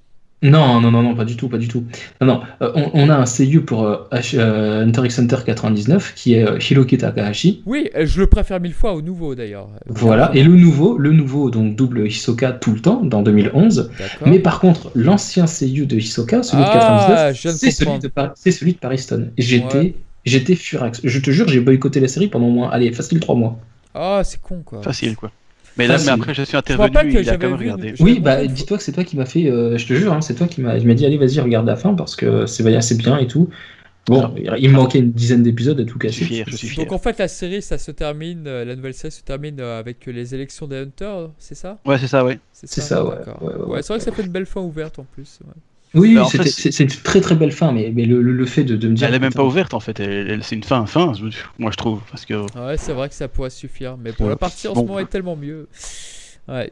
Non, non, non, non, pas du tout, pas du tout. Non, non, euh, on, on a un seiyuu pour euh, H- euh, Hunter x Hunter 99 qui est euh, Hiroki Takahashi. Oui, je le préfère mille fois au nouveau d'ailleurs. Voilà, et le nouveau, le nouveau donc double Hisoka tout le temps dans 2011. D'accord. Mais par contre, l'ancien seiyuu de Hisoka, celui de Ah, 99, je viens de c'est celui de, Par- c'est celui de Pariston. J'étais, Ouais. j'étais furax. Je te jure, j'ai boycotté la série pendant au moins, allez, facile trois mois. Ah, c'est con quoi. Facile quoi. Mais là, Ah, mais après, je suis intervenu, que il a quand même vu regardé. une- Oui, bah dis-toi que c'est toi qui m'as fait, euh, je te jure, hein, c'est toi qui m'as, il m'a dit allez vas-y regarde la fin parce que c'est assez bien et tout. Bon, il me manquait une dizaine d'épisodes à tout Je suis casser. fier, je suis fier. Donc en fait, la série, ça se termine, euh, la nouvelle série se termine euh, avec les élections des Hunters, c'est ça? Ouais, c'est ça, ouais. C'est ça, ouais. Ouais, ouais, ouais. c'est vrai que ça fait une belle fin ouverte en plus. Oui, Bah, c'est une très très belle fin, mais, mais le, le- le fait de, de me dire. Elle est même pas ouverte en fait, elle- elle- c'est une fin, fin, moi je trouve. Parce que Ouais, c'est vrai que ça pourrait suffire, mais bon, Ouais. la partie en Bon. ce moment est tellement mieux. Ouais.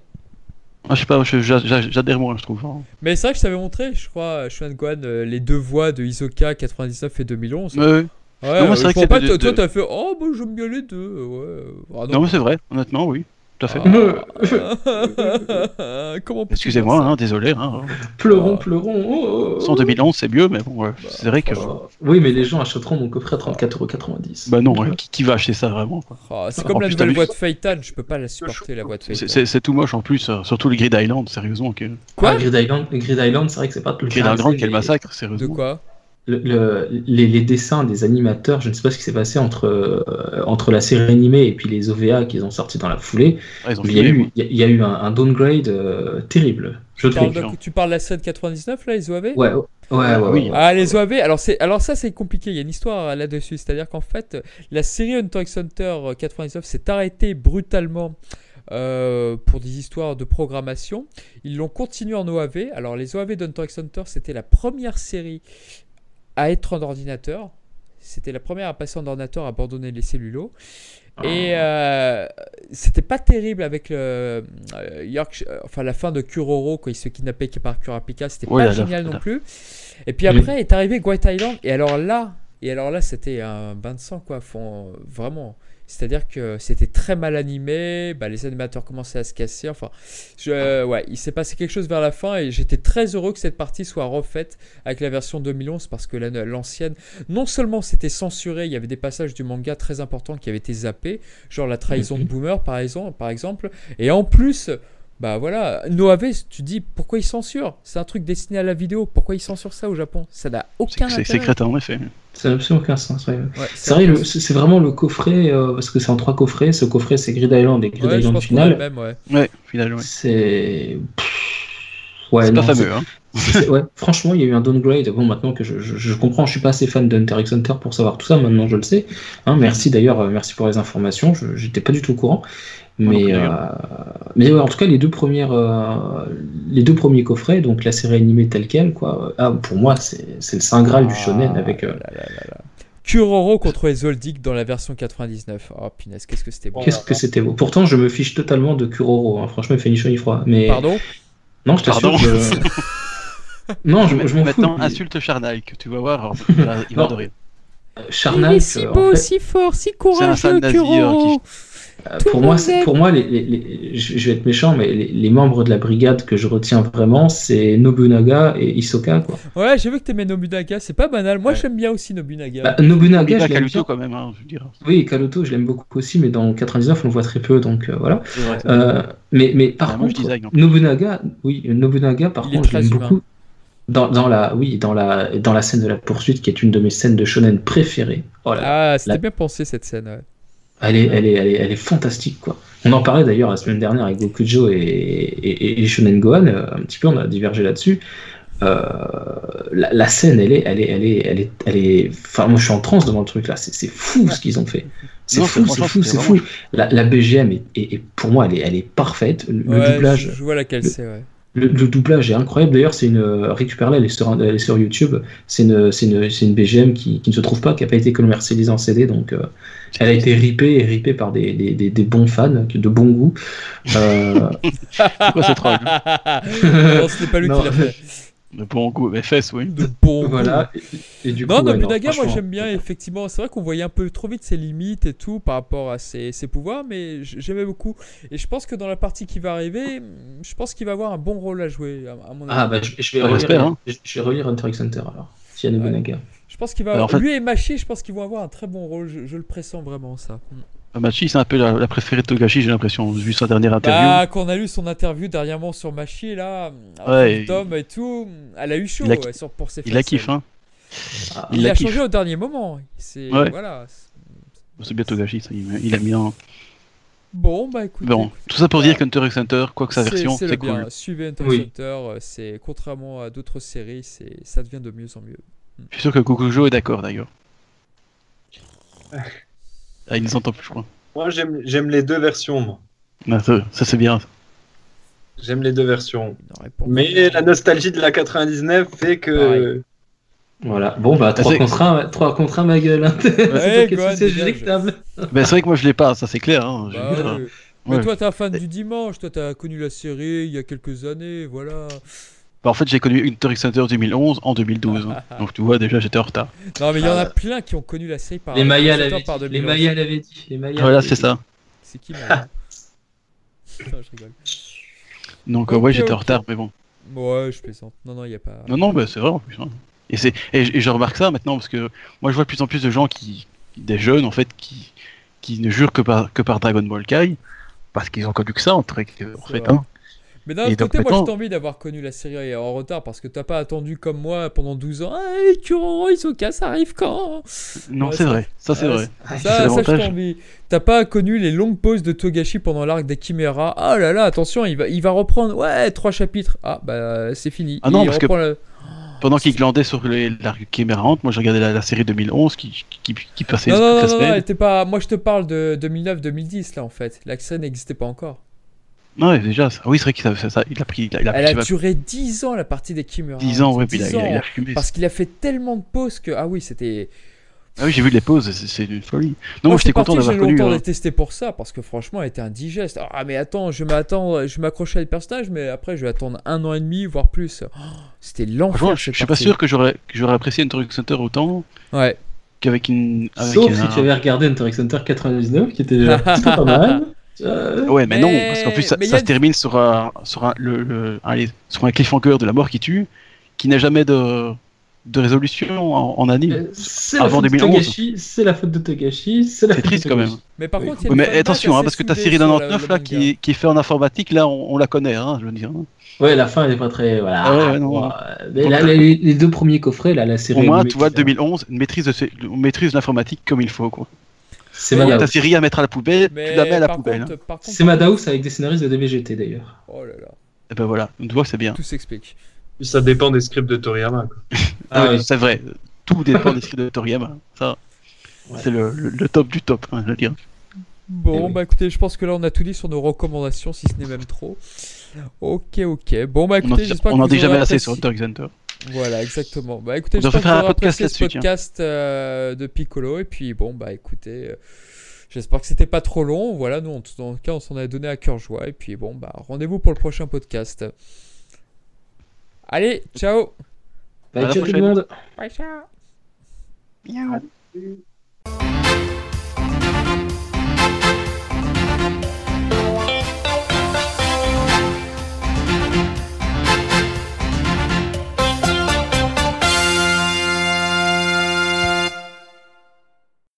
Ah, je sais pas, j'adhère moi, je trouve. hein. Mais c'est vrai que je t'avais montré, je crois, Shuan Guan, euh, les deux voix de Isoka 99 et 2011. Ouais, ouais. Ouais, Non, moi, euh, c'est vrai je que vois pas, c'était toi, de- toi, de- t'as fait Oh, bah j'aime bien les deux. Ouais. Ah, Non, mais c'est vrai, honnêtement, oui, tout à fait. [LAUGHS] Comment peux-tu Excusez-moi, hein, désolé. Hein. Pleurons, pleurons. oh, oh, Sans oh. 2011, c'est mieux, mais bon, ouais, c'est vrai que. Oh. Oui, mais les gens achèteront mon coffret à 34,90€. Bah non, ouais, qui, qui va acheter ça vraiment. Ah, c'est En comme la plus, nouvelle de Phaeton, je peux pas la supporter, la de C'est- Phaeton. C'est c'est tout moche en plus, euh, surtout le Grid Island, sérieusement. Que... Quoi? Ah, Grid Island, Grid Island c'est vrai que c'est pas tout le Grid Island, quel massacre, De sérieusement. quoi? Le- le- les, les dessins des animateurs, je ne sais pas ce qui s'est passé entre, euh, entre la série animée et puis les OVA qu'ils ont sortis dans la foulée. Ah, Il y, a eu, il y a- il y a eu un, un downgrade euh, terrible, je tu parles, tu parles de la scène 99, là, les OAV Ouais, ouais, ouais, ouais, Oui. Ah, les OAV, alors, c'est, alors ça c'est compliqué, il y a une histoire euh, là-dessus, c'est-à-dire qu'en fait, la série Hunter x Hunter euh, 99 s'est arrêtée brutalement euh, pour des histoires de programmation. Ils l'ont continué en OAV. Alors les OAV d'Hunter x Hunter, c'était la première série à être en ordinateur. C'était la première à passer en ordinateur, à abandonner les cellulos. Et euh, c'était pas terrible avec le euh, York, euh, enfin la fin de Kuroro quand il se kidnappait par Kurapika, c'était pas génial non plus. Et puis après est arrivé White Island et alors là, et alors là c'était un bain de sang quoi, font vraiment. C'est-à-dire que c'était très mal animé, bah, les animateurs commençaient à se casser, enfin, je, ouais, il s'est passé quelque chose vers la fin et j'étais très heureux que cette partie soit refaite avec la version 2011 parce que la- l'ancienne, non seulement c'était censuré, il y avait des passages du manga très importants qui avaient été zappés, genre la trahison de Boomer par exemple, par exemple, et en plus, bah voilà, Noave, tu dis pourquoi ils censurent C'est un truc destiné à la vidéo, pourquoi ils censurent ça au Japon? Ça n'a aucun c'est- c'est crétin en effet. Ça n'a absolument aucun sens. ouais. Ouais, C'est vrai, c'est vraiment le coffret, euh, parce que c'est en trois coffrets. Ce coffret, c'est Grid Island et Grid Ouais, Island final. même, ouais. Ouais, finalement. Ouais. C'est. Ouais, c'est pas fameux, hein. ouais, franchement, il y a eu un downgrade. Bon, maintenant que je, je- je comprends, je suis pas assez fan d'Hunter x Hunter pour savoir tout ça. Maintenant, je le sais. Hein, merci d'ailleurs, euh, merci pour les informations. Je j'étais pas du tout au courant. Non Mais, euh, mais ouais, en tout cas, les deux premières, euh, les deux premiers coffrets, donc la série animée telle quelle, quoi. Ah, pour moi, c'est c'est le saint graal du shonen Ah, avec. euh, là, là, là, là. Kuroro contre les Zoldyck dans la version 99. Oh punaise, qu'est-ce que c'était bon. Qu'est-ce que c'était beau. Pourtant, je me fiche totalement de Kuroro. hein. Franchement, il fait ni chaud ni froid. Mais Pardon? Non, je t'assure. Pardon. je- [LAUGHS] non, je, je m'en fous. Maintenant, mais- insulte Charnal, que tu vas voir, il va, il va adorer. Charnal, euh, en fait, si fort, si un sale euh, pour moi, pour moi, les, les- les- je vais être méchant, mais les, les membres de la brigade que je retiens vraiment, c'est Nobunaga et Hisoka. Quoi. Ouais, j'ai vu que t'aimais Nobunaga, c'est pas banal. Moi Ouais. j'aime bien aussi Nobunaga. Bah, Nobunaga, je l'aime Kaluto quand même, hein, je veux dire. Oui, Kaluto, je l'aime beaucoup aussi, mais dans 99, on le voit très peu, donc euh, voilà. Vrai. Euh, mais, mais par Ah, je contre, design. Nobunaga, oui, Nobunaga, par Il contre, je l'aime beaucoup. Dans, dans la, oui, dans la, dans la scène de la poursuite, qui est une de mes scènes de shonen préférées. Oh là là. Ah, c'était La- bien pensé cette scène. ouais. Elle est, elle, est, elle, est, elle est fantastique, quoi. On en parlait d'ailleurs la semaine dernière avec Gokujo et, et, et Shonen Gohan, euh, un petit peu, on a divergé là-dessus. Euh, la, la scène, elle est, elle est, elle est, elle est, elle est. Enfin, moi, je suis en transe devant le truc là. C'est fou ce qu'ils ont fait. C'est fou, c'est fou, c'est fou. La, la BGM est, est- est- pour moi, elle est, elle est parfaite. Le, Ouais, doublage, je, je vois laquelle le- c'est, ouais. Le, le doublage est incroyable. D'ailleurs, c'est une euh, récupère-la, elle est sur, elle est sur YouTube. C'est une, c'est une, c'est une BGM qui, qui ne se trouve pas, qui n'a pas été commercialisée en CD, donc euh, elle a été ripée et ripée par des, des, des, des bons fans de bon goût. Euh, [LAUGHS] C'est quoi cette troll non, ce n'est pas lui Non. qui l'a fait. [LAUGHS] De bon goût, fesses, oui. De bon voilà. Et, et du Non, coup, ouais, Nobunaga, moi j'aime bien, effectivement. C'est vrai qu'on voyait un peu trop vite ses limites et tout par rapport à ses, ses pouvoirs, mais j'aimais beaucoup. Et je pense que dans la partie qui va arriver, je pense qu'il va avoir un bon rôle à jouer, à, à mon avis. Ah, bah, je, je vais On relire, l'espère, hein. je, je vais relire Hunter x Hunter alors. S'il y a Nobunaga. Je pense qu'il va. Alors, en fait- Lui et Machi, je pense qu'ils vont avoir un très bon rôle. Je, je le pressens vraiment, ça. Machi, c'est un peu la, la préférée de Togashi, j'ai l'impression, vu sa dernière interview. Bah, quand on a lu son interview dernièrement sur Machi, là, Ouais, Tom et tout, elle a eu chaud il a- ouais, sur, pour ses il la kiffe, hein. Ah, Il, a changé au dernier moment. C'est Ouais. voilà. C'est bien Togashi, ça, il, il aime bien. Bon, bah écoutez. Bon, tout ça pour dire voilà. qu'Hunter x Hunter, quoi que sa version, c'est bien. cool. Suivez Hunter Oui. x Hunter, euh, c'est contrairement à d'autres séries, ça devient de mieux en mieux. Je suis sûr que Kukujo est d'accord d'ailleurs. [LAUGHS] Ah, il nous entend plus, je crois. Moi, j'aime j'aime les deux versions, moi. Ah, ça, ça, c'est bien. J'aime les deux versions. Mais la nostalgie de la 99 fait que. Voilà. Bon, bah, 3 c'est- contre 1, 3 contre 1, ma gueule. hein. [LAUGHS] C'est es c'est vrai que moi je l'ai pas, ça c'est clair. Hein. Bah ouais. Mais ouais. toi, t'es un fan du dimanche, toi, t'as connu la série il y a quelques années, voilà. Bah, en fait, j'ai connu Hunter x Hunter 2011 en 2012. hein. [LAUGHS] Donc tu vois, déjà j'étais en retard. Non, mais il y en a Ah. plein qui ont connu la série par Les Mayas l'avaient par dit. Les 2011. Mayas l'avaient dit. Les Mayas Voilà, l'avaient c'est dit. ça. C'est qui Maya [LAUGHS] je rigole. Donc euh, Ok, ouais, j'étais en ok. retard, mais bon. Ouais, je plaisante. Non, non, il y a pas. Non, non, bah, c'est vrai en plus. hein. Et, c'est, et, je- et je remarque ça maintenant parce que moi je vois de plus en plus de gens qui, des jeunes en fait, qui, qui ne jurent que par, que par Dragon Ball Kai parce qu'ils ont connu que ça en fait. En C'est fait vrai. hein. Mais d'un autre donc côté, moi j'ai envie d'avoir connu la série en retard parce que t'as pas attendu comme moi pendant 12 ans. Ah, les Kuro, Isoka, ça arrive quand? Non, Ouais, c'est ça- vrai, ça c'est vrai. Ça, ça l'avantage. t'ai envie. T'as pas connu les longues pauses de Togashi pendant l'arc des Chimera. Ah là là, attention, il va, il va reprendre. Ouais, trois chapitres. Ah bah c'est fini. Ah non, Il parce que- Pendant qu'ils glandaient sur les, la caméra moi je regardais la, la série 2011 qui, qui, qui passait Non, non, non, non, non, pas. Moi je te parle de 2009-2010 là en fait. La série n'existait pas encore. Non, ouais, déjà, ça- oui, c'est vrai qu'il a fait ça. Il a pris, il a, il a Elle pris a duré 10 ans la partie des Chimera. 10 ans, ouais, puis il a, 10 il a- il a ans. fumé. Parce qu'il a fait tellement de pauses que. Ah oui, c'était. Ah oui, j'ai vu les pauses, c'est- une folie. Non, moi j'étais content d'avoir J'ai connu. longtemps hein. détesté pour ça parce que franchement, elle était indigeste. Ah, mais attends, je m'attends, je m'accrochais à le personnage, mais après, je vais attendre un an et demi, voire plus. Oh, C'était l'enfer. Je suis pas sûr que j'aurais que j'aurais apprécié Hunter x Hunter autant Ouais. qu'avec une. Avec Sauf un- si tu avais regardé Hunter x Hunter 99, qui était déjà [LAUGHS] plutôt pas mal. Euh, Ouais, mais, Mais- non, parce qu'en plus ça, a- se termine sur un, sur un, le, le- allez, sur un cliffhanger de la mort qui tue, qui n'a jamais de, de résolution en, en anime. euh, C'est la Avant faute de 2011. Togashi, c'est la faute de Togashi, c'est la faute triste de quand Togashi. même. Mais par Oui. contre, attention, hein, parce que ta série la- 99 le là, qui, est- qui est fait en informatique, là, on, on la connaît, hein, je veux dire. Ouais, la fin elle est pas très. Voilà. Ah ouais, ouais, non, Bon, ouais. mais là, les, les deux premiers coffrets, là, la série. Au moins, tu vois, qui fait- 2011, une maîtrise de, on maîtrise l'informatique comme il faut, quoi. C'est Madhouse. Ta série à mettre à la poubelle, Mais tu la mets à la poubelle. contre- hein. C'est Madhouse avec des scénaristes de DVGT d'ailleurs. Oh là là, Et ben voilà, on voit c'est bien. tout s'explique. Ça dépend des scripts de Toriyama. quoi. [LAUGHS] Ah Ouais, oui. C'est vrai, tout dépend des [LAUGHS] scripts de Toriyama. Ça, Ouais. c'est le, le- le top du top, hein, je veux dire. Bon, Eh oui. bah écoutez, je pense que là, on a tout dit sur nos recommandations, si ce n'est même trop. Ok, ok. Bon, bah écoutez, j'espère que on en vous dit jamais assez sur Hunter x Hunter. Voilà, exactement. Bah écoutez, devrait que faire vous un podcast ce podcast euh, de Piccolo. Et puis bon, bah écoutez, euh, j'espère que c'était pas trop long. Voilà, nous, en tout dans le cas, on s'en a donné à cœur joie. Et puis bon, bah rendez-vous pour le prochain podcast. Allez, ciao la ciao tout le monde. Bye, ciao.